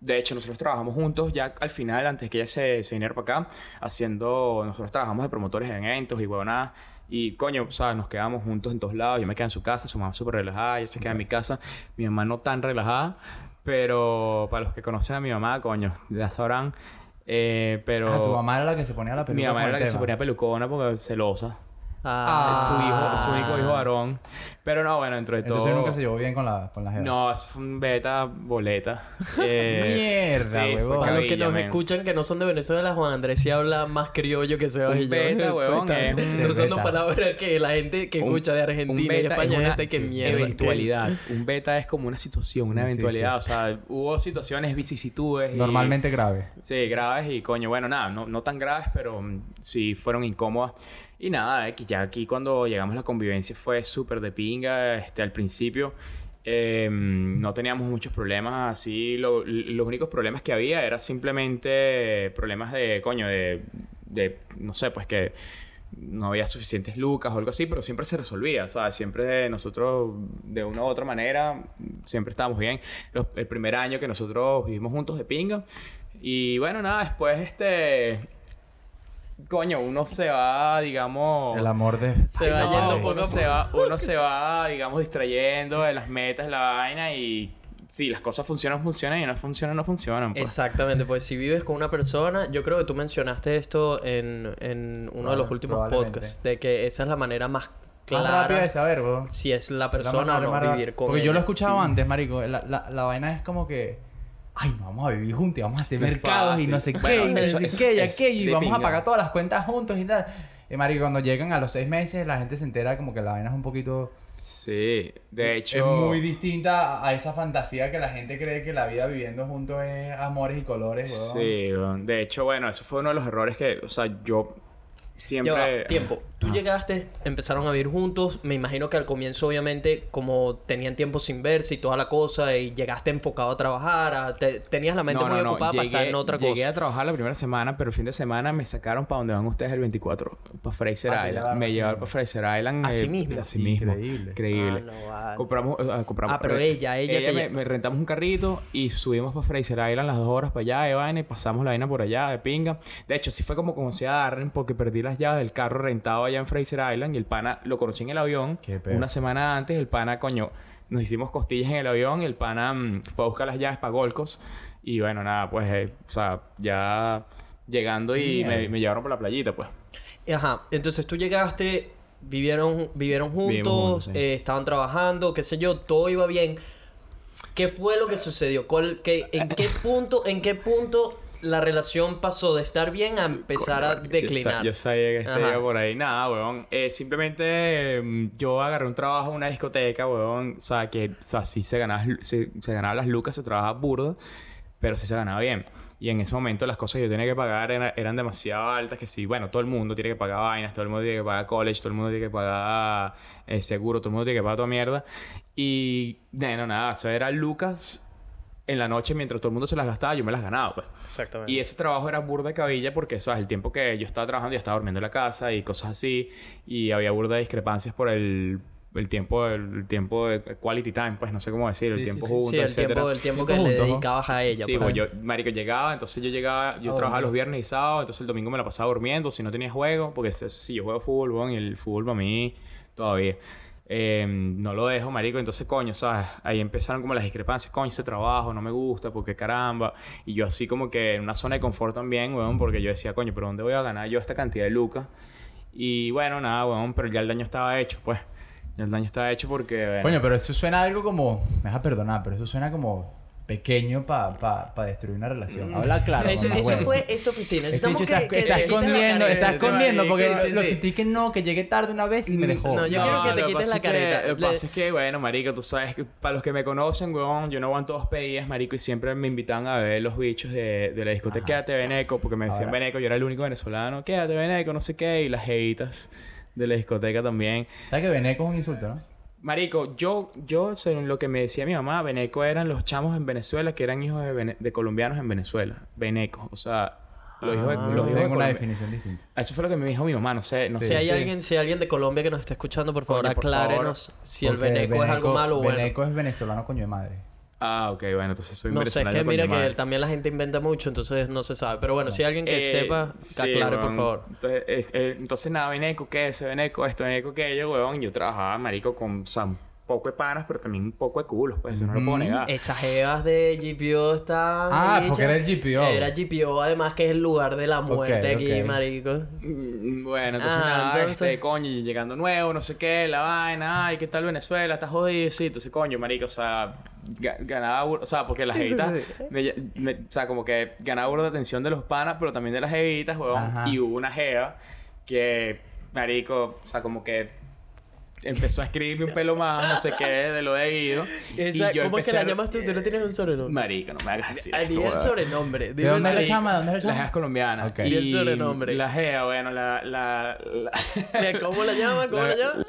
C: de hecho nosotros trabajamos juntos ya al final, antes que ella se, se viniera para acá, haciendo, nosotros trabajamos de promotores de eventos y huevonadas. Y coño, o sea, nos quedamos juntos en todos lados. Yo me quedé en su casa, su mamá súper relajada, ella se queda en mi casa, mi mamá no tan relajada. Pero para los que conocen a mi mamá, coño, ya sabrán. Eh, pero
B: Ah, tu mamá era la que se ponía la peluca
C: mi mamá era la que se ponía pelucona porque celosa.
A: Ah,
C: Es su hijo,
B: Ah.
C: es su único hijo varón. Pero no, bueno, dentro de
B: Entonces
C: todo.
B: nunca se llevó bien con la, con la jeva.
C: No, fue un beta boleta. Eh, (laughs)
B: Mierda,
C: sí,
B: huevón.
A: Para los que nos
C: men.
A: escuchan que no son de Venezuela, Juan Andrés sí habla más criollo que Sebas
C: Un
A: y yo.
C: beta, (laughs) huevón, es un-
A: usando
B: beta.
A: palabras que la gente que
C: Un-
A: escucha de Argentina y España
C: es una
A: gente que
C: sí,
A: mierda.
C: eventualidad. Un beta es como una situación, una
B: Sí, sí,
C: eventualidad. O sea, hubo situaciones, vicisitudes. y-
B: Normalmente grave.
C: Sí, graves y coño, bueno, nada, no, no tan graves, pero mm, sí fueron incómodas. Y nada, que ya aquí cuando llegamos la convivencia fue súper de pinga, este, al principio. eh, no teníamos muchos problemas así. lo- los únicos problemas que había era simplemente problemas de, coño, de, de, no sé, pues que no había suficientes lucas o algo así, pero siempre se resolvía, ¿sabes? Siempre nosotros, de una u otra manera, siempre estábamos bien. El primer año que nosotros vivimos juntos de pinga. Y bueno, nada, después este... Coño, uno se va, digamos...
B: El amor de...
A: Se va
C: No,
A: yendo
C: uno
A: poco a
C: se va, uno se va, digamos, distrayendo de las metas, de la vaina y... Si las cosas funcionan, funcionan y no funcionan, no funcionan. pues.
A: Exactamente, pues si vives con una persona, yo creo que tú mencionaste esto en, en uno de los últimos podcasts, de que esa es la manera más
B: Más rápida de
A: clara
B: saber, weón.
A: si es la
B: La
A: persona o no vivir con
B: Porque yo lo he escuchado antes, marico. La, la, la vaina es como que... Ay, no, vamos a vivir juntos y vamos a hacer mercados y no sé qué, y no
C: eso
B: sé qué, y
C: es
B: aquello, y vamos a pagar todas las cuentas juntos y tal. Y marico, cuando llegan a los seis meses, la gente se entera como que la vaina es un poquito...
C: Sí, de hecho...
B: Es muy distinta a- esa fantasía que la gente cree que la vida viviendo juntos es amores y colores, weón.
C: Sí, de hecho, bueno, eso fue uno de los errores que, o sea, yo siempre...
A: Tiempo. Tú
C: Ajá.
A: llegaste, empezaron a vivir juntos. Me imagino que al comienzo, obviamente, como tenían tiempo sin verse y toda la cosa, y llegaste enfocado a trabajar, a- te- tenías la mente
C: No,
A: muy
C: no, no,
A: ocupada para estar
C: llegué-
A: en otra
C: Llegué
A: cosa.
C: a trabajar la primera semana, pero el fin de semana me sacaron para donde van ustedes el 24, para Fraser
B: Ah, te
C: Island. Me llevaron para Fraser Island.
A: Así
C: eh,
A: mismo.
C: Así mismo.
B: Increíble.
C: Increíble.
A: Ah, no, vale.
C: Compramos, eh, compramos.
A: Ah, pero ella, ella te
C: me,
A: lle-
C: me rentamos un carrito y subimos para Fraser Island las dos horas para allá de vaina y pasamos la vaina por allá de pinga. De hecho, sí fue como conocí a Darren porque perdí las llaves del carro rentado allá en Fraser Island y el pana lo conocí en el avión.
B: Qué pedo.
C: Una semana antes, el pana, coño, nos hicimos costillas en el avión y el pana mm, fue a buscar las llaves para Golcos. Y bueno, nada, pues, eh, o sea, ya llegando y me, llevaron por la playita, pues.
A: Ajá, entonces tú llegaste, vivieron, vivieron juntos,
C: Vivimos juntos, sí.
A: eh, estaban trabajando, qué sé yo, todo iba bien. ¿Qué fue lo que sucedió? ¿Cuál, qué, ¿En qué (laughs) punto, en qué punto la relación pasó de estar bien a empezar a
C: Coño, yo
A: declinar?
C: Yo, sabía que este
A: Ajá.
C: iba por ahí. Nada, weón. Eh, simplemente mm, yo agarré un trabajo en una discoteca, weón. O sea, que o sea, sí se ganaba, se, se ganaba las lucas, se trabajaba burdo, pero sí se ganaba bien. Y en ese momento las cosas que yo tenía que pagar era- eran demasiado altas que sí, bueno, todo el mundo tiene que pagar vainas, todo el mundo tiene que pagar college, todo el mundo tiene que pagar eh, seguro, todo el mundo tiene que pagar toda mierda. Y, bueno, nada, eso era lucas en la noche mientras todo el mundo se las gastaba, yo me las ganaba, pues.
A: Exactamente.
C: Y ese trabajo era burda de cabilla porque, ¿sabes? El tiempo que yo estaba trabajando, yo estaba durmiendo en la casa y cosas así. Y había burda de discrepancias por el, el tiempo, el, tiempo de quality time, pues no sé cómo decir, el
B: Sí, sí,
C: tiempo
B: sí.
C: juntos,
A: sí, el
C: etcétera.
A: tiempo, el tiempo que le dedicabas a ella.
C: Sí,
A: pues.
C: pues yo, marico, llegaba, entonces yo llegaba, yo
B: Ah,
C: trabajaba
B: dormir.
C: los viernes y sábados, entonces el domingo me la pasaba durmiendo, si no tenía juego, porque si si yo juego fútbol, weón, y el fútbol para mí todavía. Eh, no lo dejo, marico, entonces coño, ¿sabes? Ahí empezaron como las discrepancias, coño, ese trabajo no me gusta, porque caramba. Y yo así como que en una zona de confort también, weón, porque yo decía, coño, pero ¿dónde voy a ganar yo esta cantidad de lucas? Y bueno, nada, weón, pero ya el daño estaba hecho, pues. Ya el daño estaba hecho porque,
B: Coño, pero eso suena algo como... Me vas a perdonar, pero eso suena como pequeño para pa, pa destruir una relación. Habla claro.
A: eso, eso fue esa oficina.
B: Este
A: Necesitamos que,
B: está,
A: que
B: escondiendo,
A: careta.
B: está escondiendo porque
A: Sí, sí,
B: lo
A: sí.
B: sentí que no, que llegué tarde una vez y me dejó.
A: No, yo quiero que te quites la
C: es que-
A: careta.
C: Lo que
A: Le-
C: pasa es que, bueno, marico, tú sabes que para los que me conocen, weón, yo no aguanto dos pedidas, marico, y siempre me invitaban a ver los bichos de, de la discoteca
B: Ajá.
C: Quédate Beneco, porque me decían
B: Ahora-
C: Beneco, yo era el único venezolano, Quédate Beneco, no sé qué, y las jevitas de la discoteca también.
B: ¿Sabes que Beneco es un insulto, no?
C: Marico, yo, yo, según lo que me decía mi mamá, Beneco eran los chamos en Venezuela que eran hijos de, vene- de colombianos en Venezuela. Beneco, o sea, los hijos de,
A: Ah.
C: los hijos de
B: Tengo una definición distinta.
C: Eso fue lo que me dijo mi mamá, no sé, no
B: Sí,
C: sé.
A: Si hay, alguien, si hay alguien de Colombia que nos está escuchando, por favor,
C: por
A: aclárenos si el
B: Porque
A: veneco, es algo malo o bueno.
B: Veneco es venezolano coño de madre.
C: Ah, ok, bueno, entonces soy
A: No sé, es que mira que también la gente inventa mucho, entonces no se sabe. Pero bueno, si hay alguien que
C: Eh,
A: sepa,
C: sí,
A: aclare, por favor.
C: Entonces, eh, eh, entonces nada, Beneco, ¿qué es? Beneco, esto, Beneco, aquello, weón. Yo trabajaba, marico, con, un poco de panas, pero también un poco de culos, pues, eso no lo puedo negar.
A: Esas jevas de GPO están.
B: Ah,
A: hechas.
B: porque era el GPO.
A: Era GPO, además que es el lugar de la muerte
B: Ok,
A: aquí, marico.
C: Mm, Bueno, entonces
A: Ah,
C: nada,
A: entonces-
C: este, coño, y llegando nuevo, no sé qué, la vaina, ay, ¿qué tal Venezuela? ¿Estás jodido? Sí, entonces, coño, marico, o sea, ga- ganaba, o sea, porque las
A: Sí,
C: jevitas,
A: sí.
C: me- me- o sea, como que ganaba burda de atención de los panas, pero también de las jevitas, weón,
B: Ajá.
C: y hubo una jeva que, marico, o sea, como que empezó a escribirme un pelo más, no sé qué, de lo debido.
A: Esa,
C: y yo
A: ¿Cómo es que la
C: a-
A: llamas tú? Tú no tienes un sobrenombre.
C: Marico, no me hagas decir
A: Al el sobrenombre.
B: ¿De dónde la chama? ¿De dónde la
C: La
B: chama?
C: jeva es colombiana.
B: Ok.
A: Y el sobrenombre.
C: La jeva, bueno, la... la, la-
A: ¿Cómo la llama? ¿Cómo la,
C: La-
A: llama?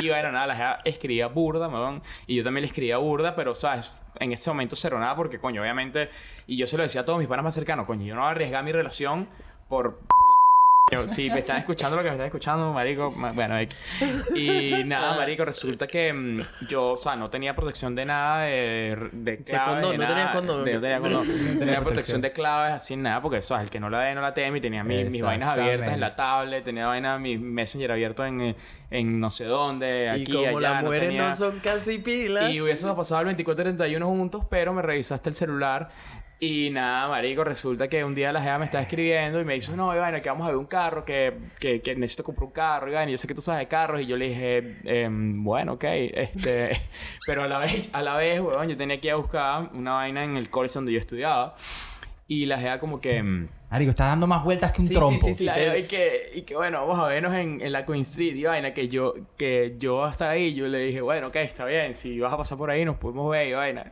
C: Y bueno, nada, la jeva escribía burda, weón. Y yo también le escribía burda, pero, ¿sabes? En ese momento cero nada porque, coño, obviamente... Y yo se lo decía a todos mis panas más cercanos, coño, yo no voy a arriesgar mi relación por... Si me están escuchando lo que me están escuchando, marico, ma- bueno, y nada, marico, resulta que mm, yo, o sea, no tenía protección de nada, de, de claves,
A: condón,
C: de
A: no tenía condón.
C: de- no tenía (laughs) condón, no tenía
B: protección.
C: de claves, así nada, porque, ¿sabes? El que no la dé, no la teme, y tenía mi- mis vainas abiertas en la tablet, tenía vaina, mi messenger abierto en, eh, en no sé dónde, aquí,
A: y como
C: allá,
A: las mujeres
C: tenía-
A: no son casi pilas.
C: y hubiésemos pasado el 24-31 juntos, pero me revisaste el celular. Y nada, marico, resulta que un día la jefa me estaba escribiendo y me dice, no, Iván, que vamos a ver un carro, que, que, que necesito comprar un carro, y yo sé que tú sabes de carros. Y yo le dije, em, bueno, ok, este... (laughs) pero a la vez, a la vez, weón, yo tenía que ir a buscar una vaina en el college donde yo estudiaba. Y la jefa como que...
B: Marico, estás dando más vueltas que un
A: Sí, sí,
B: trompo.
A: sí, sí.
C: La-
A: te-
C: y, que, y que bueno, vamos a vernos en, en la Queen Street y vaina, que yo, que yo hasta ahí, yo le dije, bueno, ok, está bien, si vas a pasar por ahí nos podemos ver y vaina.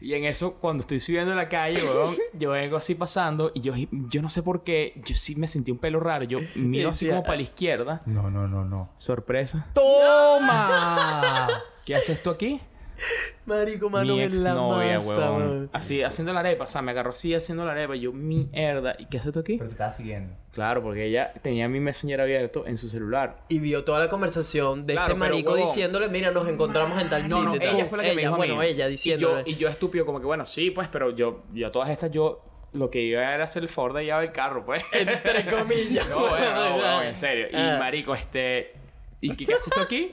C: Y en eso, cuando estoy subiendo la calle, weón, yo vengo así pasando y yo, yo no sé por qué, yo sí me sentí un pelo raro, yo miro así como para la izquierda.
B: No, no, no, no.
C: Sorpresa.
B: ¡Toma!
C: ¿Qué haces tú aquí?
A: Marico, mano
C: mi
A: en la
C: exnovia,
A: masa, weón.
C: Así, haciendo la arepa, o sea, me agarró así haciendo la arepa y yo, mierda, ¿y qué haces tú aquí?
B: Pero te estaba siguiendo.
C: Claro, porque ella tenía mi messenger abierto en su celular.
A: Y vio toda la conversación de
C: Claro,
A: este
C: pero,
A: marico
C: huevón.
A: diciéndole, mira, nos encontramos en tal
C: No,
A: sitio.
C: no,
A: y tal.
C: ella fue la que me dijo a
A: Bueno,
C: mí.
A: ella
C: Y
A: diciéndole.
C: yo, y yo estúpido, como que bueno, sí, pues, pero yo, yo a todas estas, yo lo que iba era hacer el favor de llevar el carro, pues.
A: Entre (laughs) comillas.
C: no, bueno, no, (laughs) en serio. Y
A: Ah.
C: marico, este. ¿Y qué, qué haces tú aquí?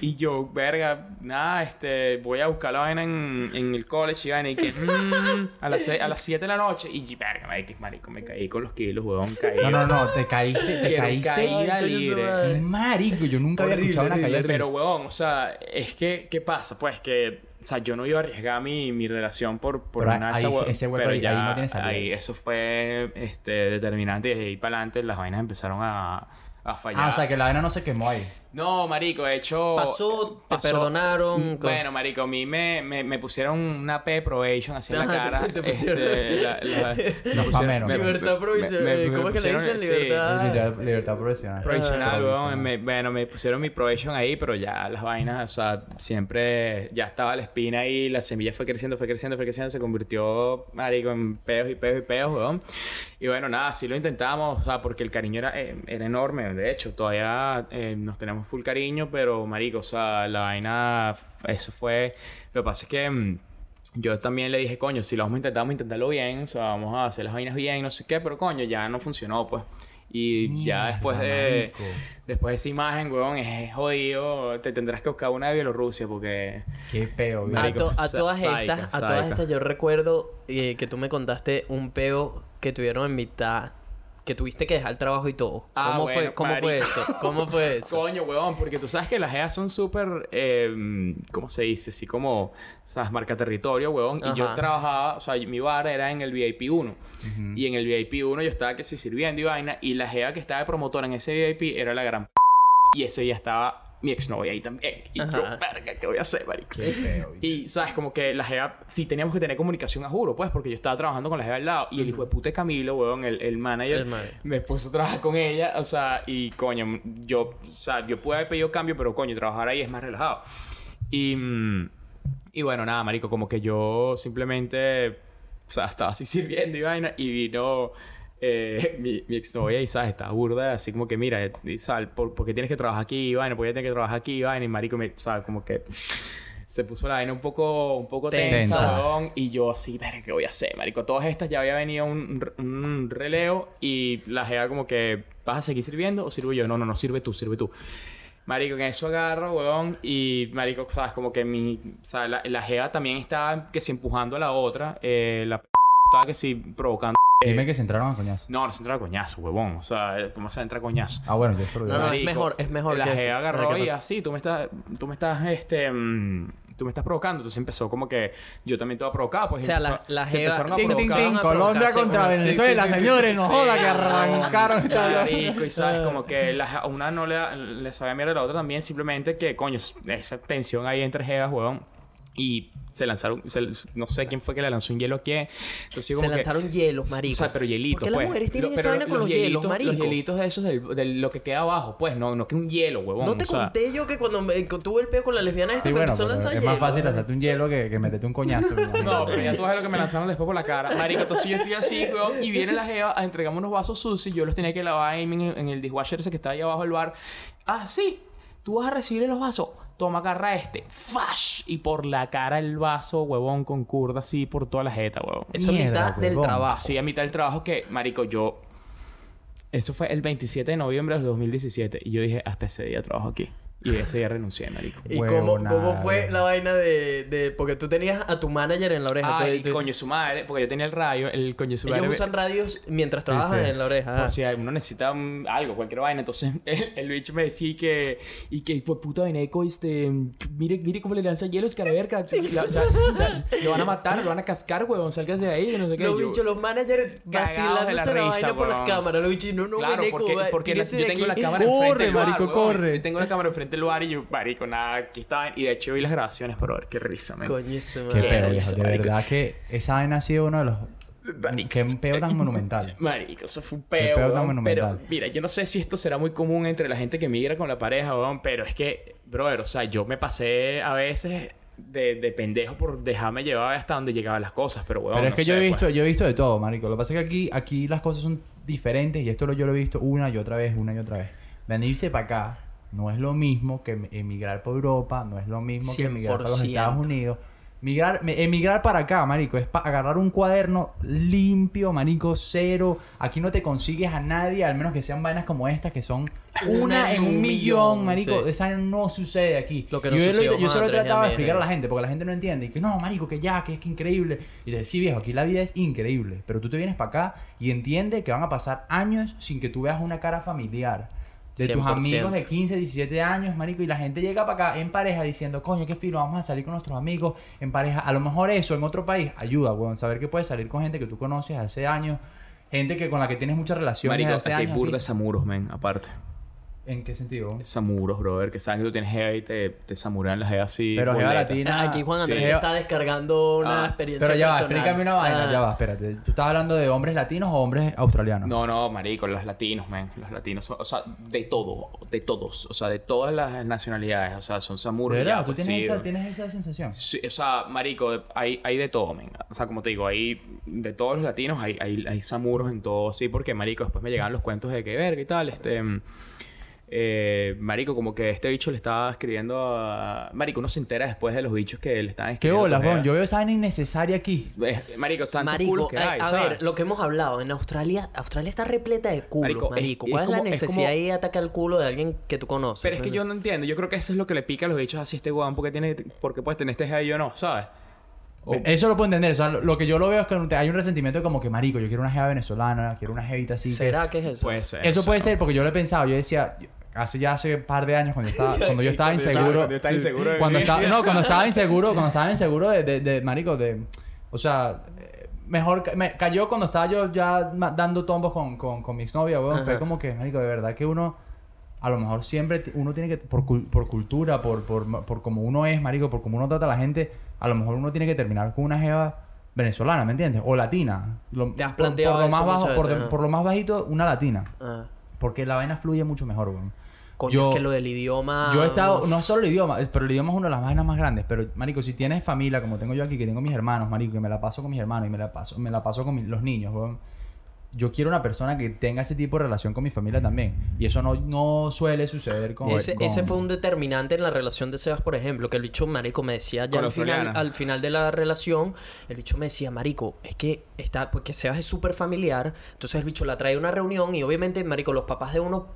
C: Y yo, verga, nada, este, voy a buscar la vaina en, en el college y vaina, y que, mm, a las seis- a las 7 de la noche, y verga, marico, marico, me caí con los kilos, huevón, caí.
B: No, no, no. Te caíste, te
C: Que
B: caíste.
C: caída libre.
B: Marico, yo nunca había escuchado una caída.
C: Pero, huevón, o sea, es que, ¿qué pasa? Pues que, o sea, yo no iba a arriesgar mi, mi relación por, por
B: Pero
C: una
B: ahí
C: hue-
B: ese hueco
C: pero
B: ahí- ahí no tiene salida.
C: Ahí, eso fue este, determinante. Y de ahí para adelante las vainas empezaron a, a fallar.
B: Ah, o sea, que la vaina no se quemó ahí.
C: No, marico, de hecho...
A: Pasó, te perdonaron,
C: Bueno, marico, a mí me, me, me pusieron una P probation así en la cara.
A: te pusieron-
C: Este, la- la- (laughs) pusieron-
B: menos.
C: me-
A: Libertad provisional.
C: me- me
A: ¿Cómo es que le dicen?
C: sí,
A: Libertad.
B: Libertad.
C: Provisional,
B: Ah,
C: weón.
B: provisional.
C: Me- bueno, me pusieron mi probation ahí, pero ya las vainas, o sea, siempre ya estaba la espina ahí, la semilla fue creciendo, fue creciendo, fue creciendo, se convirtió, marico, en peos y peos y peos, weón. Y bueno, nada, sí lo intentamos, o sea, porque el cariño era, eh, era enorme, de hecho, todavía eh, nos tenemos full cariño, pero, marico, o sea, la vaina, eso fue, lo que pasa es que... mm, yo también le dije, coño, si lo vamos a intentar, vamos a intentarlo bien, o sea, vamos a hacer las vainas bien, no sé qué, pero coño, ya no funcionó, pues. Y ya
B: Mierda,
C: después de
B: marico.
C: después de esa imagen, weón, es jodido. Te tendrás que buscar una de Bielorrusia porque...
B: Qué peo,
A: A, to- a
C: sa-
A: todas
C: sádica,
A: estas, a todas
C: sádica.
A: estas yo recuerdo eh, que tú me contaste un peo que tuvieron en mitad, que tuviste que dejar el trabajo y todo.
C: Ah,
A: ¿Cómo
C: bueno,
A: fue, cómo fue eso? ¿Cómo fue (laughs) eso?
C: Coño, weón, porque tú sabes que las EAS son súper... eh, ¿Cómo se dice? Así como... ¿Sabes? Marca territorio, weón. Y yo
A: Ajá.
C: trabajaba... O sea, mi bar era en el VIP 1. Y en el VIP 1 yo estaba que sí sirviendo y vaina. Y la GEA que estaba de promotora en ese VIP era la gran... p***. Y ese día estaba mi exnovia ahí también. Y yo, verga, ¿qué voy a hacer, marico?
B: Qué feo, bicho.
C: Y, ¿sabes? Como que la jeva... Sí teníamos que tener comunicación a juro, pues. Porque yo estaba trabajando con la jeva al lado. Y el hijo de puta de Camilo, weón, el, el manager...
A: El manager.
C: Me puso a trabajar con ella. O sea, y coño... Yo... O sea, yo pude haber pedido cambio, pero coño, trabajar ahí es más relajado. Y... Y bueno, nada, marico. Como que yo simplemente... O sea, estaba así (laughs) sirviendo y vaina. Y vino... Eh, (laughs) mi, mi exnovia y sabes, estaba burda, así como que mira, y, ¿sabes? ¿Por, por qué tienes que trabajar aquí? Y vaina, ¿por qué tienes que trabajar aquí? Y vaina, y marico, me, ¿sabes? Como que se puso la vaina un poco, un poco tensa,
B: Tensa.
C: y yo así, verga, ¿qué voy a hacer, marico? Todas estas ya había venido un, un relevo y la jeva como que, ¿vas a seguir sirviendo o sirvo yo? No, no, no, sirve tú, sirve tú. Marico, en eso agarro, weón, y marico, sabes, como que mi, o sea, la, la jeva también estaba que si empujando a la otra, eh, la p- estaba que si provocando.
B: Dime que se entraron a coñazo.
C: No, no se entra a coñazo, huevón. O sea, ¿cómo se entra a coñazo?
B: Ah, bueno, yo espero
A: No, no, es mejor, es mejor
C: La
A: que eso.
C: agarró
A: Ajá, ¿qué
C: y así, tú me estás, tú me estás, este, mm, tú me estás provocando. Entonces empezó como que yo también te voy a provocar, pues.
A: O sea,
C: empezó-
A: la- la
C: se empezaron a
A: Tin, tin,
C: provocar.
A: tin. a
B: Colombia contra
A: sí,
B: Venezuela,
A: sí, sí, sí,
B: señores. No joda que arrancaron.
C: Marico, y sabes, (laughs) como que la, una no le, le sabía mierda a la otra también, simplemente que, coño, esa tensión ahí entre jevas, huevón. Y se lanzaron, se- no sé quién fue que le lanzó un hielo a quién. Entonces,
A: Se
C: que-
A: lanzaron hielos, marico.
C: O sea, pero hielitos,
A: ¿Por qué las
C: pues.
A: mujeres tienen
C: Lo-
A: esa
C: pero
A: vaina con los hielos, marico?
C: Los hielitos de esos del, de lo que queda abajo, pues. No, no que un hielo, huevón.
A: No te
C: o sea,
A: conté yo que cuando me, tuve el peo con la lesbiana esta
B: Sí,
A: me
B: bueno,
A: empezó a
B: pero
A: lanzar
B: es más fácil hacerte un hielo que, que meterte un coñazo. (laughs)
C: No, pero ya tú ves lo que me lanzaron después por la cara. Marico, entonces yo estoy así, weón, y viene la jeva a entregarme unos vasos sucios. Yo los tenía que lavar ahí en, en el dishwasher ese que está ahí abajo del bar. Ah, sí, tú vas a recibir los vasos. Toma, agarra este. ¡Fash! Y por la cara el vaso, huevón, con curda así por toda la jeta, huevón.
A: Eso es
B: Mierda,
A: mitad del
B: huevón.
A: trabajo.
C: Así a mitad del trabajo que, marico, yo... Eso fue el 27 de noviembre del 2017. Y yo dije, hasta ese día trabajo aquí. Y ese día renuncié, marico.
A: ¿Y cómo, cómo fue la vaina de, de...? Porque tú tenías a tu manager en la oreja.
C: Ay,
A: tú- tú-
C: coño su madre, porque yo tenía el radio, el coño su madre.
A: Ellos usan radios mientras trabajan
B: sí.
A: en la oreja.
C: Por
A: ah.
C: si uno necesita um, algo, cualquier vaina. Entonces, (laughs) el, el bicho me decía que... Y que, pues, puta veneco, este... mire, mire cómo le lanza hielo a Escaraverca. O sea, o sea, lo van a matar, lo van a cascar, huevón. Sálgase de ahí, no sé qué.
A: Los bichos, los managers
C: Cagados de la
A: vacilándose la,
C: risa,
A: vaina por las cámaras. Los bichos, no, no,
C: Claro,
A: veneco,
C: porque, porque la- yo tengo la cámara
B: Corre,
C: enfrente bar,
B: marico, corre.
C: Yo tengo la cámara enfrente del bar y yo, marico, nada, aquí estaban. Y de hecho vi las grabaciones, pero qué risa, man.
A: Coño, ese
B: Qué peo,
C: risa.
B: De
C: marico.
B: verdad que esa vaina ha sido uno de los...
C: Marico.
B: Qué peo tan (laughs) monumental.
C: Marico, eso fue un
B: Qué
C: peo,
B: peo tan monumental.
C: Pero mira, yo no sé si esto será muy común entre la gente que migra con la pareja, weón, pero es que, brother, o sea, yo me pasé a veces de, de pendejo por dejarme llevar hasta donde llegaban las cosas, pero weón.
B: Pero es
C: no
B: que yo
C: sé,
B: he visto,
C: pues.
B: yo he visto de todo, marico. Lo que pasa es que aquí, aquí las cosas son diferentes y esto lo, yo lo he visto una y otra vez, una y otra vez. Venirse para acá no es lo mismo que em- emigrar por Europa, no es lo mismo que emigrar para los
A: 100%.
B: Estados Unidos. Migrar, emigrar para acá, marico, es para agarrar un cuaderno limpio, marico, cero. Aquí no te consigues a nadie, al menos que sean vainas como estas, que son (laughs) una, en un millón, marico.
A: sí.
B: Esa no sucede aquí.
A: Lo que no
B: yo, lo- yo
A: con
B: se lo he tratado de explicar a la gente, porque la gente no entiende. Y que no, marico, que ya, que es que increíble. Y le sí, viejo, aquí la vida es increíble. Pero tú te vienes para acá y entiende que van a pasar años sin que tú veas una cara familiar. De tus
A: 100%.
B: amigos de 15, 17 años, marico, y la gente llega para acá en pareja diciendo, coño, qué filo, vamos a salir con nuestros amigos en pareja. A lo mejor eso en otro país ayuda, weón. Saber que puedes salir con gente que tú conoces hace años, gente que con la que tienes mucha relación
C: Marico,
B: desde
C: aquí
B: hace
C: hay burda
B: aquí.
C: samuros, men, aparte.
B: ¿En qué sentido?
C: Samuros, brother, que saben que tú tienes jeva y te, te samurean la jeva así.
B: Pero jeva latina.
A: Ah, Aquí Juan. Andrés está descargando una
C: Ah,
A: experiencia
B: Pero ya va,
A: personal.
B: explícame una vaina,
A: Ah.
B: ya va, espérate. ¿Tú estás hablando de hombres latinos o hombres australianos?
C: No, no, marico, los latinos, man. Los latinos son, o sea, de todo, de todos, o sea, de todas las nacionalidades, o sea, son samuros.
B: ¿De
C: y ya,
B: verdad? ¿Tú tienes,
C: sí,
B: esa, tienes esa sensación?
C: Sí, o sea, marico, hay, hay de todo, men. O sea, como te digo, hay de todos los latinos, hay, hay, hay samuros en todo, sí, porque, marico, después me llegaban los cuentos de que verga y tal, este... eh, marico, como que este bicho le estaba escribiendo a... Marico, uno se entera después de los bichos que le estaban
B: ¿Qué
C: escribiendo.
B: bolas,
C: a tu
B: weón?
C: jeva.
B: Yo veo esa vaina innecesaria aquí.
C: Eh, Marico, tantos
A: Marico,
C: culos que
A: a,
C: hay,
A: a
C: ¿sabes?
A: ver, lo que hemos hablado, en Australia, Australia está repleta de culos,
C: Marico,
A: marico.
C: es-
A: ¿Cuál
C: es
A: es, la
C: como- es
A: necesidad
C: como-
A: de atacar el culo de alguien que tú conoces?
C: Pero es que yo no entiendo. Yo creo que eso es lo que le pica a los bichos así a este weón. Porque tiene... Porque puedes tener este y yo no, ¿sabes?
B: Eso lo puedo entender. O sea, lo, que yo lo veo es que hay un resentimiento de como que, marico, yo quiero una jeva venezolana, quiero una jevita así.
A: ¿Será que es eso?
C: Puede ser.
B: Eso puede ser porque yo lo he pensado. Yo decía, hace ya hace un par de años cuando yo estaba, (laughs) cuando yo estaba inseguro.
C: cuando estaba inseguro de
B: cuando estaba, no, cuando estaba (laughs) inseguro, cuando estaba inseguro de, de, de- marico, de, o sea, mejor me cayó cuando estaba yo ya dando tombos con, con, con mi exnovia, weón. Fue como que, marico, de verdad que uno, a lo mejor siempre uno tiene que, por, por cultura, por, por, por como uno es, marico, por cómo uno trata a la gente, a lo mejor uno tiene que terminar con una jeva venezolana, ¿me entiendes? O latina. Lo-
A: ¿Te has planteado
B: por, lo
A: eso
B: más bajo, por lo más bajito, una latina.
A: Ah.
B: Porque la vaina fluye mucho mejor, weón.
A: Coño,
B: Yo-
A: es que lo del idioma...
B: Yo he estado,
A: uf.
B: no solo el idioma, pero el idioma es una de las vainas más grandes. Pero, marico, si tienes familia, como tengo yo aquí, que tengo mis hermanos, marico, que me la paso con mis hermanos y me la paso, me la paso con mi- los niños, weón. Yo quiero una persona que tenga ese tipo de relación con mi familia también. Y eso no, no suele suceder con...
A: Ese,
B: con-
A: ese fue un determinante en la relación de Sebas, por ejemplo, que el bicho marico me decía ya al final, al final de la relación, el bicho me decía, marico, es que está, porque Sebas es súper familiar, entonces el bicho la trae a una reunión y obviamente, marico, los papás de uno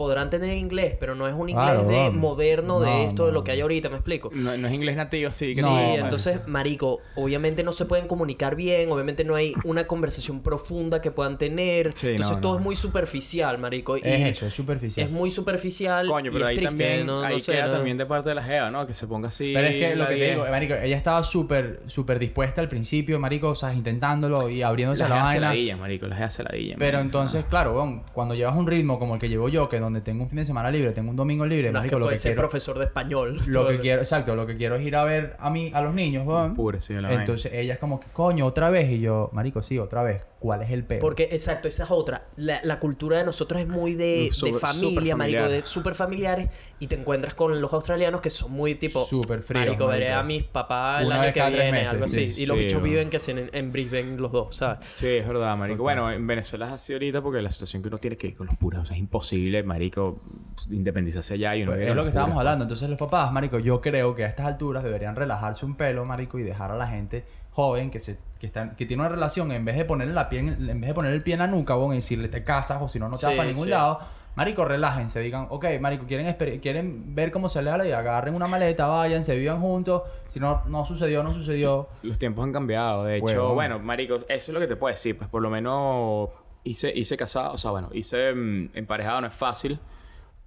A: podrán tener inglés, pero no es un inglés
B: Claro,
A: de moderno de
B: No,
A: esto, de
B: no,
A: lo que hay ahorita, ¿me explico?
C: No, no es inglés nativo, así que
A: Sí,
B: No,
A: entonces, marico, obviamente no se pueden comunicar bien, obviamente no hay una conversación profunda que puedan tener,
C: Sí,
A: entonces
C: no,
A: todo
C: no.
A: es muy superficial, marico, y
B: Es eso, es superficial.
A: es muy superficial
C: Coño,
A: y
C: pero
A: es
C: ahí
A: triste,
C: también,
A: no, no
C: ahí
A: sé,
C: queda
A: ¿no?
C: también de parte de la jeva, ¿no? Que se ponga así.
B: Pero es que lo
C: la
B: que te digo, marico, ella estaba súper, súper dispuesta al principio, marico, o sea, intentándolo y abriéndose la
C: se
B: vaina.
C: marico, las jevas se ladillan,
B: Pero entonces, claro, cuando llevas un ritmo como el que llevo yo, que donde tengo un fin de semana libre, tengo un domingo libre,
A: No es
B: marico,
A: que
B: lo
A: puede
B: que
A: ser
B: quiero,
A: profesor de español.
B: lo que quiero, exacto, lo que quiero es ir a ver a mí, a los niños, weón.
C: Pure, sí, la vaina.
B: Entonces ella es como que, coño, otra vez. Y yo, marico, sí, otra vez. ¿Cuál es el peor?
A: Porque, exacto, esa es otra. La, la cultura de nosotros es muy de, de familia, marico, de súper familiares. Y te encuentras con los australianos que son muy tipo.
B: Súper fríos,
A: Marico, veré a mis papás el año
B: vez
A: que viene,
B: meses,
A: algo
B: sí.
A: así. Y los bichos
C: weón.
A: viven que hacen en, en Brisbane los dos, ¿sabes?
C: Sí, es verdad, marico. Bueno, en Venezuela es así ahorita porque la situación que uno tiene que ir con los puros, o sea, es imposible, marico, independizarse allá y uno
B: Pues es lo que estábamos hablando. Entonces los papás, marico, yo creo que a estas alturas deberían relajarse un pelo, marico, y dejar a la gente joven que se que, está, que tiene una relación en vez de ponerle la pie en, en vez de poner el pie en la nuca, bon, y decirle te casas o si no no te vas
A: Sí,
B: para ningún
A: sí.
B: lado. Marico, relájense, digan, ok, marico, quieren, quieren ver cómo se les da y agarren una maleta, vayan, se vivan juntos. Si no, no sucedió, no sucedió.
C: Los tiempos han cambiado, de hecho.
B: Huevón.
C: Bueno, marico, eso es lo que te puedo decir. Pues por lo menos hice, hice casado, o sea, bueno, hice mm, emparejado, no es fácil.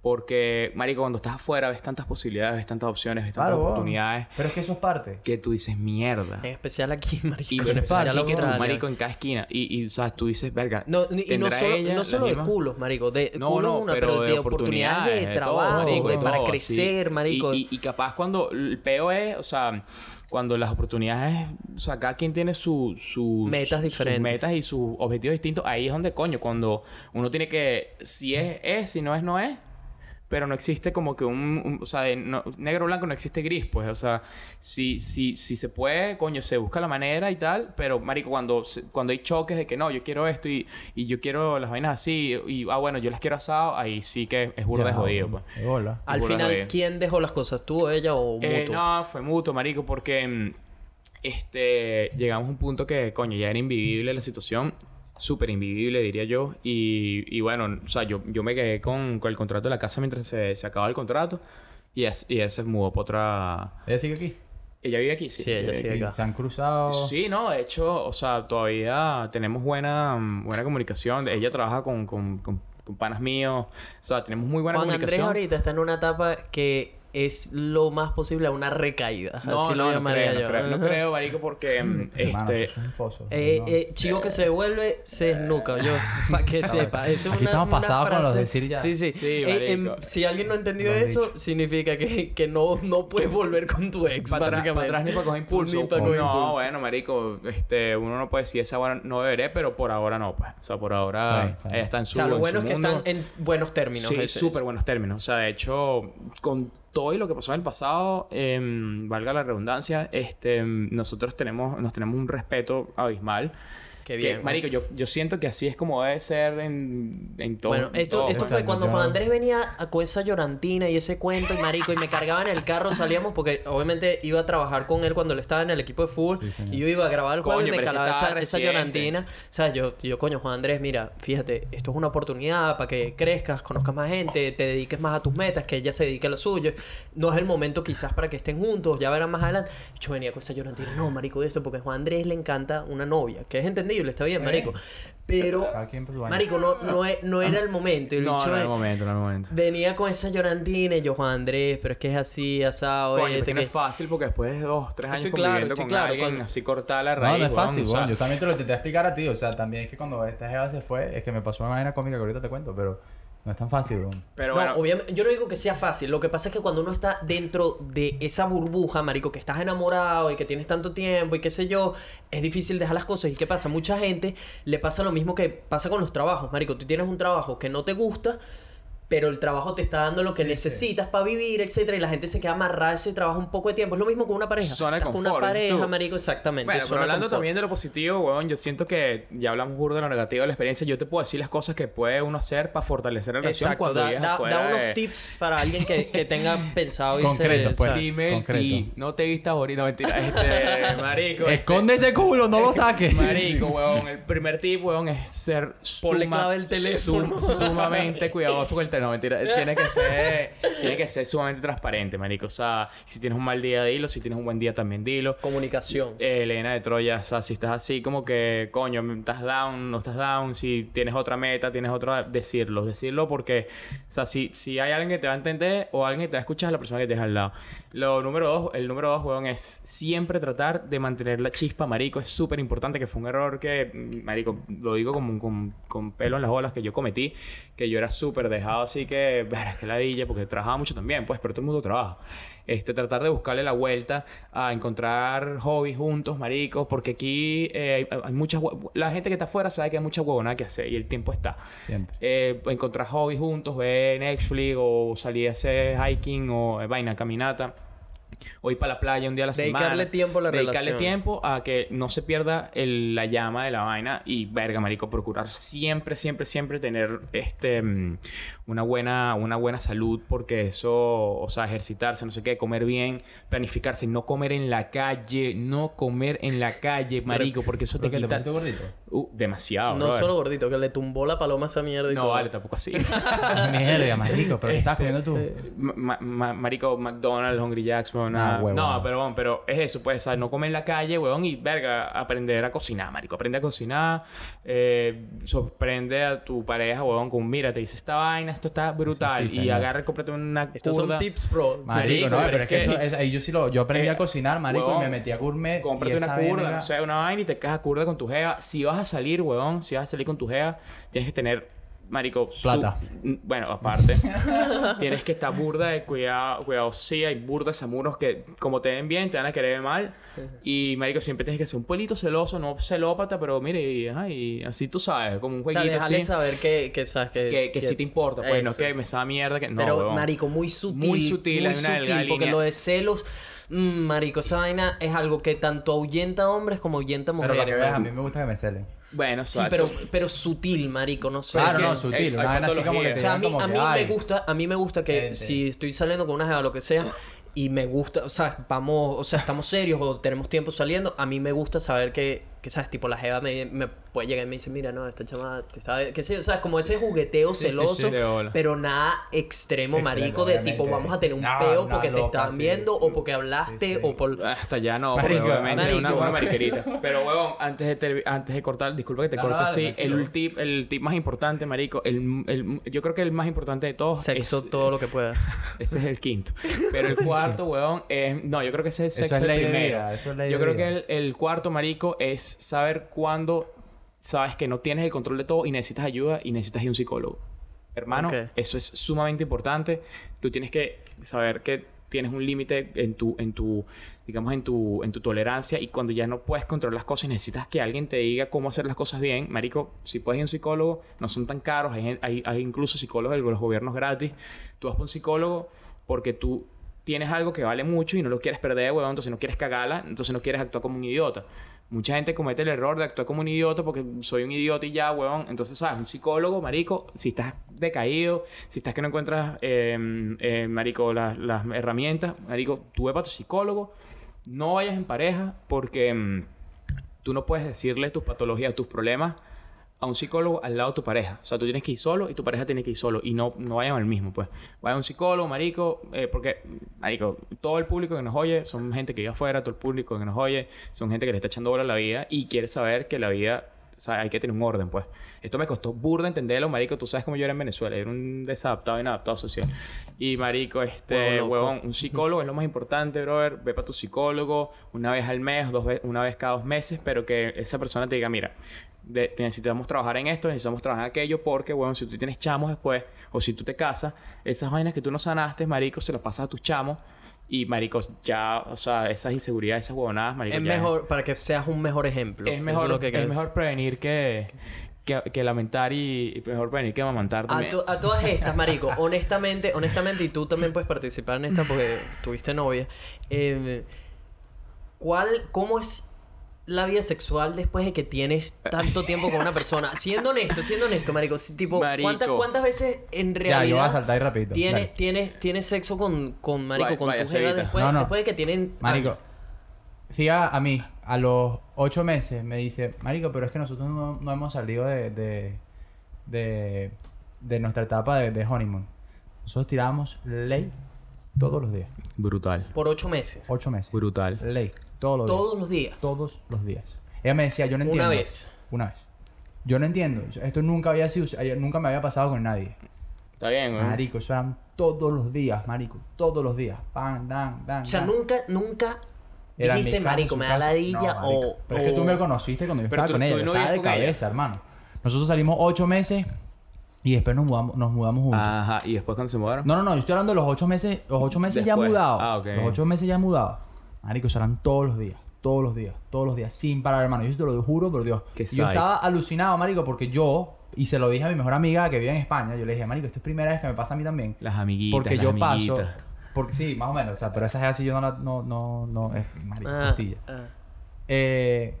C: Porque, marico, cuando estás afuera ves tantas posibilidades, ves tantas opciones, ves tantas
B: Claro,
C: oportunidades
B: Pero es que eso es parte.
C: que tú dices, mierda.
A: En especial aquí, (laughs) marico.
C: Y
A: en
C: en
A: especial Australia.
C: marico, en cada esquina. Y, y, o sea, tú dices, verga.
A: No, y no
C: ¿tendrá
A: solo,
C: ella
A: no solo de culos, marico. De
C: No,
A: culos
C: no,
A: una,
C: pero,
A: pero,
C: de,
A: de oportunidades de
C: todo,
A: trabajo,
C: marico,
A: de, para crecer,
C: sí.
A: marico.
C: Y, y, y capaz cuando el peo es, o sea, cuando las oportunidades, o sea, cada quien tiene su, sus
A: Metas
C: sus
A: diferentes.
C: metas y sus objetivos distintos, ahí es donde coño, cuando uno tiene que, si es, es, si no es, no es. Pero no existe como que un... un- o sea, de no- negro o blanco no existe gris, pues. O sea, si, si, si se puede, coño, se busca la manera y tal. Pero, marico, cuando, cuando hay choques de que no, yo quiero esto y, y yo quiero las vainas así y, ah, bueno, yo las quiero asado, ahí sí que es burda de jodido, pues.
B: De bola.
A: Al final,
C: jodido.
A: ¿quién dejó las cosas? ¿Tú, ella o mutuo?
C: Eh, no, fue mutuo, marico, porque mm, este llegamos a un punto que, coño, ya era invivible la situación. Súper invivible, diría yo. Y, y bueno, o sea, yo, yo me quedé con, con el contrato de la casa mientras se, se acababa el contrato. Y, es, y ella se mudó para otra...
B: ¿Ella sigue aquí?
C: Ella vive aquí, sí.
A: Sí, ella sigue
C: aquí.
A: acá.
B: Se han cruzado.
C: Sí, no, de hecho, o sea, todavía tenemos buena, buena comunicación. Ella trabaja con, con, con, con panas míos. O sea, tenemos muy buena
A: Juan Andrés
C: comunicación.
A: ahorita está en una etapa que es lo más posible a una recaída.
C: No,
A: así lo
C: no, no
A: llamaría
C: creo,
A: yo.
C: no creo, no creo, marico, porque (clears throat) mm,
B: Hermano,
C: este,
B: eso es un foso.
A: Eh,
B: No.
A: eh, chico que se devuelve, se desnuca, yo, (laughs) para que sepa. Es
B: Aquí
A: una,
B: estamos pasados con los decir ya.
A: Sí, sí.
C: Sí,
A: Eh, em, si alguien no entendió
B: Lo has
A: eso,
B: dicho.
A: significa que, que no, no puedes volver con tu ex,
C: para atrás,
A: básicamente.
C: para atrás ni para coger impulso.
A: Ni para coger
C: no,
A: impulso.
C: bueno, marico, este, uno no puede decir esa hora no beberé, pero por ahora no, pues. O sea, por ahora
B: Está está
C: está en
A: O
C: su
A: sea, lo
C: en
A: bueno es que
C: mundo.
A: están en buenos términos.
C: Sí, súper buenos términos. O sea, de hecho, con todo y lo que pasó en el pasado, em, valga la redundancia, este, nosotros tenemos, nos tenemos un respeto abismal.
A: Qué
C: Que,
A: bien.
C: marico, yo, yo siento que así es como debe ser en, en todo.
A: Bueno, esto,
C: todo,
A: esto fue
B: Exacto,
A: cuando
B: yo-
A: Juan Andrés venía a- con esa llorantina y ese cuento y marico y me cargaba en el carro, salíamos porque obviamente iba a trabajar con él cuando él estaba en el equipo de fútbol
B: Sí,
A: y yo iba a grabar el juego y me calaba esa, esa llorantina. O sea, yo, yo, coño, Juan Andrés, mira, fíjate, esto es una oportunidad para que crezcas, conozcas más gente, te dediques más a tus metas, que ella se dedique a lo suyo. No es el momento quizás para que estén juntos, ya verán más adelante. Yo venía con esa llorantina, no, marico, de esto, porque Juan Andrés le encanta una novia, que es entendible, está bien, marico. Pero, marico, no, no, es- no era el momento. El
C: No,
A: bicho
C: no, no,
A: es-
C: el momento, no, el momento.
A: Venía con esa llorantina y yo, Juan Andrés, pero es que es así, asado.
C: Coño,
A: este,
C: es no
A: que-
C: es fácil porque después de dos, tres años
A: Estoy claro,
C: conviviendo
A: estoy
C: con
A: claro,
C: alguien,
A: cuando-
C: así cortar la
B: No,
C: raíz,
B: no es
C: weón,
B: fácil,
C: o sea,
B: weón. Yo también te lo intenté explicar a ti. O sea, también es que cuando esta jeva se fue, es que me pasó una vaina cómica que ahorita te cuento, pero no es tan fácil, weón.
C: Pero
A: no,
C: bueno,
A: obviamente, yo no digo que sea fácil. Lo que pasa es que cuando uno está dentro de esa burbuja, marico, que estás enamorado y que tienes tanto tiempo y qué sé yo, es difícil dejar las cosas. ¿Y qué pasa? Mucha gente le pasa lo mismo que pasa con los trabajos, marico. Tú tienes un trabajo que no te gusta, pero el trabajo te está dando lo que
B: Sí,
A: necesitas para vivir, etcétera, y la gente se queda amarrada a ese trabajo un poco de tiempo. Es lo mismo con una pareja.
C: Zona de
A: Estás con una
C: confort,
A: pareja, marico, exactamente.
C: Bueno, pero hablando
A: confort.
C: también de lo positivo, weón, yo siento que ya hablamos burdo de lo negativo de la experiencia. Yo te puedo decir las cosas que puede uno hacer para fortalecer la relación
A: Exacto,
C: cuando
A: da, da- unos
C: de-
A: tips para alguien que, que tenga (laughs) pensado irse
B: Concreto, pues.
A: o sea,
C: Dime
B: Concreto.
C: ti, no te vistas ahorita, no, mentira, este, (laughs) marico. este,
B: Esconde ese culo, no lo saques.
C: Marico, (laughs) weón, el primer tip, weón, es ser
A: Ponle
C: suma-
A: clave el teléfono.
C: sum- sumamente cuidadoso con el teléfono. Mentira, tiene que ser, tiene que ser sumamente transparente, marico. O sea, si tienes un mal día, dilo. Si tienes un buen día, también dilo.
A: Comunicación.
C: Eh, Elena de Troya, o sea, si estás así como que, coño, estás down, no estás down, si tienes otra meta, tienes otra, decirlo, decirlo porque, o sea, si, si hay alguien que te va a entender o alguien que te va a escuchar, es la persona que tienes al lado. Lo número dos, el número dos, weón, es siempre tratar de mantener la chispa, marico, es súper importante, que fue un error que, mm, marico, lo digo como con, con pelo en las bolas que yo cometí, que yo era súper dejado así que, verga, que ladilla, porque trabajaba mucho también, pues, pero todo el mundo trabaja. Este, tratar de buscarle la vuelta a encontrar hobbies juntos, maricos, porque aquí eh, hay, hay muchas... La gente que está afuera sabe que hay mucha huevonada que hacer y el tiempo está.
B: Siempre.
C: Eh, encontrar hobbies juntos, ver Netflix o salir a hacer hiking o eh, vaina, caminata. O ir para la playa un día a la
A: Dedicarle
C: semana.
A: tiempo a la
C: Dedicarle
A: relación.
C: tiempo a que no se pierda el- la llama de la vaina. Y verga, marico, procurar siempre, siempre, siempre tener este mm, una buena, una buena salud. Porque eso, o sea, ejercitarse, no sé qué, comer bien, planificarse, no comer en la calle, no comer en la calle, marico, porque eso te
B: ¿Por qué te
C: quita.
B: pusiste gordito?
C: Uh, demasiado,
A: No
C: brother.
A: solo gordito, que le tumbó la paloma a esa mierda y
C: No,
A: todo.
C: vale, tampoco así. (laughs)
B: Mierda, marico, pero ¿qué estás comiendo tú?
C: Ma- ma- ma- marico, McDonald's, Hungry Jacks, weón. no, pero, weón, pero es eso, pues, ¿sabes? No comer en la calle, weón, y verga, aprender a cocinar, marico. Aprende a cocinar, eh, sorprende a tu pareja, weón, con mira, te dice esta vaina, esto está brutal.
B: sí,
C: y agarra y cómprate una
A: Estos son tips, bro.
B: Marico, no, pero es que eso, es- ahí yo sí lo, yo aprendí
C: Eh,
B: a cocinar, marico, y me metí a gourmet.
C: Cómprate una curda, no sé, una vaina y te quedas a curda con tu jeva. Si vas a salir, weón, si vas a salir con tu jeva, tienes que tener, marico... su-
B: Plata.
C: Mm, Bueno, aparte. (laughs) tienes que estar burda de cuidado, cuidadoso. Sí, hay burdas amuros que como te ven bien, te van a querer mal. Y, marico, siempre tienes que ser un pelito celoso, no celópata, pero mire, y, ajá, y así tú sabes, como un
A: O sea,
C: jueguito
A: déjale
C: así.
A: saber que, que sabes que...
C: Que, que sí te importa, pues, no es
A: Eso.
C: que me sabe mierda que... No,
A: Pero,
C: huevón.
A: marico, muy sutil.
C: Muy sutil, hay una
A: sutil, porque
C: línea.
A: lo de celos... mm, marico, esa vaina es algo que tanto ahuyenta a hombres como ahuyenta a
B: Pero
A: mujeres.
B: para que veas, a mí me gusta que me celen.
C: Bueno,
A: Sí, pero, pero sutil, marico, no sé.
B: Claro,
C: que
B: no, sutil.
C: hay-
B: Una
C: hay
B: vaina así como que te
A: O sea, a mí, a
B: que,
A: mí me
B: "Ay".
A: gusta, a mí me gusta que
B: Gente.
A: si estoy saliendo con una jeva o lo que sea y me gusta, o sea, vamos, o sea, estamos serios o tenemos tiempo saliendo, a mí me gusta saber que, que sabes, tipo la jeva me, me puede llegar y me dice, mira, no, esta chama, te sabe, que sé, yo, o sea, como ese jugueteo
B: Sí, sí,
A: celoso,
B: sí.
A: Pero nada extremo,
B: Extremo,
A: marico, de tipo vamos a tener un
B: No,
A: peo porque te
B: loca,
A: estaban
B: sí.
A: viendo o porque hablaste
B: Sí, sí.
A: o por
C: Hasta ya no,
B: Marico,
C: porque obviamente es una,
A: marico.
C: una mariquerita. (laughs) Pero, huevón, antes de, ter- antes de cortar, disculpa que te
B: No,
C: corte así. El tip, el tip más importante, marico, el, el, yo creo que el más importante de todos
A: sexo
C: es...
A: todo lo que pueda. (laughs)
C: Ese es el quinto. (laughs) Pero el cuarto, huevón, es... No, yo creo que ese es
B: Eso
C: sexo
B: es
C: el
B: ley de
C: primero.
B: vida, eso es ley
C: yo
B: de
C: creo
B: vida.
C: que el, el cuarto, marico, es saber cuándo sabes que no tienes el control de todo y necesitas ayuda y necesitas ir a un psicólogo. Hermano,
A: Ok.
C: eso es sumamente importante. Tú tienes que saber que tienes un límite en tu, en tu, digamos, en tu, en tu tolerancia y cuando ya no puedes controlar las cosas y necesitas que alguien te diga cómo hacer las cosas bien, marico, si puedes ir a un psicólogo, no son tan caros, hay, hay, hay incluso psicólogos de los gobiernos gratis. Tú vas a un psicólogo porque tú tienes algo que vale mucho y no lo quieres perder, huevón, entonces no quieres cagarla, entonces no quieres actuar como un idiota. Mucha gente comete el error de actuar como un idiota porque soy un idiota y ya, huevón. Entonces, ¿sabes? Un psicólogo, marico, si estás decaído, si estás que no encuentras, eh, marico, las, las herramientas, marico, tú ve para tu psicólogo, no vayas en pareja porque mm, tú no puedes decirle tus patologías, tus problemas a un psicólogo al lado de tu pareja. O sea, tú tienes que ir solo y tu pareja tiene que ir solo. Y no, no vayan al mismo, pues. Vaya a un psicólogo, marico, eh, porque, marico, todo el público que nos oye son gente que vive afuera, todo el público que nos oye son gente que le está echando bola a la vida y quiere saber que la vida, o sea, hay que tener un orden, pues. Esto me costó burda entenderlo, marico. Tú sabes cómo yo era en Venezuela. Era un desadaptado, inadaptado social. Y, marico, este, huevón, un psicólogo es lo más importante, brother. Ve para tu psicólogo una vez al mes, dos ve- una vez cada dos meses, pero que esa persona te diga, mira, de- necesitamos trabajar en esto, necesitamos trabajar en aquello, porque, bueno, si tú tienes chamos después, o si tú te casas, esas vainas que tú no sanaste, marico, se las pasas a tus chamos. Y, marico, ya, o sea, esas inseguridades, esas huevonadas, marico,
A: Es
C: ya
A: mejor, para que seas un mejor ejemplo.
C: Es mejor,
A: lo que
C: es
A: quieres.
C: mejor prevenir que, que, que lamentar y, y mejor prevenir que amamantar
A: A, to- a todas estas, marico, honestamente, honestamente, y tú también puedes participar en esta porque tuviste novia. eh, ¿Cuál, cómo es la vida sexual después de que tienes tanto tiempo con una persona? (laughs) Siendo honesto, siendo honesto, marico, si, tipo,
C: Marico.
A: ¿cuántas, cuántas veces en
B: Ya,
A: realidad
B: yo voy a saltar ahí rapidito.
A: tienes,
B: Dale.
A: tienes, tienes sexo con, con marico,
C: Vaya-
A: con
C: vaya
A: tu jeva después,
B: No, no.
A: después de que tienen
B: Marico,
A: años?
B: Siga a mí, a los ocho meses, me dice, Marico, pero es que nosotros no, no hemos salido de, de, de, de nuestra etapa de, de honeymoon. Nosotros tirábamos ley todos los días.
C: Brutal.
A: Por ocho meses.
B: Ocho meses.
C: Brutal.
B: Ley, todos los días.
A: Todos los días.
B: Todos los días. Ella me decía, yo no entiendo.
A: Una vez.
B: Una vez. Yo no entiendo. Esto nunca había sido, nunca me había pasado con nadie.
C: Está bien, güey.
B: Marico, eso eran todos los días, marico. Todos los días. Pan, dan, dan.
A: O sea,
B: dan.
A: nunca, nunca
B: Era
A: dijiste,
B: casa,
A: marico, me da ladilla
B: No,
A: o...
B: Pero es que tú me conociste cuando yo estaba
C: tú-
B: con ella. yo
C: no
B: estaba de
C: ella.
B: cabeza, hermano. Nosotros salimos ocho meses y después nos mudamos, nos mudamos juntos.
C: Ajá, y después cuando se mudaron.
B: No, no, no. Yo estoy hablando de los ocho meses. Los ocho meses ya
C: Después.
B: mudados.
C: Ah, ok.
B: Los ocho meses ya mudados. Marico, serán todos los días. Todos los días. Todos los días. Sin parar, hermano. Yo te lo juro por Dios.
C: Qué
B: yo estaba alucinado, marico, porque yo... Y se lo dije a mi mejor amiga que vive en España. Yo le dije, marico, esto es primera vez que me pasa a mí también.
C: Las amiguitas.
B: Porque
C: las
B: yo paso...
C: amiguitas.
B: Porque sí, más o menos. O sea, pero esa es así yo no la... No, no, no... Es marico,
A: Ah,
B: costilla.
A: ah.
B: Eh,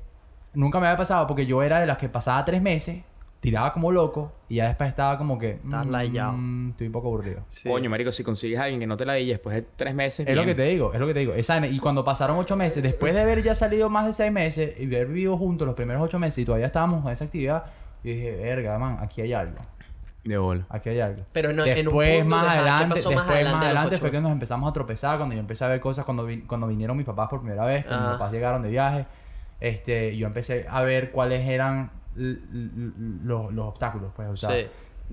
B: nunca me había pasado porque yo era de las que pasaba tres meses tiraba como loco y ya después estaba como que...
A: Estás layado.
B: mm, estoy un poco aburrido.
A: Sí.
C: Coño, marico, si consigues a alguien que no te la dille después de tres meses...
B: Es lo que te digo, es lo que te digo. Esa y cuando pasaron ocho meses, después de haber ya salido más de seis meses y haber vivido juntos los primeros ocho meses y todavía estábamos en esa actividad, yo dije, verga, man, aquí hay algo.
C: De bola.
B: Aquí hay algo.
A: Pero no- en un
B: después,
A: punto,
B: más
A: ajá, ¿qué
B: adelante,
A: pasó más
B: después,
A: adelante
B: más adelante fue que nos empezamos a tropezar cuando yo empecé a ver cosas cuando, vi- cuando vinieron mis papás por primera vez, cuando
A: Ajá.
B: mis papás llegaron de viaje. Este, yo empecé a ver cuáles eran los, los obstáculos, pues, o sea,
A: sí.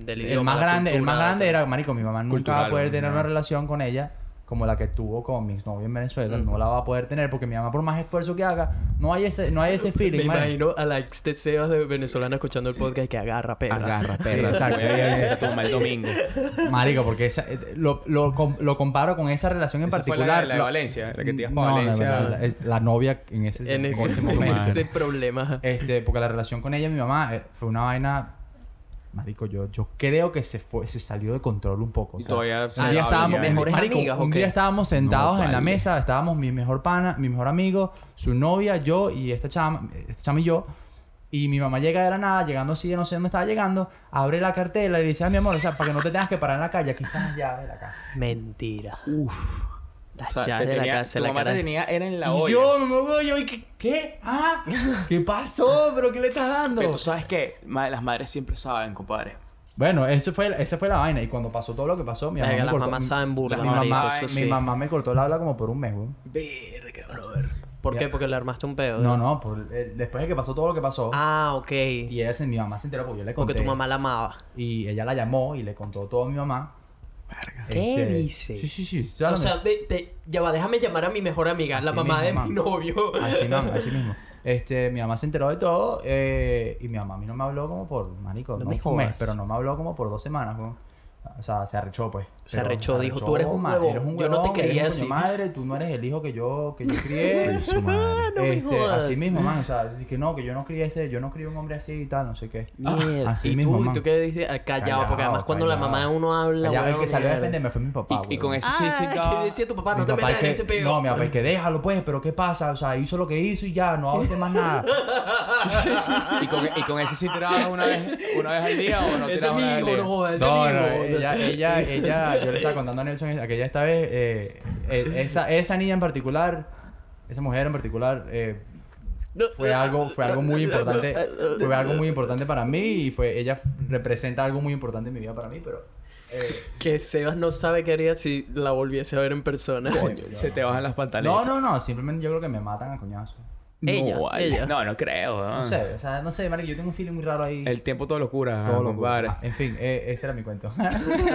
B: El más grande, el
A: cultura,
B: más grande era, marico, mi mamá nunca va a poder tener
C: No.
B: una relación con ella como la que tuvo con mi exnovio en Venezuela,
A: Mm.
B: no la va a poder tener porque mi mamá por más esfuerzo que haga, no hay ese, no hay ese
A: Me
B: feeling, man.
A: imagino a la ex de Sebas de venezolana escuchando el podcast que agarra perra.
C: Agarra, perra.
B: exacto.
C: Voy a ir a tomar el domingo.
B: Marico, porque esa, eh, lo, lo, lo comparo con esa relación en
C: Esa fue
B: particular.
C: la, la de Valencia, la que te ibas
B: no,
C: para
B: no,
C: Valencia.
B: la, es la novia en ese,
A: En ese, (laughs)
B: momento.
A: ese problema.
B: Este, porque la relación con ella y mi mamá eh, fue una vaina. Marico, yo, yo creo que se fue, se salió de control un poco. o
C: Y
B: sea,
C: todavía...
B: un día estábamos,
C: ya.
A: mejores
B: marico,
A: amigas,
B: estábamos sentados
C: No,
B: en la mesa, estábamos mi mejor pana, mi mejor amigo, su novia, yo y esta chama, esta chama y yo. Y mi mamá llega de la nada, llegando así, de no sé dónde estaba llegando, abre la cartela y le dice a mi amor, o sea, para que no te tengas que parar en la calle, aquí están las llaves de la casa.
A: Mentira.
C: Uf.
A: Las
C: O sea,
A: llaves
C: te
A: de la casa,
C: tu
A: la
C: mamá
A: cara.
C: te tenía... Era en la
B: y
C: olla.
B: yo, me muevo yo, y ¿qué? ¿Qué? ¿Ah? (laughs) ¿Qué pasó? ¿Pero qué le estás dando?
C: Pero tú sabes que las madres siempre saben, compadre.
B: Bueno, eso fue, esa fue la vaina. Y cuando pasó todo lo que pasó, mi mamá
A: Verga,
B: me
A: las
B: cortó...
A: mamás saben burda,
B: mi, mamá,
C: saben,
A: eso
B: mi
A: sí.
B: mamá me cortó el habla como por un mes, güey.
A: Verga, brother. ¿Por
B: Ya.
A: qué? Porque le armaste un pedo.
B: No, no, por- eh, después de que pasó todo lo que pasó.
A: Ah, ok.
B: Y ella se, mi mamá se enteró porque yo le conté.
A: Porque tu mamá la amaba.
B: Y ella la llamó y le contó todo a mi mamá.
A: ¿Qué
B: Este,
A: dices?
B: Sí, sí, sí.
A: O sea, de- de- ya va, déjame llamar a mi mejor amiga, la
B: Así
A: mamá
B: mismo,
A: de mi novio.
B: Así mismo, así (laughs) mismo. Este, mi mamá se enteró de todo eh, y mi mamá a mí no me habló como por, marico,
A: No
B: no,
A: me
B: fue un mes,
A: jodas.
B: pero no me habló como por dos semanas, güey. O sea, se arrechó, pues.
A: Se
B: Pero
A: arrechó, dijo, "Tú eres un huevón,
B: eres un
A: yo no te quería así".
B: madre, tú no eres el hijo que yo, que yo crié. (laughs)
C: su madre.
A: no me
B: este,
A: jodas.
B: así mismo, man. O sea, así que no, que yo no crié ese, yo no crié un hombre así y tal, no sé qué.
A: Mierda.
B: así
A: y
B: mismo,
A: tú, ¿y
B: man.
A: tú qué dices? Ah, Callado,
B: Callado,
A: porque además cuando la
B: callado.
A: mamá de uno habla,
B: Allá, el
A: huevón,
B: que salió a defenderme fue mi papá,
C: Y, y con ese sí, sí,
A: Ah,
C: ya-
A: ¿qué decía tu papá? No
B: Mi
A: te
B: papá
A: metas en ese peo.
B: no, mi papá es que déjalo pues, pero ¿qué pasa? O sea, hizo lo que hizo y ya, no va a hacer más nada. (laughs)
C: ¿Y con, y con ese sí tirabas una vez, una vez al día o no tirabas una vez al
A: amigo,
C: día?
A: no
B: No. Ella, ella, (laughs) ella, yo le estaba contando a Nelson aquella esta vez, eh, eh, esa, esa niña en particular, esa mujer en particular, eh, fue algo, fue algo muy importante, fue algo muy importante para mí y fue, ella representa algo muy importante en mi vida para mí, pero eh,
A: Que Sebas no sabe qué haría si la volviese a ver en persona.
C: Coño, se te bajan las
B: no,
C: pantaletas.
B: no, no, simplemente yo creo que me matan a coñazo.
A: Ella,
C: no,
A: ella.
C: No, no creo.
B: No sé, o sea, no sé, marico, yo tengo un feeling muy raro ahí.
C: El tiempo todo lo cura,
B: todo lo
C: compadre.
B: Ah, En fin, eh, ese era mi cuento. (laughs)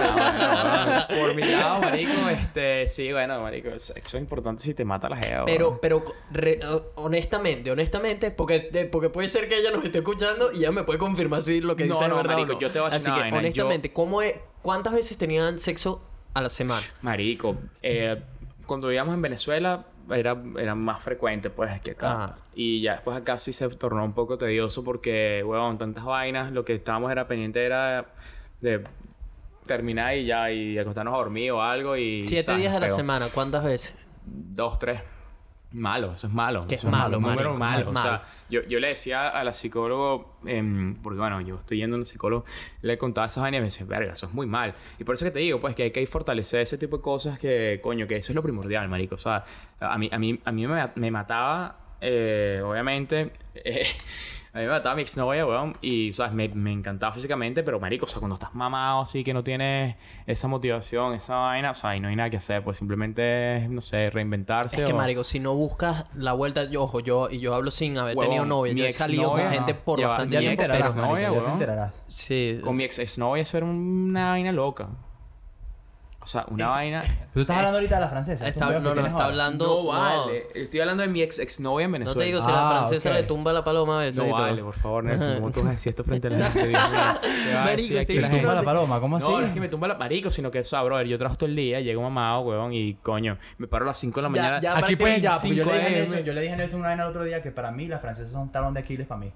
C: Ah, bueno, por mi lado, marico, este... Sí, bueno, marico, eso es importante si te mata la jeva.
A: Pero, pero re- honestamente, honestamente, porque, este, porque puede ser que ella nos esté escuchando y ella me puede confirmar si lo que dice es
C: no,
A: verdad o
C: marico,
A: no.
C: yo te voy a decir
A: Así que, honestamente, ¿cómo es, ¿cuántas veces tenían sexo a la semana?
C: Marico, eh, cuando vivíamos en Venezuela era, era más frecuente pues que acá.
A: Ajá.
C: Y ya después acá sí se tornó un poco tedioso porque, huevón, tantas vainas, lo que estábamos era pendiente era de terminar y ya, y acostarnos a dormir o algo y...
A: Siete
C: ¿sabes?
A: días a la
C: Pegó.
A: semana, ¿cuántas veces?
C: Dos, tres. Malo, eso es malo.
A: Que es malo,
C: un número malo.
A: es
C: O
A: malo.
C: sea, yo, yo le decía a la psicólogo, em, porque bueno, yo estoy yendo a un psicólogo, le contaba esas vainas y me decía, verga, eso es muy mal. Y por eso que te digo, pues, que hay que fortalecer ese tipo de cosas que, coño, que eso es lo primordial, marico. O sea, a mí, a mí, a mí me, me mataba, eh, obviamente, (laughs) eh, a mí me mataba mi exnovia, weón, y, ¿sabes? Me, me encantaba físicamente, pero, marico, o sea, cuando estás mamado así, que no tienes esa motivación, esa vaina, o sea, y no hay nada que hacer, pues simplemente no sé, reinventarse
A: Es que,
C: o-
A: marico, si no buscas la vuelta... Yo, ojo, yo... Y yo hablo sin haber tenido novia.
C: mi
A: Yo he salido con gente por
C: Ya va,
A: bastante
B: ya
C: mi
B: te
A: tiempo.
C: ex- exnovia, weón.
A: Sí.
C: Con mi ex exnovia eso era una vaina loca. O sea, una vaina...
B: ¿Tú estás hablando ahorita de la francesa?
A: Está-
B: ¿Tú
A: no, no, está hablando...
C: No
A: no.
C: vale. Estoy hablando de mi ex exnovia en
A: No
C: Venezuela.
A: te digo, si la
B: Ah,
A: francesa le tumba la paloma a veces
C: No vale, por favor, Nelson. ¿Cómo tú vas a decir esto frente a la gente? Dios mío. (laughs) ¿Qué va a
A: Marico, no
B: la paloma? ¿Cómo así?
C: No, no es que me tumba la marico, sino que, o sea, brother, yo trabajo todo el día, llego mamado, huevón, y coño, me paro a las 5 de la mañana.
A: ya
B: Aquí pues ya, porque yo
C: 5
B: le, dije a. Nelson, yo le dije a Nelson una vaina el otro día que para mí las francesas son talón de Aquiles para mí.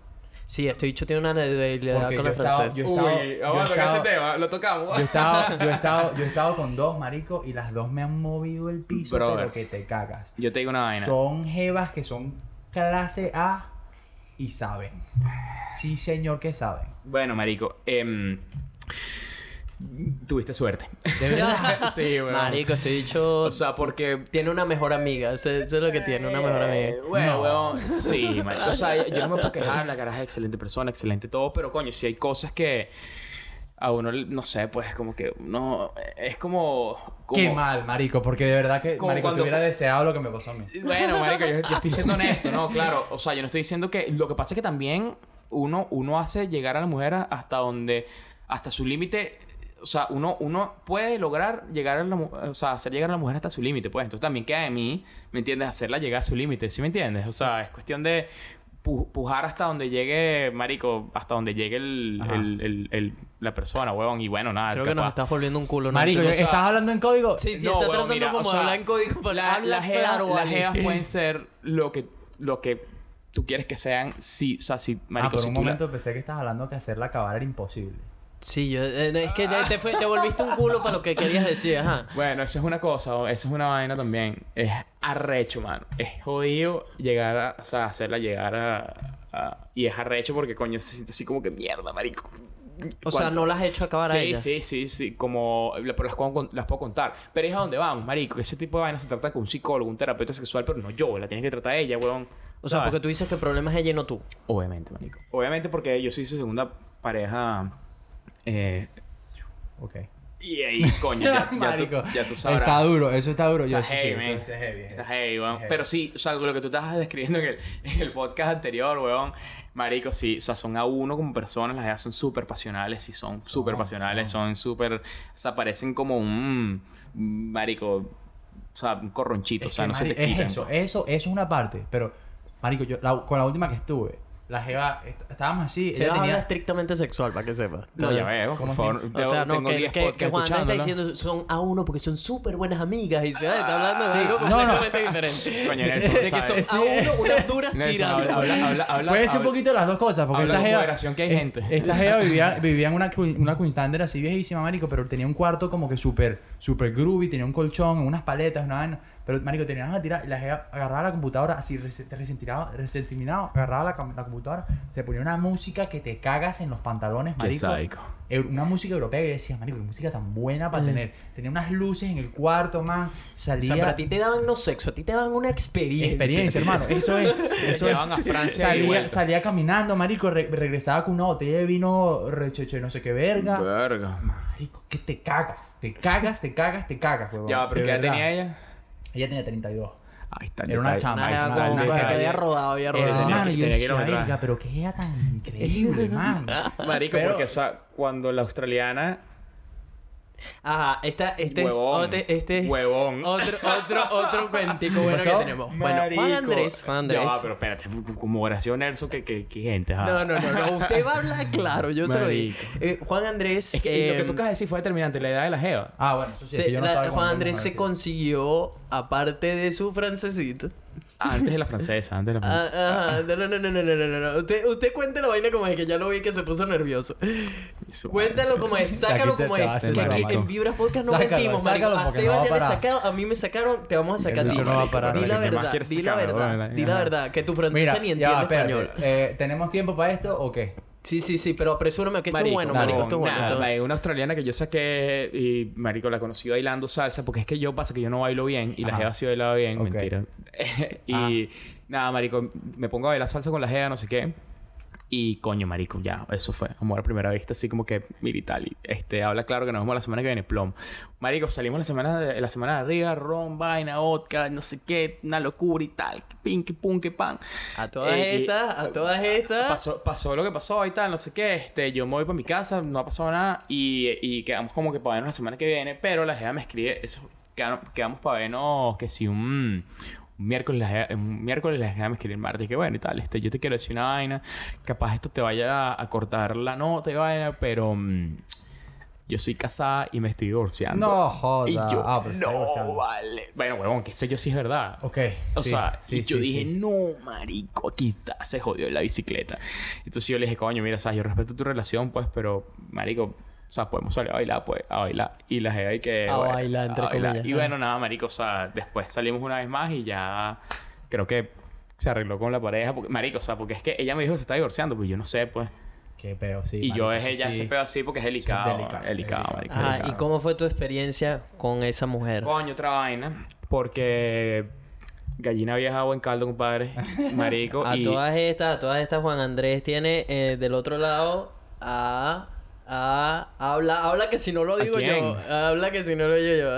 A: Sí, este bicho tiene una debilidad
B: Porque
A: con
B: yo
A: la
B: estaba-
A: francesa.
B: yo- he estado-
C: Uy,
B: yo
C: aguanta
B: he
C: que ese tema, lo tocamos.
B: Yo he estado, (laughs) yo he estado, yo he estado con dos maricos y las dos me han movido el piso,
C: Brother.
B: pero que te cagas.
C: Yo te digo una vaina.
B: Son jevas que son clase A y saben. Sí, señor, que saben.
C: Bueno, marico, em, tuviste suerte.
B: De verdad. (laughs)
C: sí, weón.
A: Marico, este dicho
C: O sea, porque
A: tiene una mejor amiga. Eso, eso es lo que tiene, una mejor amiga.
C: Eh, Bueno,
B: No.
C: weón. Sí, marico. O sea, yo no me puedo quejar. La caraja es excelente persona, excelente todo. Pero, coño, si hay cosas que... A uno, no sé, pues como que no... Es como... como
B: Qué mal, marico, porque de verdad que,
C: Como
B: marico,
C: cuando-
B: te hubiera deseado lo que me pasó a mí.
C: Bueno, marico, yo, yo estoy siendo honesto, ¿no? Claro. O sea, yo no estoy diciendo que... Lo que pasa es que también uno, uno hace llegar a la mujer hasta donde... Hasta su límite... O sea, uno, uno puede lograr llegar a la O sea, hacer llegar a la mujer hasta su límite, pues. Entonces también queda de mí, ¿me entiendes? Hacerla llegar a su límite, ¿sí me entiendes? O sea, es cuestión de... pu- Pujar hasta donde llegue, marico, hasta donde llegue el, el, el, el- la persona, huevón. Y bueno, nada.
A: Creo que nos
C: capaz-
A: estás volviendo un culo. ¿no?
B: Marico,
A: Tú-
C: o sea-
B: ¿estás hablando en código?
A: Sí, sí,
C: No,
A: está
C: huevón,
A: tratando
C: mira,
A: como
C: o
A: de
C: sea,
A: hablar en código. Pero
C: La-
A: habla
C: las
A: claro,
C: las
A: vale.
C: jevas
A: Sí. (laughs)
C: pueden ser lo que, lo que tú quieres que sean. Si, o sea, si,
B: ah,
C: marico,
B: por
C: si
B: un
C: tú la-
B: momento pensé que estabas hablando que hacerla acabar era imposible.
A: Sí, yo, eh, es que te, fue- te volviste un culo para lo que querías decir, ajá.
C: Bueno, eso es una cosa, eso es una vaina también. Es arrecho, mano. Es jodido llegar a, o sea, hacerla llegar a, a- Y es arrecho porque, coño, se siente así como que mierda, marico.
A: O sea,
C: ¿Cuánto?
A: no las has hecho acabar a
C: Sí,
A: ella.
C: sí, sí, sí. Como... Pero las puedo, las puedo contar. Pero es a donde vamos, marico. Que ese tipo de vaina se trata con un psicólogo, un terapeuta sexual, pero no yo. La tienes que tratar ella, weón.
A: O sea,
C: ¿sabes?
A: porque tú dices que el problema es ella y no tú.
C: Obviamente, marico. Obviamente porque yo soy su segunda pareja. Eh,
B: Ok.
C: y ahí, coño, ya, (laughs) ya,
B: Marico.
C: tú, ya tú sabrás.
B: Está duro, eso está duro. Yo
C: Está
B: sí, sí,
C: heavy,
B: eso
C: man.
B: está heavy.
C: Está heavy, weón.
B: heavy.
C: Pero sí, o sea, lo que tú estabas (laughs) describiendo en el, en el podcast anterior, weón. Marico, sí, o sea, son a uno como personas, las ideas son súper pasionales, sí, son súper pasionales, son súper. O sea, parecen como un. Marico, o sea, un corronchito,
B: Es
C: o sea,
B: que,
C: no se te
B: es
C: quitan.
B: eso, eso, eso es una parte. Pero, marico, yo la- con la última que estuve, la jeva, est- estábamos así,
A: Se
B: ella tenía...
A: estrictamente sexual, para que sepas.
C: No, ya veo, por
B: ¿Cómo
C: favor.
A: O
C: Tengo-
A: sea, no,
C: tengo
A: que,
C: 10
A: que, que
C: podcasts
A: Juan está diciendo son a uno porque son súper buenas amigas y se va, está hablando de
B: Sí,
A: algo
B: no, no.
A: completamente diferente. (laughs)
C: Coño, (laughs) Nelson,
A: de que son a uno unas duras tirando.
C: habla, habla, habla, habla-
B: Puede ser un poquito de las dos cosas, porque esta jeva...
C: que hay gente.
B: Esta jeva (laughs) vivía, vivía en una, una Queen Standard así viejísima, marico, pero tenía un cuarto como que súper, súper groovy, tenía un colchón, unas paletas, una vaina. Pero, marico, teníamos a tirar, y la agarraba la computadora así, resentirado, resentimado, agarraba la, la computadora, se ponía una música que te cagas en los pantalones, marico. Una música europea y yo decía, marico, qué música tan buena para tener. Tenía unas luces en el cuarto, man.
A: O
B: Salía...
A: sea, para ti te daban no sexo, a ti te daban una experiencia.
B: Experiencia, hermano. Eso es. Eso
C: Te
B: es.
C: a Francia
B: salía, salía caminando, marico. re- regresaba con una botella de vino recheche, no sé qué verga.
C: Verga.
B: Marico, que te cagas. Te cagas, te cagas, te cagas, huevón.
C: Ya, pero
B: De
C: ¿qué tenía ella?
B: Ella tenía 32.
C: Ahí está
B: Era una chama,
C: está el
A: como que había rodado, había rodado.
C: que-
B: mano, yo
C: tenía
B: decía,
C: kilometraje.
B: verga, pero qué ella tan (laughs) increíble, man.
C: Marico,
B: Pero-
C: porque o sea, cuando la australiana
A: Ajá, esta, este
C: Huevón.
A: es, otro, este es
C: Huevón.
A: otro, otro, otro (laughs) cuentico bueno que tenemos. Bueno, Juan
C: Marico.
A: Andrés, Juan Andrés.
C: Va, pero espérate, como oración Nelson, que, que, que gente, ajá.
A: No, no, no, no, usted va a hablar claro, yo se lo digo.
C: Marico.
A: Eh, Juan Andrés,
C: Es que lo que
A: eh,
C: tú acabas de decir fue determinante, la edad de la jeva.
B: Ah, bueno, eso sí. es
A: se-
B: que yo no
A: la- Juan Andrés se consiguió, aparte de su francesito.
C: Antes de la francesa, antes de la
A: ah,
C: francesa.
A: Uh, uh, no, no, no, no, no, no, no. Usted, usted cuente la vaina como es que ya lo vi que se puso nervioso. Cuéntalo como es, sácalo como es.
B: Este,
A: que aquí en Vibras Podcast no mentimos, A Seba
B: no
A: ya le sacaron, a mí me sacaron, te vamos a sacar a ti.
B: No va a parar,
A: di la verdad, di la verdad, di la verdad, que tu francesa
B: Mira,
A: ni entiende
B: ya,
A: español.
B: Eh, ¿Tenemos tiempo para esto o qué?
A: Sí, sí, sí, pero apresúrame que esto es bueno,
C: no,
A: marico, esto es bueno.
C: nada,
A: esto-
C: una australiana que yo saqué y marico la conocí bailando salsa porque es que yo pasa que yo no bailo bien y la
B: Ajá.
C: jeva sí bailaba bien, mentira. (laughs) y nada, marico, me pongo a bailar salsa con la jeva, no sé qué. Y coño, marico, ya, eso fue. Amor a primera vista, así como que militar. Este, habla claro que nos vemos la semana que viene, plom. Marico, salimos la semana de, la semana de arriba, ron, vaina, vodka, no sé qué, una locura y tal. Que pin, que pum, que pan.
A: A todas
C: Eh,
A: estas, a todas estas.
C: Pasó, pasó lo que pasó y tal, no sé qué. Este, yo me voy para mi casa, no ha pasado nada. Y, y quedamos como que para vernos la semana que viene. Pero la jeva me escribe, eso, quedamos, quedamos para vernos que si un miércoles, miércoles la jeva me escribe el martes. Que bueno y tal, este, yo te quiero decir una vaina. Capaz esto te vaya a, cortar la nota y vaina, pero mm, yo soy casada y me estoy divorciando.
B: No, joda.
C: Y yo,
B: Ah, pero
C: no, vale. Bueno, huevón, que sé yo sí es verdad.
B: Ok.
C: O
B: sí,
C: sea,
B: sí,
C: y yo
B: sí,
C: dije, no, marico, aquí está, se jodió la bicicleta. Entonces yo le dije, coño, mira, sabes, yo respeto tu relación, pues, pero, marico, o sea, podemos salir a bailar, pues, a bailar. Y la jeva y que...
A: A bailar, entre comillas.
C: Y bueno, nada, marico, o sea, después salimos una vez más y ya creo que se arregló con la pareja. Porque, marico, o sea, porque es que ella me dijo que se está divorciando, pues yo no sé, pues.
B: Qué peo, sí.
C: y yo es ella
B: sí.
C: ese pedo así porque es delicado.
B: delicado,
C: delicado,
B: es
C: marico.
A: Ajá, ¿y cómo fue tu experiencia con esa mujer?
C: Coño, otra vaina. Porque gallina vieja o en caldo, compadre. (laughs) Marico.
A: A
C: y
A: todas estas, a todas estas Juan Andrés tiene eh, del otro lado a... a habla, habla que si no lo
C: ¿A
A: digo yo. Habla que si no lo digo yo.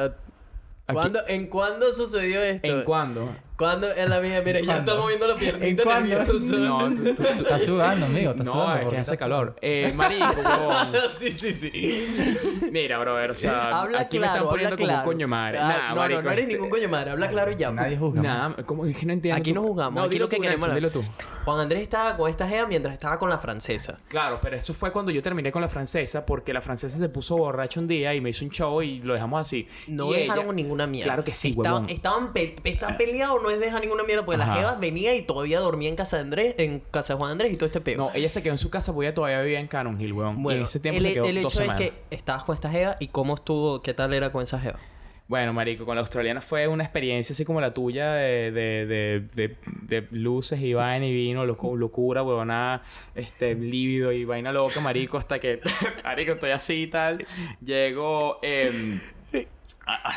C: ¿A
A: ¿Cuándo, ¿En cuándo sucedió esto?
C: ¿En cuándo?
A: ¿Cuándo en la vida? Mire, ya está moviendo la piernita
B: ¿En cuándo?
A: nervioso.
C: No, tú- tú- tú-
B: Estás (laughs) sudando, amigo. Estás
C: no,
B: sudando.
C: es que hace calor. Eh, marico, (laughs)
A: sí, sí, sí.
C: Mira, brother, o sea,
A: habla
C: aquí
A: claro,
C: me están poniendo como
A: claro.
C: un coño madre.
A: Ah,
C: Nah,
A: no,
C: marico,
A: no, no eres
C: este-
A: ningún coño madre. Habla claro y ya.
B: Nadie juzga.
C: Nah, ¿cómo es que no entiendo?
A: Aquí no
C: tú?
A: jugamos,
C: No,
A: aquí
C: dilo
A: lo que
C: tú,
A: queremos.
C: Dilo tú.
A: Juan Andrés estaba con esta jeva mientras estaba con la francesa.
C: Claro, pero eso fue cuando yo terminé con la francesa porque la francesa se puso borracha un día y me hizo un show y lo dejamos así.
A: No
C: Y
A: dejaron
C: ella-
A: ninguna mierda.
C: Claro que sí,
A: estaban,
C: huevón.
A: estaban, pe- estaban peleados, no es dejar ninguna mierda, porque la
C: Ajá.
A: jeva venía y todavía dormía en casa de Andrés, en casa de Juan Andrés y todo este peo.
C: No, ella se quedó en su casa porque ella todavía vivía en Cannon Hill, weón. y
A: bueno,
C: en ese tiempo
A: el,
C: se quedó
A: el
C: dos
A: hecho es
C: semanas.
A: que estabas con esta jeva y cómo estuvo, qué tal era con esa jeva.
C: Bueno, marico, con la australiana fue una experiencia así como la tuya de, de, de, de, de luces y vaina y vino, loco- locura, huevona, este, lívido y vaina loca, marico, hasta que, (laughs) marico, estoy así y tal. Llego, em, a- a-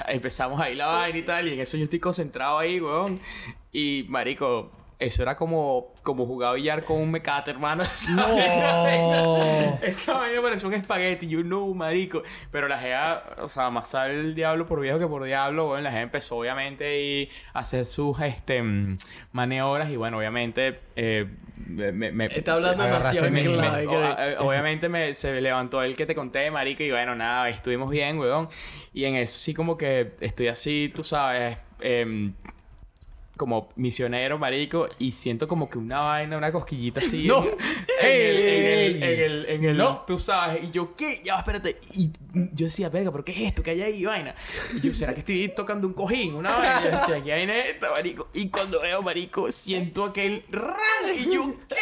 C: empezamos ahí la vaina y tal, y en eso yo estoy concentrado ahí, weón. Y, marico, eso era como, como jugar billar con un mecate, hermano. (laughs)
B: No.
C: Esa vaina pareció un espagueti. Yo, no, marico. Pero la GEA, o sea, más sabe el diablo por viejo que por diablo. Bueno, la GEA empezó, obviamente, y a hacer sus este, mm, maniobras. Y bueno, obviamente, eh, me, me-
A: Está hablando demasiado clave.
C: me-
A: creo.
C: o- eh, obviamente me, se levantó el que te conté, marico, y bueno, nada, estuvimos bien, weón. Y en eso sí como que estoy así, tú sabes, em, como misionero, marico, y siento como que una vaina, una cosquillita así. (laughs)
B: ¡No!
C: En, en el, en el, en
B: ¡Ey!
C: el, en el-
B: ¡No!
C: tú sabes. Y yo, ¿qué? Ya, va, espérate. Y yo decía, verga, ¿pero qué es esto que hay ahí, vaina? Y yo, ¿será que estoy tocando un cojín? Una vaina. Y yo decía, ¿qué vaina es esta, marico? Y cuando veo, marico, siento aquel. Y yo, ¿qué?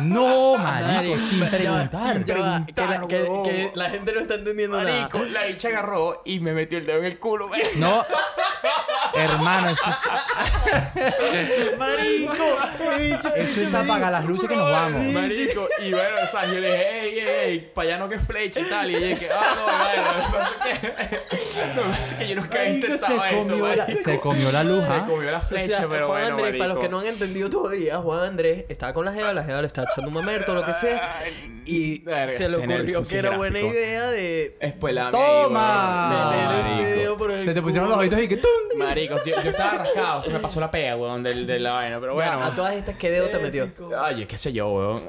B: No, (laughs) marico, sin preguntar.
A: que, la, que-
C: huevón.
A: que la gente no está entendiendo
C: Marico,
A: nada.
C: la dicha agarró y me metió el dedo en el culo.
B: No. Hermano, eso es. (laughs)
A: Marico,
B: Eso es apagar las luces que nos vamos.
C: Sí, marico. Y bueno, o sea, yo le dije, ey, ey, ey, para allá no que flecha y tal. Y ella que, ah, no, bueno, no. (laughs) No, es que yo nunca he intentado
B: se
C: esto,
B: comió la-
C: marico.
B: se comió la luz,
C: Se
B: ¿ah?
C: comió la
A: O
C: flecha,
A: sea,
C: pero
A: Juan
C: bueno,
A: Andrés, para los que no han entendido todavía, Juan Andrés estaba con la jeva, la jeva le estaba echando un mamerto o lo que sea. Y
C: Verga,
A: se le
C: este
A: ocurrió que era buena idea de
C: la
B: ¡Toma!
A: meter ese dedo por el
B: Se te pusieron
A: culo.
B: los ojitos y que ¡tum!
C: Marico, yo, yo estaba rascado, se me pasó la pega, weón, del, de la vaina, pero
A: Ya,
C: bueno.
A: a todas estas, ¿qué dedo te metió?
C: Ay, qué sé yo, weón.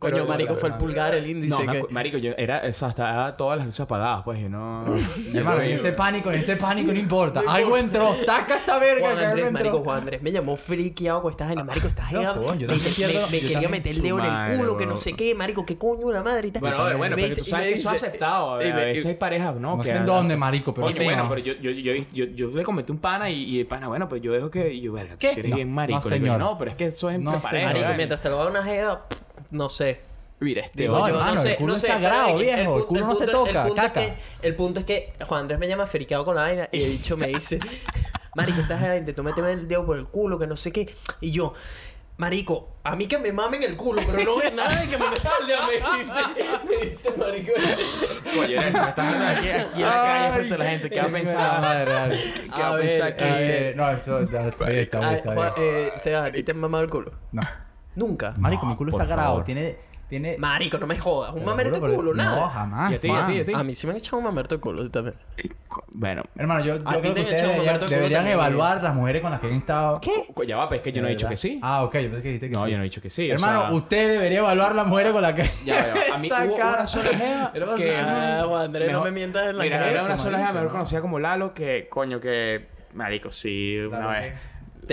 A: Coño,
C: Pero-
A: marico, fue el pulgar, el índice.
C: No,
A: que...
C: marico, yo era, o sea, estaba todas las luces apagadas, pues, (laughs) yo no...
B: Hermano, en ese pánico, en ese pánico no importa. Algo entró. Saca esa verga
A: Juan
B: que algo
A: Andrés,
B: entró.
A: marico, Juan Andrés me llamó friqueado con esta gente. Marico, esta jeva
B: coño, yo
A: me,
B: también pierdo-
A: me- quería meter el dedo en el
C: madre,
A: culo, que no sé qué, marico, qué coño la madre y tal.
C: Bueno, a ver, bueno,
A: Y me
C: pero
A: dice-
C: tú
A: y
C: sabes que eso aceptado. A
A: y
C: veces hay parejas, ¿no?
B: No sé en dónde, marico, pero
C: bueno,
B: bueno.
C: pero yo, yo, yo, yo, yo le comenté un pana y, y el pana, bueno, pues yo dejo que... Y yo, verga, tú
B: ¿Qué?
C: si eres
B: No,
C: bien marico.
B: no, señor.
C: no, pero es que eso es
B: No,
C: entre parejas.
A: Marico, mientras te lo va una jeva, no sé.
C: Mira, este...
B: No, hermano, el culo es sagrado, viejo, el culo no se
A: punto-
B: toca,
A: punto es que- el punto es que Juan Andrés me llama friqueado con la vaina y el bicho me dice, (laughs) Marico, esta jeva intentó meterme el dedo por el culo, que no sé qué. Y yo, Marico, a mí que me mamen el culo, pero no es nada de que me dice, me dice Marico.
C: Oye, me estás viendo aquí, aquí en la calle frente a la gente. ¿Qué va a
B: La
C: pensar?
B: madre, dale.
C: ¿Qué va
A: A
C: a
A: ver,
C: pensar que...
A: a ver.
B: No, eso está bien, está bien, está
A: Juan,
B: bien.
A: Sebas, ¿a ti te han mamado el culo?
B: No.
A: Nunca.
B: Marico, mi culo es
C: por
B: sagrado.
C: favor.
B: Tiene, tiene.
A: Marico, no me jodas. Un
B: Te lo
A: mamerto de culo, nada.
B: No, jamás.
C: ¿Y a ti, y a ti, y a ti?
A: A mí sí me han echado un mamerto de culo también.
C: Bueno,
B: Hermano, yo, yo
A: A ti
B: creo
A: te
B: que
A: han
B: ustedes
A: echado un
B: deberían,
A: mamerto de culo
B: deberían
A: también,
B: evaluar las mujeres con las que han estado.
A: ¿Qué?
C: co- ya va, pero es que yo no he dicho que sí.
B: Ah, ok, yo pensé que dijiste que
C: No,
B: sí.
C: yo no he dicho que sí. o
B: Hermano,
C: sea,
B: usted debería evaluar las mujeres con las que.
C: Ya veo. A mí
B: Esa (laughs)
C: hubo
B: cara.
C: una sola jeva (laughs) que...
A: Ah, Juan Andrés, no
C: mejor-
A: me mientas en la
C: Mira,
A: cara.
C: era una sola jeva mejor
B: no.
C: conocida como Lalo que, coño, que... Marico, sí, una
B: Lalo,
C: vez.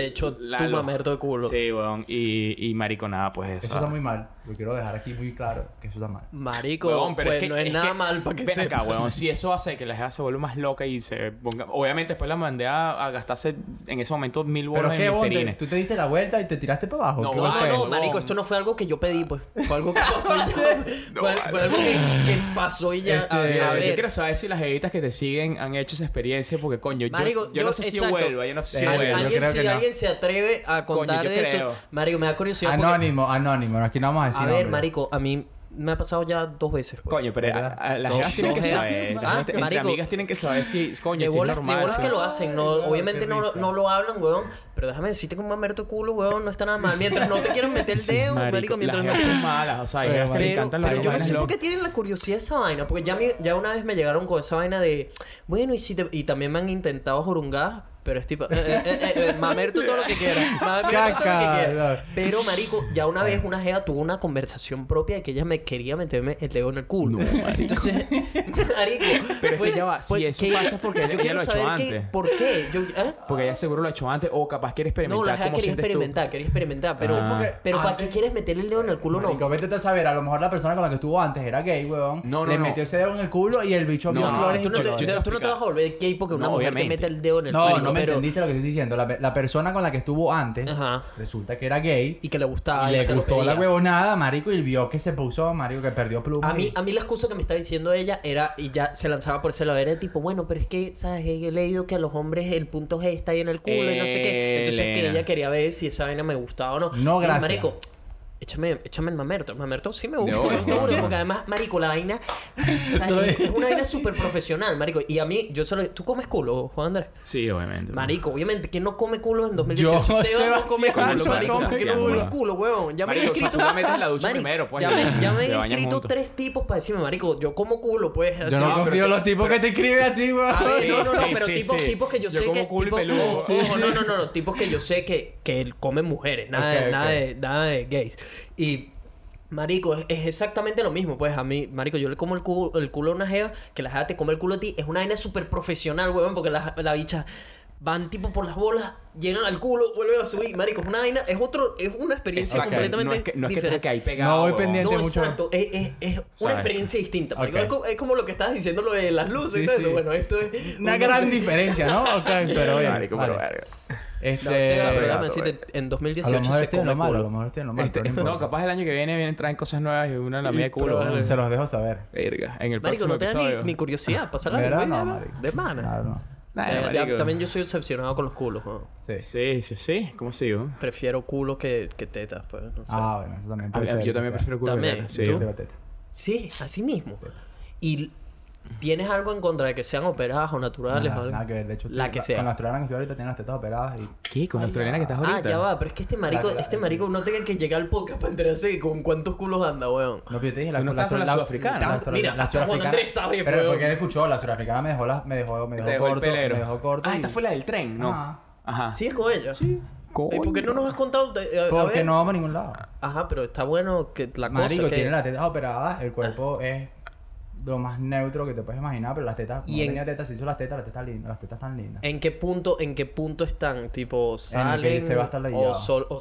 A: Echo tu mamerto de culo.
C: Sí, weón. Y, y marico, nada, pues
B: Eso
C: eso.
B: está muy mal. Yo quiero dejar aquí muy claro que eso está mal.
A: Marico,
C: Huevón, pero
A: pues
C: es que,
A: no es, nada
C: que-
A: mal para que
C: ven
A: sepa.
C: acá, huevón. (laughs) Si eso hace que la jefa se vuelva más loca y se ponga... Obviamente después la mandé a, a gastarse en ese momento mil
B: Pero
C: bolas
B: qué
C: en Listerine.
B: tú te diste la vuelta y te tiraste para abajo.
C: No,
B: ¿Qué
A: No, marico, esto no fue algo que yo pedí, pues. Fue algo que pasó y ya. Fue, algo que, que pasó y ya.
B: Este,
A: a, ver, a
C: Yo quiero saber si las jevitas que te siguen han hecho esa experiencia porque, coño, yo-
A: Marico,
C: yo,
A: yo-
C: no sé si
A: exacto.
C: vuelva, yo no sé si
B: yo
A: alguien,
B: creo
A: si
B: que no.
A: alguien se atreve a contar
C: yo
A: de eso, marico, me da curiosidad. porque-
B: Anónimo, anónimo. Aquí no vamos a decir
A: a ver,
B: nombres.
A: marico, a mí me ha pasado ya dos veces. pues.
C: Coño, pero a- a- las
A: Dos-
C: jevas tienen que saber. Las
A: Ah,
C: entre
A: marico.
C: amigas tienen que saber si, coño,
A: de
C: si es
A: bolas, de
C: normal.
A: bolas que lo hacen, no,
B: Claro,
A: obviamente no,
B: risa.
A: no lo hablan, weón. Pero déjame decirte que un mamerto culo, weón, no está nada mal. Mientras no te quieran meter el dedo, marico, mientras
C: las
A: no
C: son malas, o sea,
B: Pero,
C: jevas que le
A: Pero,
C: encantan
A: pero
C: las
A: yo no sé por qué tienen la curiosidad de esa vaina. Porque ya, me- ya una vez me llegaron con esa vaina de... Bueno, y si te- y también me han intentado jurungar. Pero es tipo... Eh, eh, eh, eh, mamer tú todo lo que quieras. Mamer tú todo lo que
B: Caca,
A: quieras.
B: no.
A: Pero, marico, ya una vez una jeva tuvo una conversación propia de que ella me quería meterme el dedo en el culo. Entonces, (laughs) marico...
C: Pero es
A: fue-
C: que ya va, si
A: fue
C: eso
A: que-
C: pasa es porque
A: yo
C: ella
A: quiero
C: lo ha hecho
A: saber que-
C: antes.
A: ¿Por qué? Yo, ¿eh?
C: Porque ella seguro lo ha hecho antes o capaz quiere experimentar
A: No, la jeva
C: cómo
A: quería
C: sientes tú.
A: experimentar, quería experimentar. Pero,
C: Ah.
B: porque
A: pero ¿para
B: antes-
A: qué quieres meterle el dedo en el culo? No.
B: Marico, vete a saber, a lo mejor la persona con la que estuvo antes era gay, weón.
C: No, no,
B: Le
C: no.
B: metió ese dedo en el culo y el bicho vio
C: No, no,
B: flores
A: tú no, te, no vas a volver gay porque una
C: No,
A: mujer te mete el dedo en el
B: No,
A: culo,
B: no me
A: pero-
B: entendiste lo que estoy diciendo. La, la persona con la que estuvo antes
A: Ajá.
B: resulta que era gay
A: Y que le gustaba.
B: y
A: y
B: le gustó la huevonada, marico, y vio que se puso, marico, que perdió pluma.
A: A mí, a mí la excusa que me está diciendo ella era, y ya se lanzaba por ese lado, era tipo, bueno, pero es que, ¿sabes? He leído que a los hombres el punto G está ahí en el culo y no sé qué. Entonces que
C: Elena.
A: ella quería ver si esa vaina me gustaba o no.
B: No,
A: Y,
B: gracias.
A: marico, échame, échame el mamerto. El mamerto sí me gusta,
C: No,
A: me gusta
C: no, no.
A: porque además, marico, la vaina (laughs) ¿sabes? es una vaina súper profesional, marico. Y a mí, yo solo... ¿Tú comes culo, Juan Andrés?
C: Sí, obviamente.
A: Marico, obviamente, ¿quién no come culo en 2018?
B: Yo, (laughs)
A: Seba no come culo, marico. ¿Por qué no come culo, huevón? Ya me han escrito...
C: tú metes la ducha primero, pues,
A: ya me, ya me han escrito tres tipos para decirme, marico, yo como culo, pues.
B: Yo no confío en los tipos que te escriben a ti, weón.
A: A ver,
C: Sí,
A: no, no, no, pero tipos, que yo, sé que. No, no, no, no, tipos que yo sé que, comen mujeres, nada de gays. Y. Marico, es, exactamente lo mismo, pues a mí, Marico, yo le como el culo, el culo a una jeva, que la jeva te come el culo a ti, es una vaina súper profesional, weón, porque la, la bicha van tipo por las bolas, llegan al culo, vuelven a subir, Marico, es una vaina, es otro, es una experiencia completamente
C: No es que, no es que ahí pegado.
B: No voy pendiente.
A: No,
B: mucho.
A: exacto. Es, es, es una
C: ¿Sabes?
A: experiencia distinta. marico.
B: Ok.
A: Es, co- es como lo que estabas diciendo, lo de las luces
B: Sí,
A: y todo
B: sí.
A: eso. Bueno, esto es.
B: Una gran diferencia, ¿no? Ok, pero (laughs) bien.
C: Marico,
B: vale.
C: pero verga.
B: Este...
A: No, decirte, en
B: a
A: 2018
B: lo mejor
A: se
B: estoy en
A: come
B: lo malo, a lo mejor estoy en lo malo.
C: Este,
B: pero no
C: capaz el año que viene vienen traen cosas nuevas y una la mía de culo.
B: Se los dejo saber.
C: Verga. En el
A: Marico,
C: próximo
A: no te da ni, curiosidad pasar la
B: ¿Verdad?
A: de mana.
B: Claro, no.
C: Nah,
A: Ya- también yo soy obsesionado con los culos. ¿no?
B: Sí.
C: Sí, sí, sí. ¿Cómo sigo?
A: Prefiero culo que, que tetas, pues. No sé.
B: Ah, bueno, eso también
C: A
B: puede
C: mí-
B: ser.
C: yo también
B: o sea,
C: prefiero culo. que
A: También. ¿Tú?
C: Sí.
A: Sí, así mismo. Y tienes algo en contra de que sean operadas o naturales o algo.
B: nada que ver. De hecho,
A: La que sea.
B: Con la australiana que estoy ahorita tiene las tetas operadas y...
C: ¿Qué? ¿Con la australiana que estás
A: Ah,
C: ahorita?
A: ya va, pero es que este marico,
B: La- la-
A: este marico no tenga que llegar al podcast para enterarse de con cuántos culos anda, weón.
B: No, pero yo te dije,
C: Tú no la sudafricana.
B: la-
A: mira,
B: la sudafricana-
A: Andrés sabe,
B: Pero porque él escuchó, la sudafricana me dejó, la, me dejó, me dejó, corto, me dejó corto.
C: Ah,
B: y-
C: esta fue la del tren, ¿no?
B: Ajá.
C: Ajá.
A: ¿Sigues con ella? Sí. ¿Y por qué no nos has contado? de- a- a
B: Porque
A: ver?
B: no vamos a ningún lado.
A: Ajá, pero está bueno que la cosa
B: Marico,
A: que...
B: tiene las tetas operadas, el cuerpo es lo más neutro que te puedes imaginar, pero las tetas,
A: Y en-
B: tenía tetas, se hizo las tetas, las tetas lindas, las tetas están lindas.
A: ¿En qué punto, en qué punto están? Tipo,
B: que
A: salen
B: se va hasta la
A: o solo... O,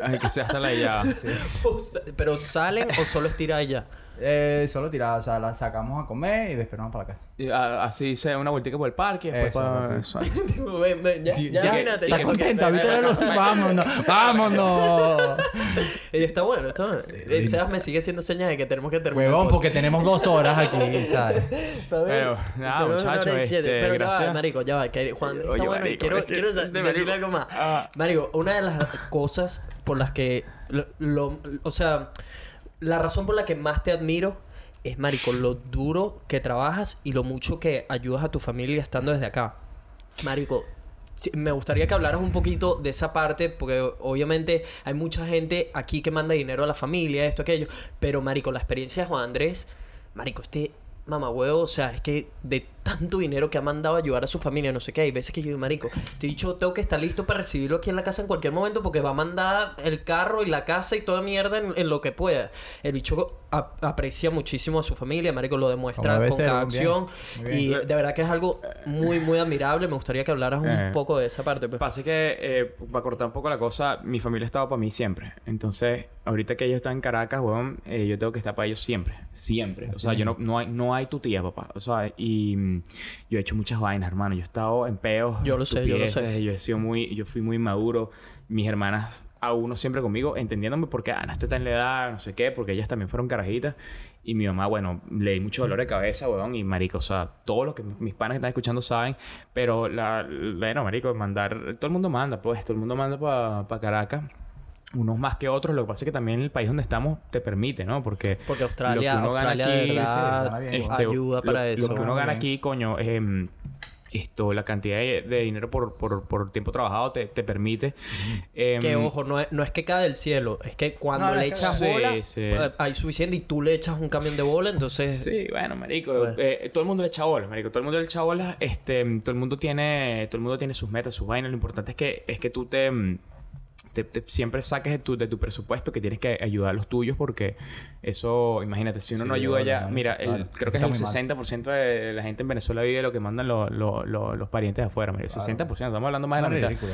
C: Ay, que sea hasta la ya. (laughs)
A: o pero salen o solo estira ella.
B: Eh, solo tirada, o sea, las sacamos a comer y después nos vamos para la casa.
C: Y, a- Así sea una vueltica por el parque. Después
B: Eso,
C: pa-
B: papi.
C: eso. (laughs)
A: Tipo, ven, ven, ya,
B: Sí,
A: ya,
B: ya,
A: imagínate,
B: ¿Estás
A: ya,
B: contenta?
A: porque-
B: ¿Viste la luz? ¡Vámonos! ¡Vámonos! (laughs)
A: Y está bueno, está bueno. Eh, Sebas me sigue haciendo señas de que tenemos que terminar.
B: Huevón, porque tenemos dos horas aquí. (laughs)
C: Pero, nada, muchachos, este,
A: Pero ya va,
C: gracias.
A: marico, ya va. Que Juan está
C: Oye,
A: bueno y
C: marico,
A: quiero, decirle
C: marico-
A: algo más.
C: Ah.
A: Marico, una de las cosas por las que... Lo, lo- o sea, la razón por la que más te admiro es, marico, lo duro que trabajas y lo mucho que ayudas a tu familia estando desde acá. Marico, me gustaría que hablaras un poquito de esa parte, porque obviamente hay mucha gente aquí que manda dinero a la familia, esto, aquello. Pero, Marico, la experiencia de Juan Andrés, Marico, este mamahuevo, o sea, es que de tanto dinero que ha mandado a ayudar a su familia, no sé qué, hay veces que yo digo, Marico, te he dicho, tengo que estar listo para recibirlo aquí en la casa en cualquier momento porque va a mandar el carro y la casa y toda mierda en, en lo que pueda. El bicho aprecia muchísimo a su familia, Marico lo demuestra con cada acción. Y de verdad que es algo muy, muy admirable. Me gustaría que hablaras un
C: Eh.
A: poco de esa parte. pues.
C: Pasa que, eh, para cortar un poco la cosa, mi familia estaba para mí siempre. Entonces, ahorita que ellos están en Caracas, weón, eh, yo tengo que estar para ellos siempre. Siempre. O sea, yo no, no, hay, no hay tu tía, papá. O sea, y mm, yo he hecho muchas vainas, hermano. Yo he estado en peos.
A: Yo lo sé, yo lo sé.
C: Yo he sido muy... Yo fui muy maduro. Mis hermanas, a uno siempre conmigo, entendiéndome porque, ah, no estoy tan en la edad, no sé qué, porque ellas también fueron carajitas. Y mi mamá, bueno, le di mucho dolor de cabeza, weón, y marico, o sea, todo lo que mis panas que están escuchando saben, pero la, bueno, marico, mandar, todo el mundo manda, pues, todo el mundo manda para Caracas. Unos más que otros, lo que pasa es que también el país donde estamos te permite, ¿no? Porque,
A: Porque Australia,
C: lo que uno gana
A: Australia
C: aquí-
A: de verdad
B: Sí, sí, gana
C: este,
A: ayuda
C: lo-
A: para
C: lo,
A: eso.
C: que uno gana aquí, coño, em, esto, la cantidad de, de dinero por, por, por tiempo trabajado te, te permite. em,
A: Que ojo, no es, no es que cae del cielo, es que cuando
B: No,
A: le
B: que-
A: echas
C: Sí,
A: bola,
C: sí.
A: eh, hay suficiente y tú le echas un camión de bola, entonces.
C: Sí, bueno, marico.
A: Bueno.
C: eh, todo el mundo le echa bola, marico. Todo el mundo le echa bola. Este, todo el mundo tiene... Todo el mundo tiene sus metas, sus vainas. Lo importante es que... Es que tú te... te- te- siempre saques de tu, de tu presupuesto que tienes que ayudar a los tuyos porque eso, imagínate, si uno no ayuda ya,
B: vale.
C: mira, el- creo que es el
B: muy mal.
C: 60% de la gente en Venezuela vive de lo que mandan lo- lo- lo- los parientes de afuera, mira, el 60%, estamos hablando más de la mitad.
B: ridículo.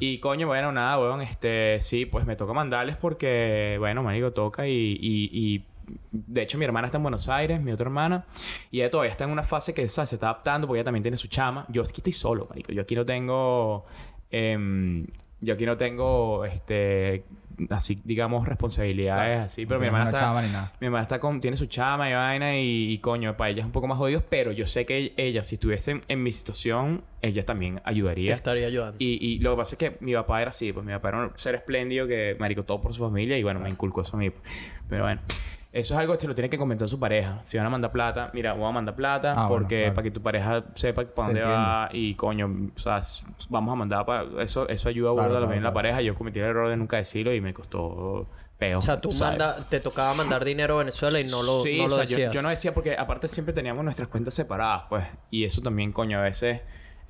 C: Y coño, bueno, nada, weón, este, sí, pues me toca mandarles porque, bueno, marico, toca y, y, y de hecho mi hermana está en Buenos Aires, mi otra hermana, y ella todavía está en una fase que, ¿sabes? Se está adaptando porque ella también tiene su chama. Yo aquí estoy solo, marico, yo aquí no tengo, em, yo aquí no tengo, este, así, digamos, responsabilidades así, pero
B: No
C: mi hermana
B: una
C: está...
B: chama ni nada.
C: Mi mamá está con, tiene su chama y vaina y, y, coño, para ella es un poco más jodido, pero yo sé que ella, si estuviese en, en mi situación, ella también
A: Te
C: ayudaría.
A: estaría ayudando.
C: Y, y lo que pasa es que mi papá era así, pues mi papá era un ser espléndido que marico todo por su familia y bueno, me inculcó eso a mí. pues. Pero bueno, eso es algo que se lo tiene que comentar su pareja. Si van a mandar plata, mira, voy a mandar plata
B: Ah, bueno,
C: porque
B: claro.
C: para que tu pareja sepa para
B: Se
C: dónde va y coño, o sea, vamos a mandar para eso eso ayuda a
B: Claro, claro,
C: también la
B: claro.
C: pareja. Yo cometí el error de nunca decirlo y me costó peo.
A: o sea, tú manda, te tocaba mandar dinero a Venezuela y no lo,
C: sí,
A: no
C: o
A: lo
C: sea, yo, yo no decía porque aparte siempre teníamos nuestras cuentas separadas, pues. Y eso también, coño, a veces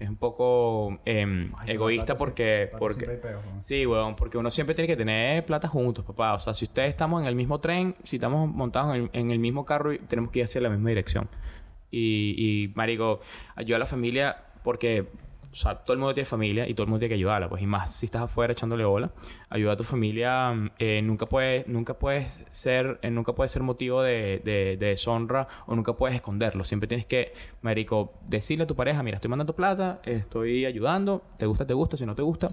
C: es un poco
B: Ay,
C: egoísta porque...
B: siempre-
C: porque. Sí, weón, porque uno siempre tiene que tener plata juntos, papá. O sea, si ustedes estamos en el mismo tren, si estamos montados en el, en el mismo carro, y tenemos que ir hacia la misma dirección. Y, y marico, ayuda a la familia porque, o sea, todo el mundo tiene familia y todo el mundo tiene que ayudarla, pues. Y más si estás afuera echándole bola, ayuda a tu familia. mm, eh, nunca puedes, nunca puedes ser, eh, nunca puede ser motivo de, de, de deshonra o nunca puedes esconderlo. Siempre tienes que, marico, decirle a tu pareja, mira, estoy mandando plata, estoy ayudando, te gusta, te gusta, si no te gusta,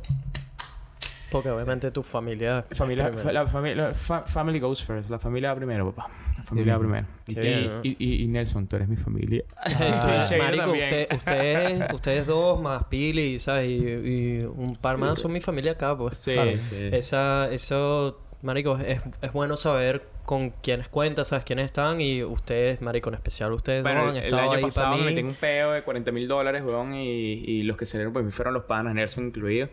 A: Porque obviamente tu familia.
C: Familia, la familia, fa- family goes first. La familia primero, papá. La familia
B: bien.
C: primero. Y,
A: bien, ¿no?
C: y, y- y Nelson, tú eres mi familia.
A: Ah,
C: Shane
A: Marico, usted, ustedes, (laughs) ustedes dos más Pili, ¿sabes? Y, y un par más son mi familia acá, pues.
C: Sí,
B: Claro.
C: sí.
A: Esa, eso, Marico, es, es bueno saber con quiénes cuentas, ¿sabes? Quiénes están y ustedes, Marico, en especial ustedes
C: Bueno,
A: dos han
C: el, el
A: estado
C: año
A: ahí
C: pasado
A: para
C: me
A: mí.
C: metí en un peo de 40 mil dólares, weón, y, y los que salieron pues mí fueron los panas, Nelson incluido.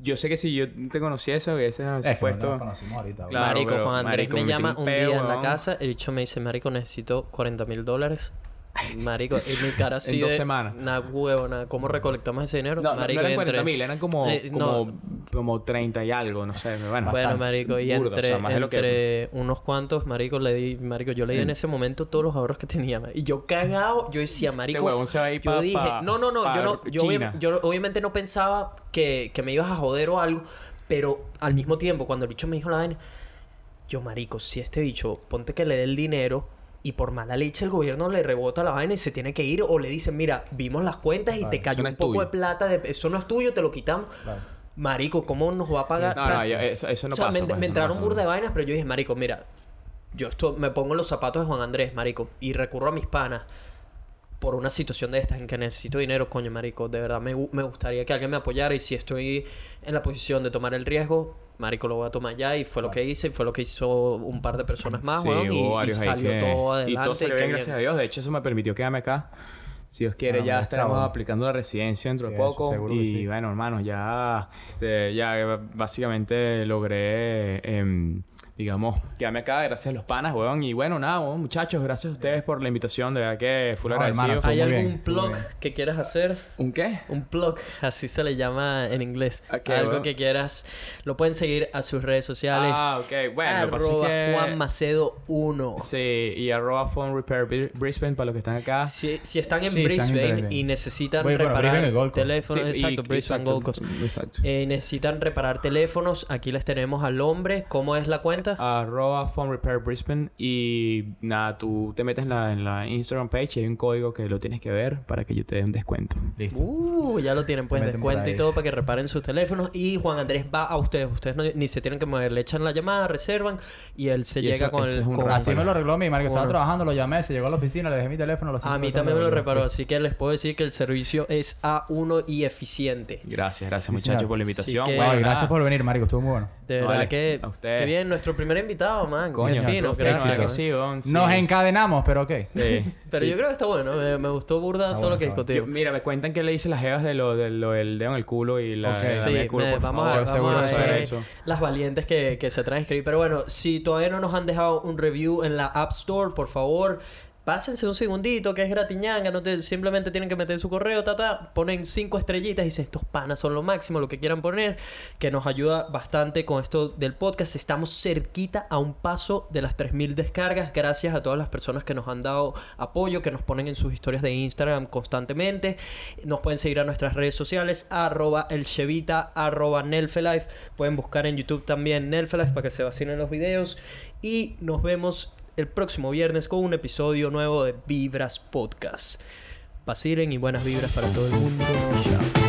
C: Yo sé que si yo te conociese, hubieses
B: Es que no
C: puesto...
B: nos conocimos ahorita.
C: Claro,
A: marico,
C: pero,
A: Juan Andrés
C: marico,
A: me llama
C: un peo,
A: día en la casa. El bicho me dice, Marico, necesito 40 mil dólares. (laughs) Marico, y mi cara así
C: En dos
A: de...
C: semanas.
A: Una huevona. ¿Cómo recolectamos ese dinero?
C: No, no, no
A: marico,
C: eran
A: y
C: 40
A: entre-
C: mil, eran como,
A: Eh,
C: como,
A: no.
C: como 30 y algo, no sé. Bueno,
A: Bueno, marico, y
C: o
A: entre,
C: sea, que-
A: entre (laughs) unos cuantos, marico, le di, marico, yo le di en
C: Mm.
A: ese momento todos los ahorros que tenía, y yo cagado, yo decía, marico,
C: huevón se va a ir
A: yo
C: pa-
A: dije,
C: pa-
A: no, no, no,
C: pa
A: yo no, yo, yo obviamente no pensaba que, que me ibas a joder o algo, pero al mismo tiempo, cuando el bicho me dijo la vaina, yo, marico, si este bicho, ponte que le dé el dinero y por mala leche el gobierno le rebota la vaina y se tiene que ir o le dicen, mira, vimos las cuentas y te cayó
B: no
A: un poco
B: tuyo.
A: de plata, de, eso no es tuyo, te lo quitamos. Marico, ¿cómo nos va a pagar?
C: No,
A: O sea,
C: no, eso, eso no
A: o sea,
C: pasa.
A: me,
C: pues,
A: me
C: no
A: entraron burda de vainas, pero yo dije, marico, mira, yo esto me pongo en los zapatos de Juan Andrés, marico, y recurro a mis panas por una situación de estas en que necesito dinero, coño, marico, de verdad me, me gustaría que alguien me apoyara y si estoy en la posición de tomar el riesgo, marico, lo voy a tomar ya y fue lo que hice y fue lo que hizo un par de personas más,
C: Sí,
A: weón, y-
C: hubo
A: salió
C: que-
A: todo adelante.
C: Y todo salió bien, gracias a Dios. De hecho, eso me permitió quedarme acá. Si Dios quiere,
B: Bueno,
C: ya estaremos
B: bueno.
C: aplicando la residencia dentro de
B: Sí, eso
C: poco. Y
B: sí.
C: bueno, hermano, ya, este, ya básicamente logré em, digamos, quedarme acá. Gracias a los panas, weón. Y bueno, nada, weón, muchachos, gracias a ustedes por la invitación. De verdad que full
B: No,
C: agradecido.
B: hermano,
A: ¿Hay algún
B: bien,
A: plug que quieras hacer?
C: ¿Un qué?
A: Un plug, así se le llama en inglés.
C: Ok,
A: Algo
C: bueno.
A: que quieras. Lo pueden seguir a sus redes sociales.
C: Ah, ok. Bueno, lo que pasa es
A: arroba
C: que...
A: Juan Macedo 1.
C: Sí, y arroba Phone Repair Bri- Brisbane para los que están acá.
A: Si, si están en
B: Sí, están en
A: Brisbane
B: Brisbane.
A: y necesitan
B: Bueno, bueno,
A: reparar
B: Brisbane y
A: teléfonos,
C: Sí, y-
A: exacto, Brisbane
C: exacto,
A: Gold Coast.
C: Exacto.
A: Eh, necesitan reparar teléfonos, aquí les tenemos al hombre. ¿Cómo es la cuenta?
C: Arroba Phone Repair Brisbane y nada, tú te metes en la, en la Instagram page y hay un código que lo tienes que ver para que yo te dé un descuento.
B: Listo.
A: Uh, ya lo tienen pues descuento y todo para que reparen sus teléfonos. Y Juan Andrés va a ustedes. Ustedes no- ni se tienen que mover. Le echan la llamada, reservan y él se
C: Y
A: llega
C: eso-
A: con
C: eso
A: el...
C: es un
A: con-
B: Así me lo arregló mi marico. Estaba
A: Bueno.
B: trabajando, lo llamé, se llegó a la oficina, le dejé mi teléfono. los
A: A mí también me lo reparó, así que les puedo decir que el servicio es A1 y eficiente.
C: Gracias, gracias
B: Sí,
C: muchachos por la invitación.
A: Que-
B: gracias por venir, marico. Estuvo muy bueno.
A: De verdad
C: vale,
A: que,
C: a
A: qué bien, nuestro primer invitado, man.
C: Coño,
A: fino,
C: estuvo
A: qué
C: fino,
A: éxito.
C: ¿verdad que sí.
B: Nos encadenamos, pero ok.
C: Sí.
A: Pero
C: Sí.
A: yo creo que está bueno, me, me gustó burda
B: Está
A: todo lo que discutimos.
C: mira, me cuentan que le hice las jevas de lo, de lo del dedo en el culo y la
A: Sí,
C: el culo,
A: me-
C: por
A: vamos
C: favor.
A: a,
B: Seguro
A: vamos a
B: eso
A: ver
B: era
C: eso.
A: las valientes que, que se traen a escribir. Pero bueno, si todavía no nos han dejado un review en la App Store, por favor, pásense un segundito, que es gratiñanga. No te, simplemente tienen que meter su correo, tata, ponen cinco estrellitas y dicen, estos panas son lo máximo, lo que quieran poner, que nos ayuda bastante con esto del podcast. Estamos cerquita a un paso de las 3.000 descargas, gracias a todas las personas que nos han dado apoyo, que nos ponen en sus historias de Instagram constantemente. Nos pueden seguir a nuestras redes sociales, arroba el Chevita, arroba Nelfelife. Pueden buscar en YouTube también Nelfelife para que se vacilen los videos. Y nos vemos el próximo viernes con un episodio nuevo de Vibras Podcast. Vacilen y buenas vibras para todo el mundo. Chao.